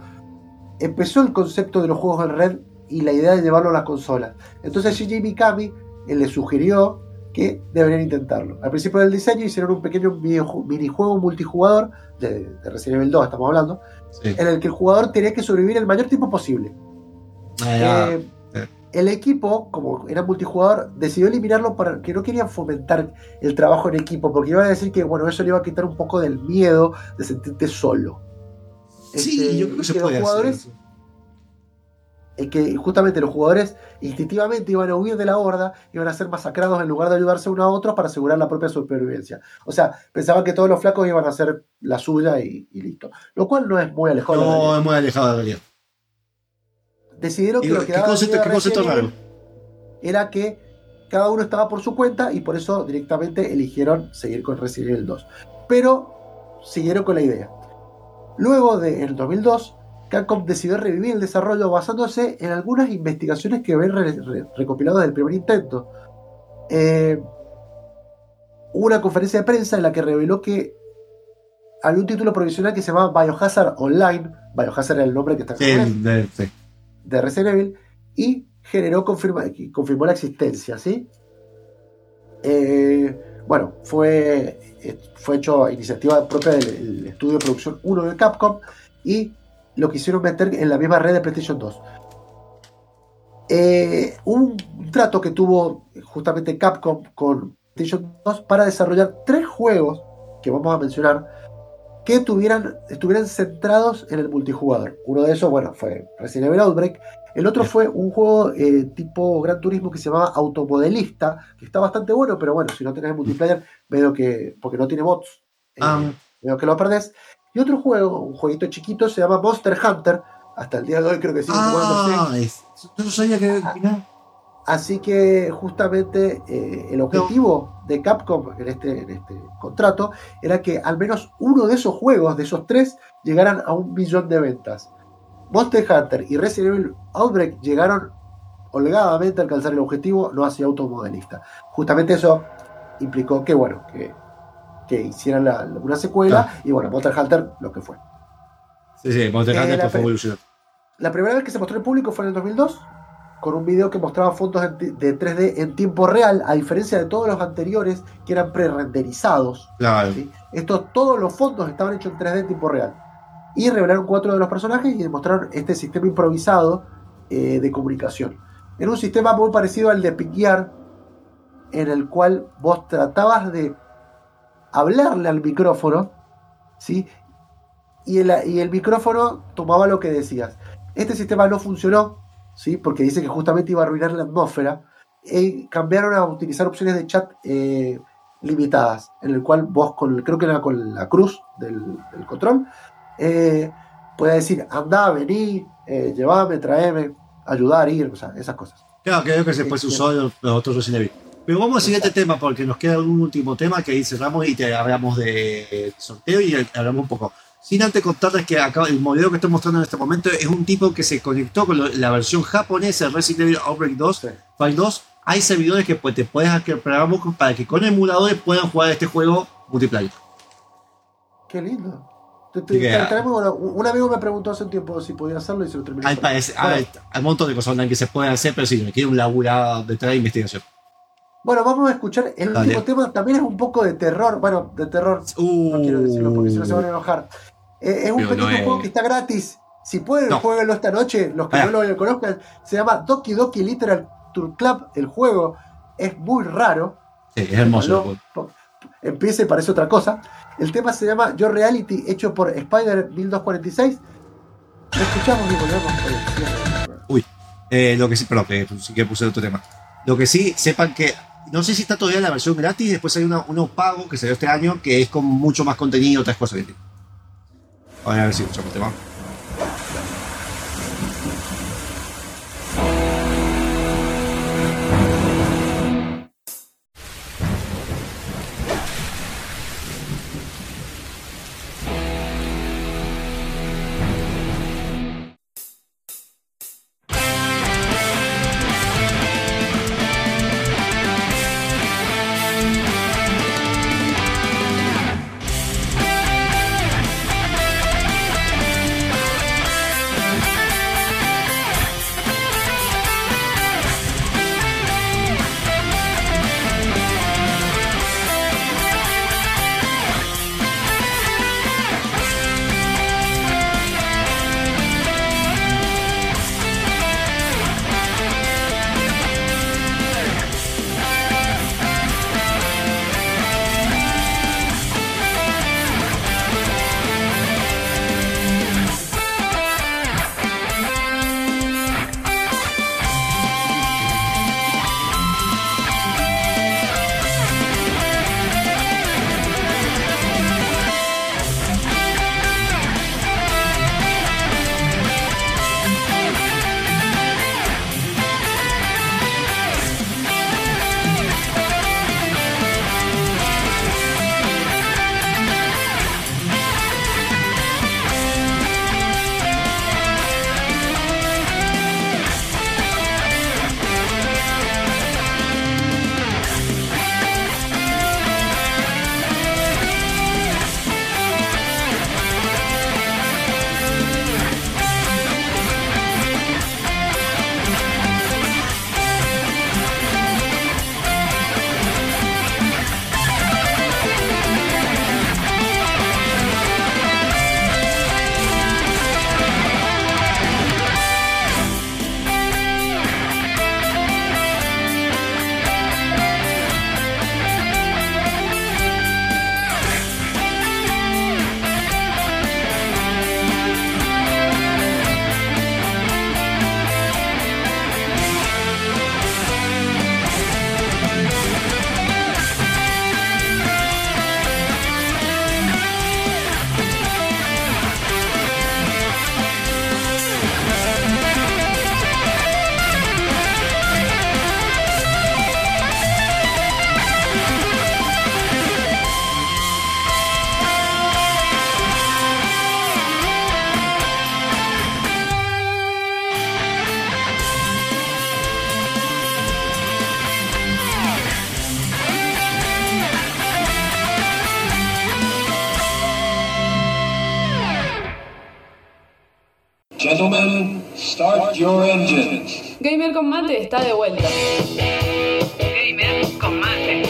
empezó el concepto de los juegos en red y la idea de llevarlo a las consolas. Entonces Shinji Mikami le sugirió que deberían intentarlo. Al principio del diseño hicieron un pequeño minijuego multijugador de, de Resident Evil 2, estamos hablando, Sí. en el que el jugador tenía que sobrevivir el mayor tiempo posible. Ah. Eh. El equipo, como era multijugador, decidió eliminarlo porque no querían fomentar el trabajo en equipo, porque iba a decir que bueno, eso le iba a quitar un poco del miedo de sentirte solo. Sí, Este, yo creo que se los puede jugadores, hacer. eso. que justamente los jugadores instintivamente iban a huir de la horda, iban a ser masacrados en lugar de ayudarse uno a otro para asegurar la propia supervivencia. O sea, pensaban que todos los flacos iban a hacer la suya y, y listo. Lo cual no es muy alejado de la. No, es muy alejado de la realidad. Decidieron que lo que ¿Qué concepto, qué concepto raro? Era que cada uno estaba por su cuenta y por eso directamente eligieron seguir con Resident Evil 2. Pero siguieron con la idea. Luego de en el 2002, Capcom decidió revivir el desarrollo basándose en algunas investigaciones que ven re- re- recopiladas del primer intento. Eh, hubo una conferencia de prensa en la que reveló que había un título provisional que se llamaba Biohazard Online. Biohazard era el nombre que está en Sí, sí. De Resident Evil y generó confirma, confirmó la existencia, ¿sí? Eh, bueno, fue, fue hecho a iniciativa propia del el estudio de producción 1 de Capcom y lo quisieron meter en la misma red de PlayStation 2. Eh, un trato que tuvo justamente Capcom con PlayStation 2 para desarrollar tres juegos que vamos a mencionar que tuvieran, estuvieran centrados en el multijugador. Uno de esos, bueno, fue Resident Evil Outbreak. El otro fue un juego eh, tipo Gran Turismo que se llamaba Automodelista, que está bastante bueno, pero bueno, si no tenés multiplayer, veo que, porque no tiene bots, eh, Ah. veo que lo perdés. Y otro juego, un jueguito chiquito, se llama Monster Hunter. Hasta el día de hoy creo que sigue. Ah, es- yo no sabía que. mirá. Así que justamente eh, el objetivo de Capcom en este, en este contrato era que al menos uno de esos juegos, de esos tres, llegaran a un millón de ventas. Monster Hunter y Resident Evil Outbreak llegaron holgadamente a alcanzar el objetivo, no así automodelista. Justamente eso implicó que, bueno, que, que hicieran la- una secuela y, bueno, Monster Hunter lo que fue. Sí, sí, Monster Eh, Hunter la fue evolucionando. La primera vez que se mostró en público fue en el 2002, con un video que mostraba fondos de 3D en tiempo real, a diferencia de todos los anteriores que eran pre-renderizados. Claro. ¿sí? Estos, todos los fondos estaban hechos en 3D en tiempo real. Y revelaron cuatro de los personajes y demostraron este sistema improvisado eh, de comunicación. Era un sistema muy parecido al de Piquear, en el cual vos tratabas de hablarle al micrófono, ¿sí? Y el, y el micrófono tomaba lo que decías. Este sistema no funcionó, ¿sí? Porque dice que justamente iba a arruinar la atmósfera. Y cambiaron a utilizar opciones de chat eh, limitadas, en el cual vos, con, creo que era con la cruz del, del control, eh, puedes decir, anda, vení, eh, llevame, traeme, ayudar, ir, o sea, esas cosas. Claro, creo que después se usó en los, los otros Resident Evil. Pero vamos al siguiente tema porque nos queda un último tema que ahí cerramos y te hablamos de sorteo y hablamos un poco. Sin antes contarles que acá el modelo que estoy mostrando en este momento es un tipo que se conectó con lo- la versión japonesa de Resident Evil Outbreak 2, Sí. File 2. Hay servidores que pues, te puedes programas para que con emuladores puedan jugar este juego multiplayer. Qué lindo. Una- un amigo me preguntó hace un tiempo si podía hacerlo y se lo. Hay, Bueno, hay, hay un montón de cosas online que se pueden hacer, pero sí, me quiere un laburado detrás de investigación. Bueno, vamos a escuchar el Dale. último tema. También es un poco de terror. Bueno, de terror. No quiero decirlo porque si no se van a enojar. Eh, es un Pero no pequeño es- juego que está gratis. Si pueden, No. jueguenlo esta noche. Los que Ah. no lo conozcan, se llama Doki Doki Literal Tour Club. El juego es muy raro. Sí, es hermoso. po- empieza y parece otra cosa. El tema se llama Your Reality, hecho por Spider 1246. Lo escuchamos y volvemos cierre. Eh, lo que sí, perdón, que sí que puse otro tema. Lo que sí, sepan que no sé si está todavía la versión gratis, después hay uno pago que salió este año que es con mucho más contenido, otras cosas tiene. A ver, si escuchamos tema. Con Mate está de vuelta. Gamer con mate.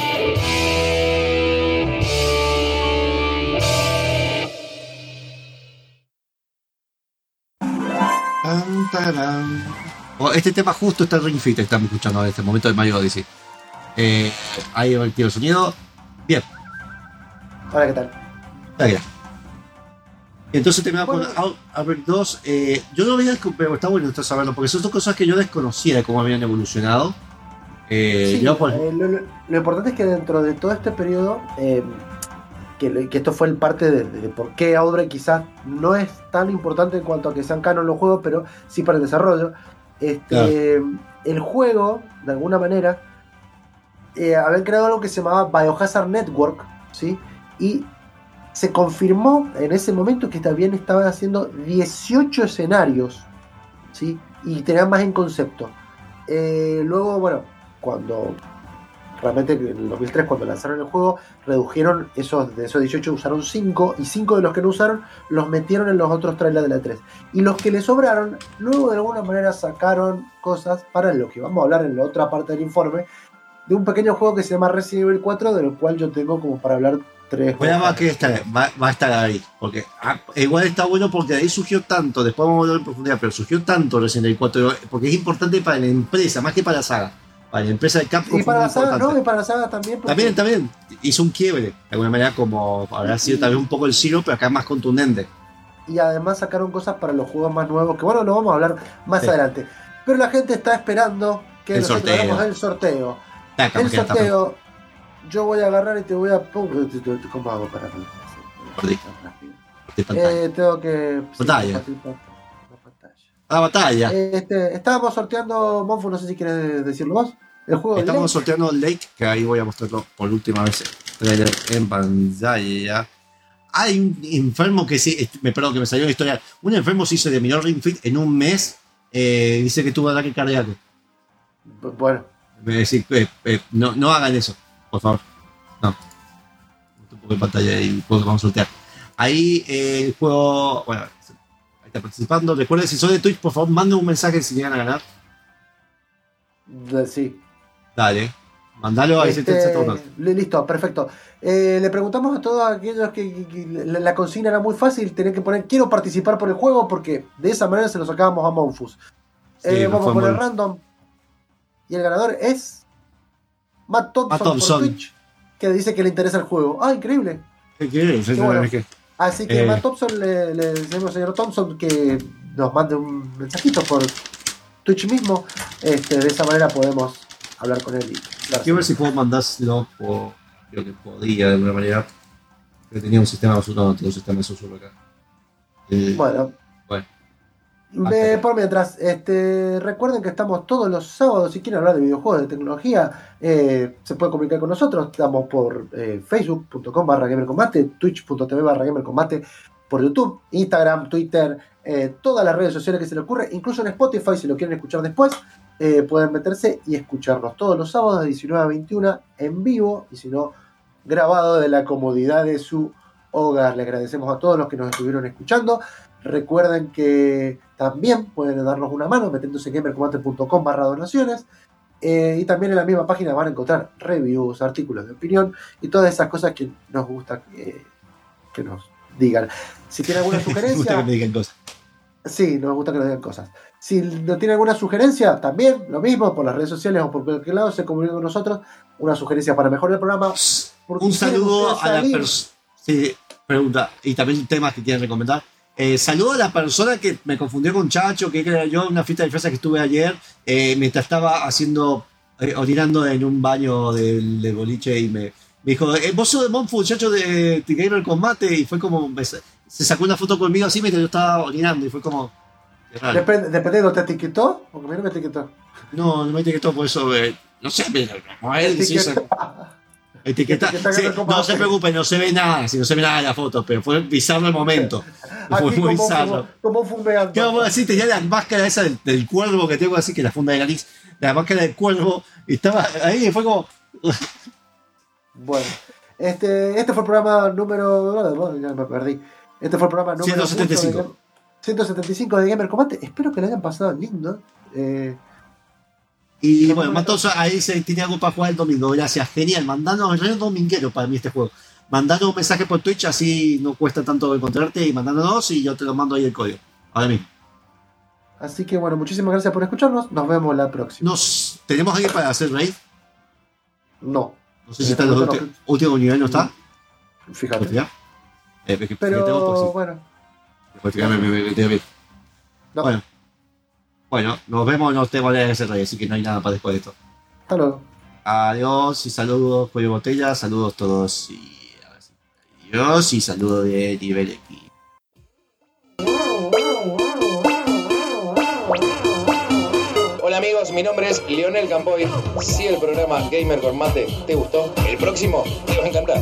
Tan, tarán. Oh, Este tema justo está en Ring Fit, estamos escuchando en este momento de Mario Odyssey. Eh, ahí va el sonido. Bien, Hola, ¿qué tal? está bien. Entonces te me va con Bueno. Out- Outbreak 2. eh, yo no veía, pero está bueno esto saberlo, porque son dos cosas que yo desconocía de cómo habían evolucionado. Eh, Sí, yo, por- eh, lo, lo- lo importante es que dentro de todo este periodo, eh, que, esto fue el parte de, de por qué Outbreak quizás no es tan importante en cuanto a que sean canon los juegos, pero sí para el desarrollo. Este, El juego, de alguna manera, habían creado algo que se llamaba Biohazard Network, ¿sí? Y se confirmó en ese momento que también estaban haciendo 18 escenarios, ¿sí? Y tenían más en concepto. Eh, luego, bueno, cuando realmente en el 2003 cuando lanzaron el juego redujeron esos de esos 18 usaron 5 y 5 de los que no usaron los metieron en los otros trailers de la 3 y los que le sobraron luego de alguna manera sacaron cosas para lo que vamos a hablar en la otra parte del informe de un pequeño juego que se llama Resident Evil 4 del cual yo tengo como para hablar tres Voy a cosas. más que estar, va, va a estar ahí. Porque ah, igual está bueno porque ahí surgió tanto, después vamos a hablar en profundidad, pero surgió tanto Resident Evil 4, porque es importante para la empresa, más que para la saga. Para la empresa de Capcom y para la saga importante. no y para la saga también También, también. Hizo un quiebre, de alguna manera, como habrá sido también un poco el Zero, pero acá es más contundente. y además sacaron cosas para los juegos más nuevos, que bueno, lo vamos a hablar más Sí. adelante. Pero la gente está esperando que El nosotros sorteo. el sorteo. Taca, El sorteo, yo voy a agarrar y te voy a... ¿Cómo hago para. Eh, tengo que... sí, compartir pa- la pantalla. Ah, batalla. Este, estábamos sorteando, Monfu, no sé si quieres decirlo vos. El juego Estamos Lake. sorteando Lake, que ahí voy a mostrarlo por última vez. Trailer en pantalla. Hay un enfermo que sí, me perdón que me salió la historia. Un enfermo se hizo de Ring Fit en un mes. eh, dice que tuvo ataque cardíaco. Bueno, eh, eh, no, no hagan eso, por favor. No. Un poco de pantalla y que vamos a sortear. Ahí eh, el juego, bueno, ahí está participando. Recuerden, si son de Twitch, por favor, manden un mensaje si llegan a ganar. sí. Dale, mandalo a Este, listo, perfecto. Eh, le preguntamos a todos aquellos que, la, la consigna era muy fácil, tenían que poner quiero participar por el juego porque de esa manera se lo sacábamos a Monfus. Sí, Eh, vamos a poner random. Y el ganador es Matt Thompson, Matt Thompson. por Twitch, que dice que le interesa el juego. Ah, increíble. Así que Eh. Matt Thompson le, le decimos al señor Thompson que nos mande un mensajito por Twitch mismo. Este, de esa manera podemos hablar con él y. Quiero ver si puedo mandárselo por. Creo que podía de alguna manera. Pero tenía un sistema de no tengo un sistema de susurro acá. Eh, Bueno. Por mientras, este, recuerden que estamos todos los sábados. Si quieren hablar de videojuegos, de tecnología, eh, se pueden comunicar con nosotros. Estamos por eh, facebook.com barra gamercombate, twitch.tv barra gamercombate, por YouTube, Instagram, Twitter, eh, todas las redes sociales que se les ocurre, incluso en Spotify, si lo quieren escuchar después, pueden meterse y escucharnos todos los sábados de 19 a 21 en vivo y si no, grabado de la comodidad de su hogar. Le agradecemos a todos los que nos estuvieron escuchando. Recuerden que también pueden darnos una mano metiéndose en gamercombate.com barra donaciones. Eh, y también en la misma página van a encontrar reviews, artículos de opinión y todas esas cosas que nos gusta que, que nos digan. Si tienen alguna me gusta sugerencia, que me digan cosas. Sí, nos gusta que nos digan cosas. Si no tiene alguna sugerencia, también lo mismo, por las redes sociales o por cualquier lado, se comunica con nosotros. Una sugerencia para mejorar el programa. Un saludo a la persona. Sí, pregunta. Y también temas que quieren recomendar. Eh, saludo a la persona que me confundió con Chacho, que era yo en una fiesta de disfraces que estuve ayer, eh, mientras estaba haciendo, eh, orinando en un baño del, del boliche y me, me dijo, eh, vos sos de Monfu, Chacho de, Gamer Combate, y fue como, me se sacó una foto conmigo así mientras yo estaba orinando y fue como... Depende, dependiendo, ¿te etiquetó? Porque a mí no me etiquetó. No, no me etiquetó por eso. eh, no sé, pero como él sí se- Etiqueta. Etiqueta sí, que no se preocupe, no se ve nada, si no se ve nada en la foto, pero fue bizarro el momento. Fue muy bizarro. como, como fumeando. ¿Qué vamos a decir? Tenía la máscara esa del, del cuervo que tengo así, que la funda de nariz, la máscara del cuervo, estaba ahí y fue como. Bueno, este, este fue el programa número. Ya me perdí. Este fue el programa número. 175. mucho de- 175 de Gamer Combate. Espero que lo hayan pasado lindo. Eh, Y No, bueno, no, Matoso ahí dice, tiene algo para jugar el domingo. Gracias, genial. Mandanos, es dominguero para mí este juego. Mandanos un mensaje por Twitch, así no cuesta tanto encontrarte y mandándonos y yo te lo mando ahí el código. Ahora mismo. así que bueno, muchísimas gracias por escucharnos. Nos vemos la próxima. Nos, ¿Tenemos alguien para hacer raid? No, No sé si está en los últimos niveles, ¿no está? fíjate. Eh, Pero tengo, pues, bueno. Bueno. Bueno, nos vemos, no tengo que hacer raid, así que no hay nada para después de esto. hasta luego. Adiós y saludos, Pollo Botella, saludos todos y adiós y saludos de nivel X. Hola amigos, mi nombre es Leonel Campoy. Si el programa Gamer con Mate te gustó, el próximo te va a encantar.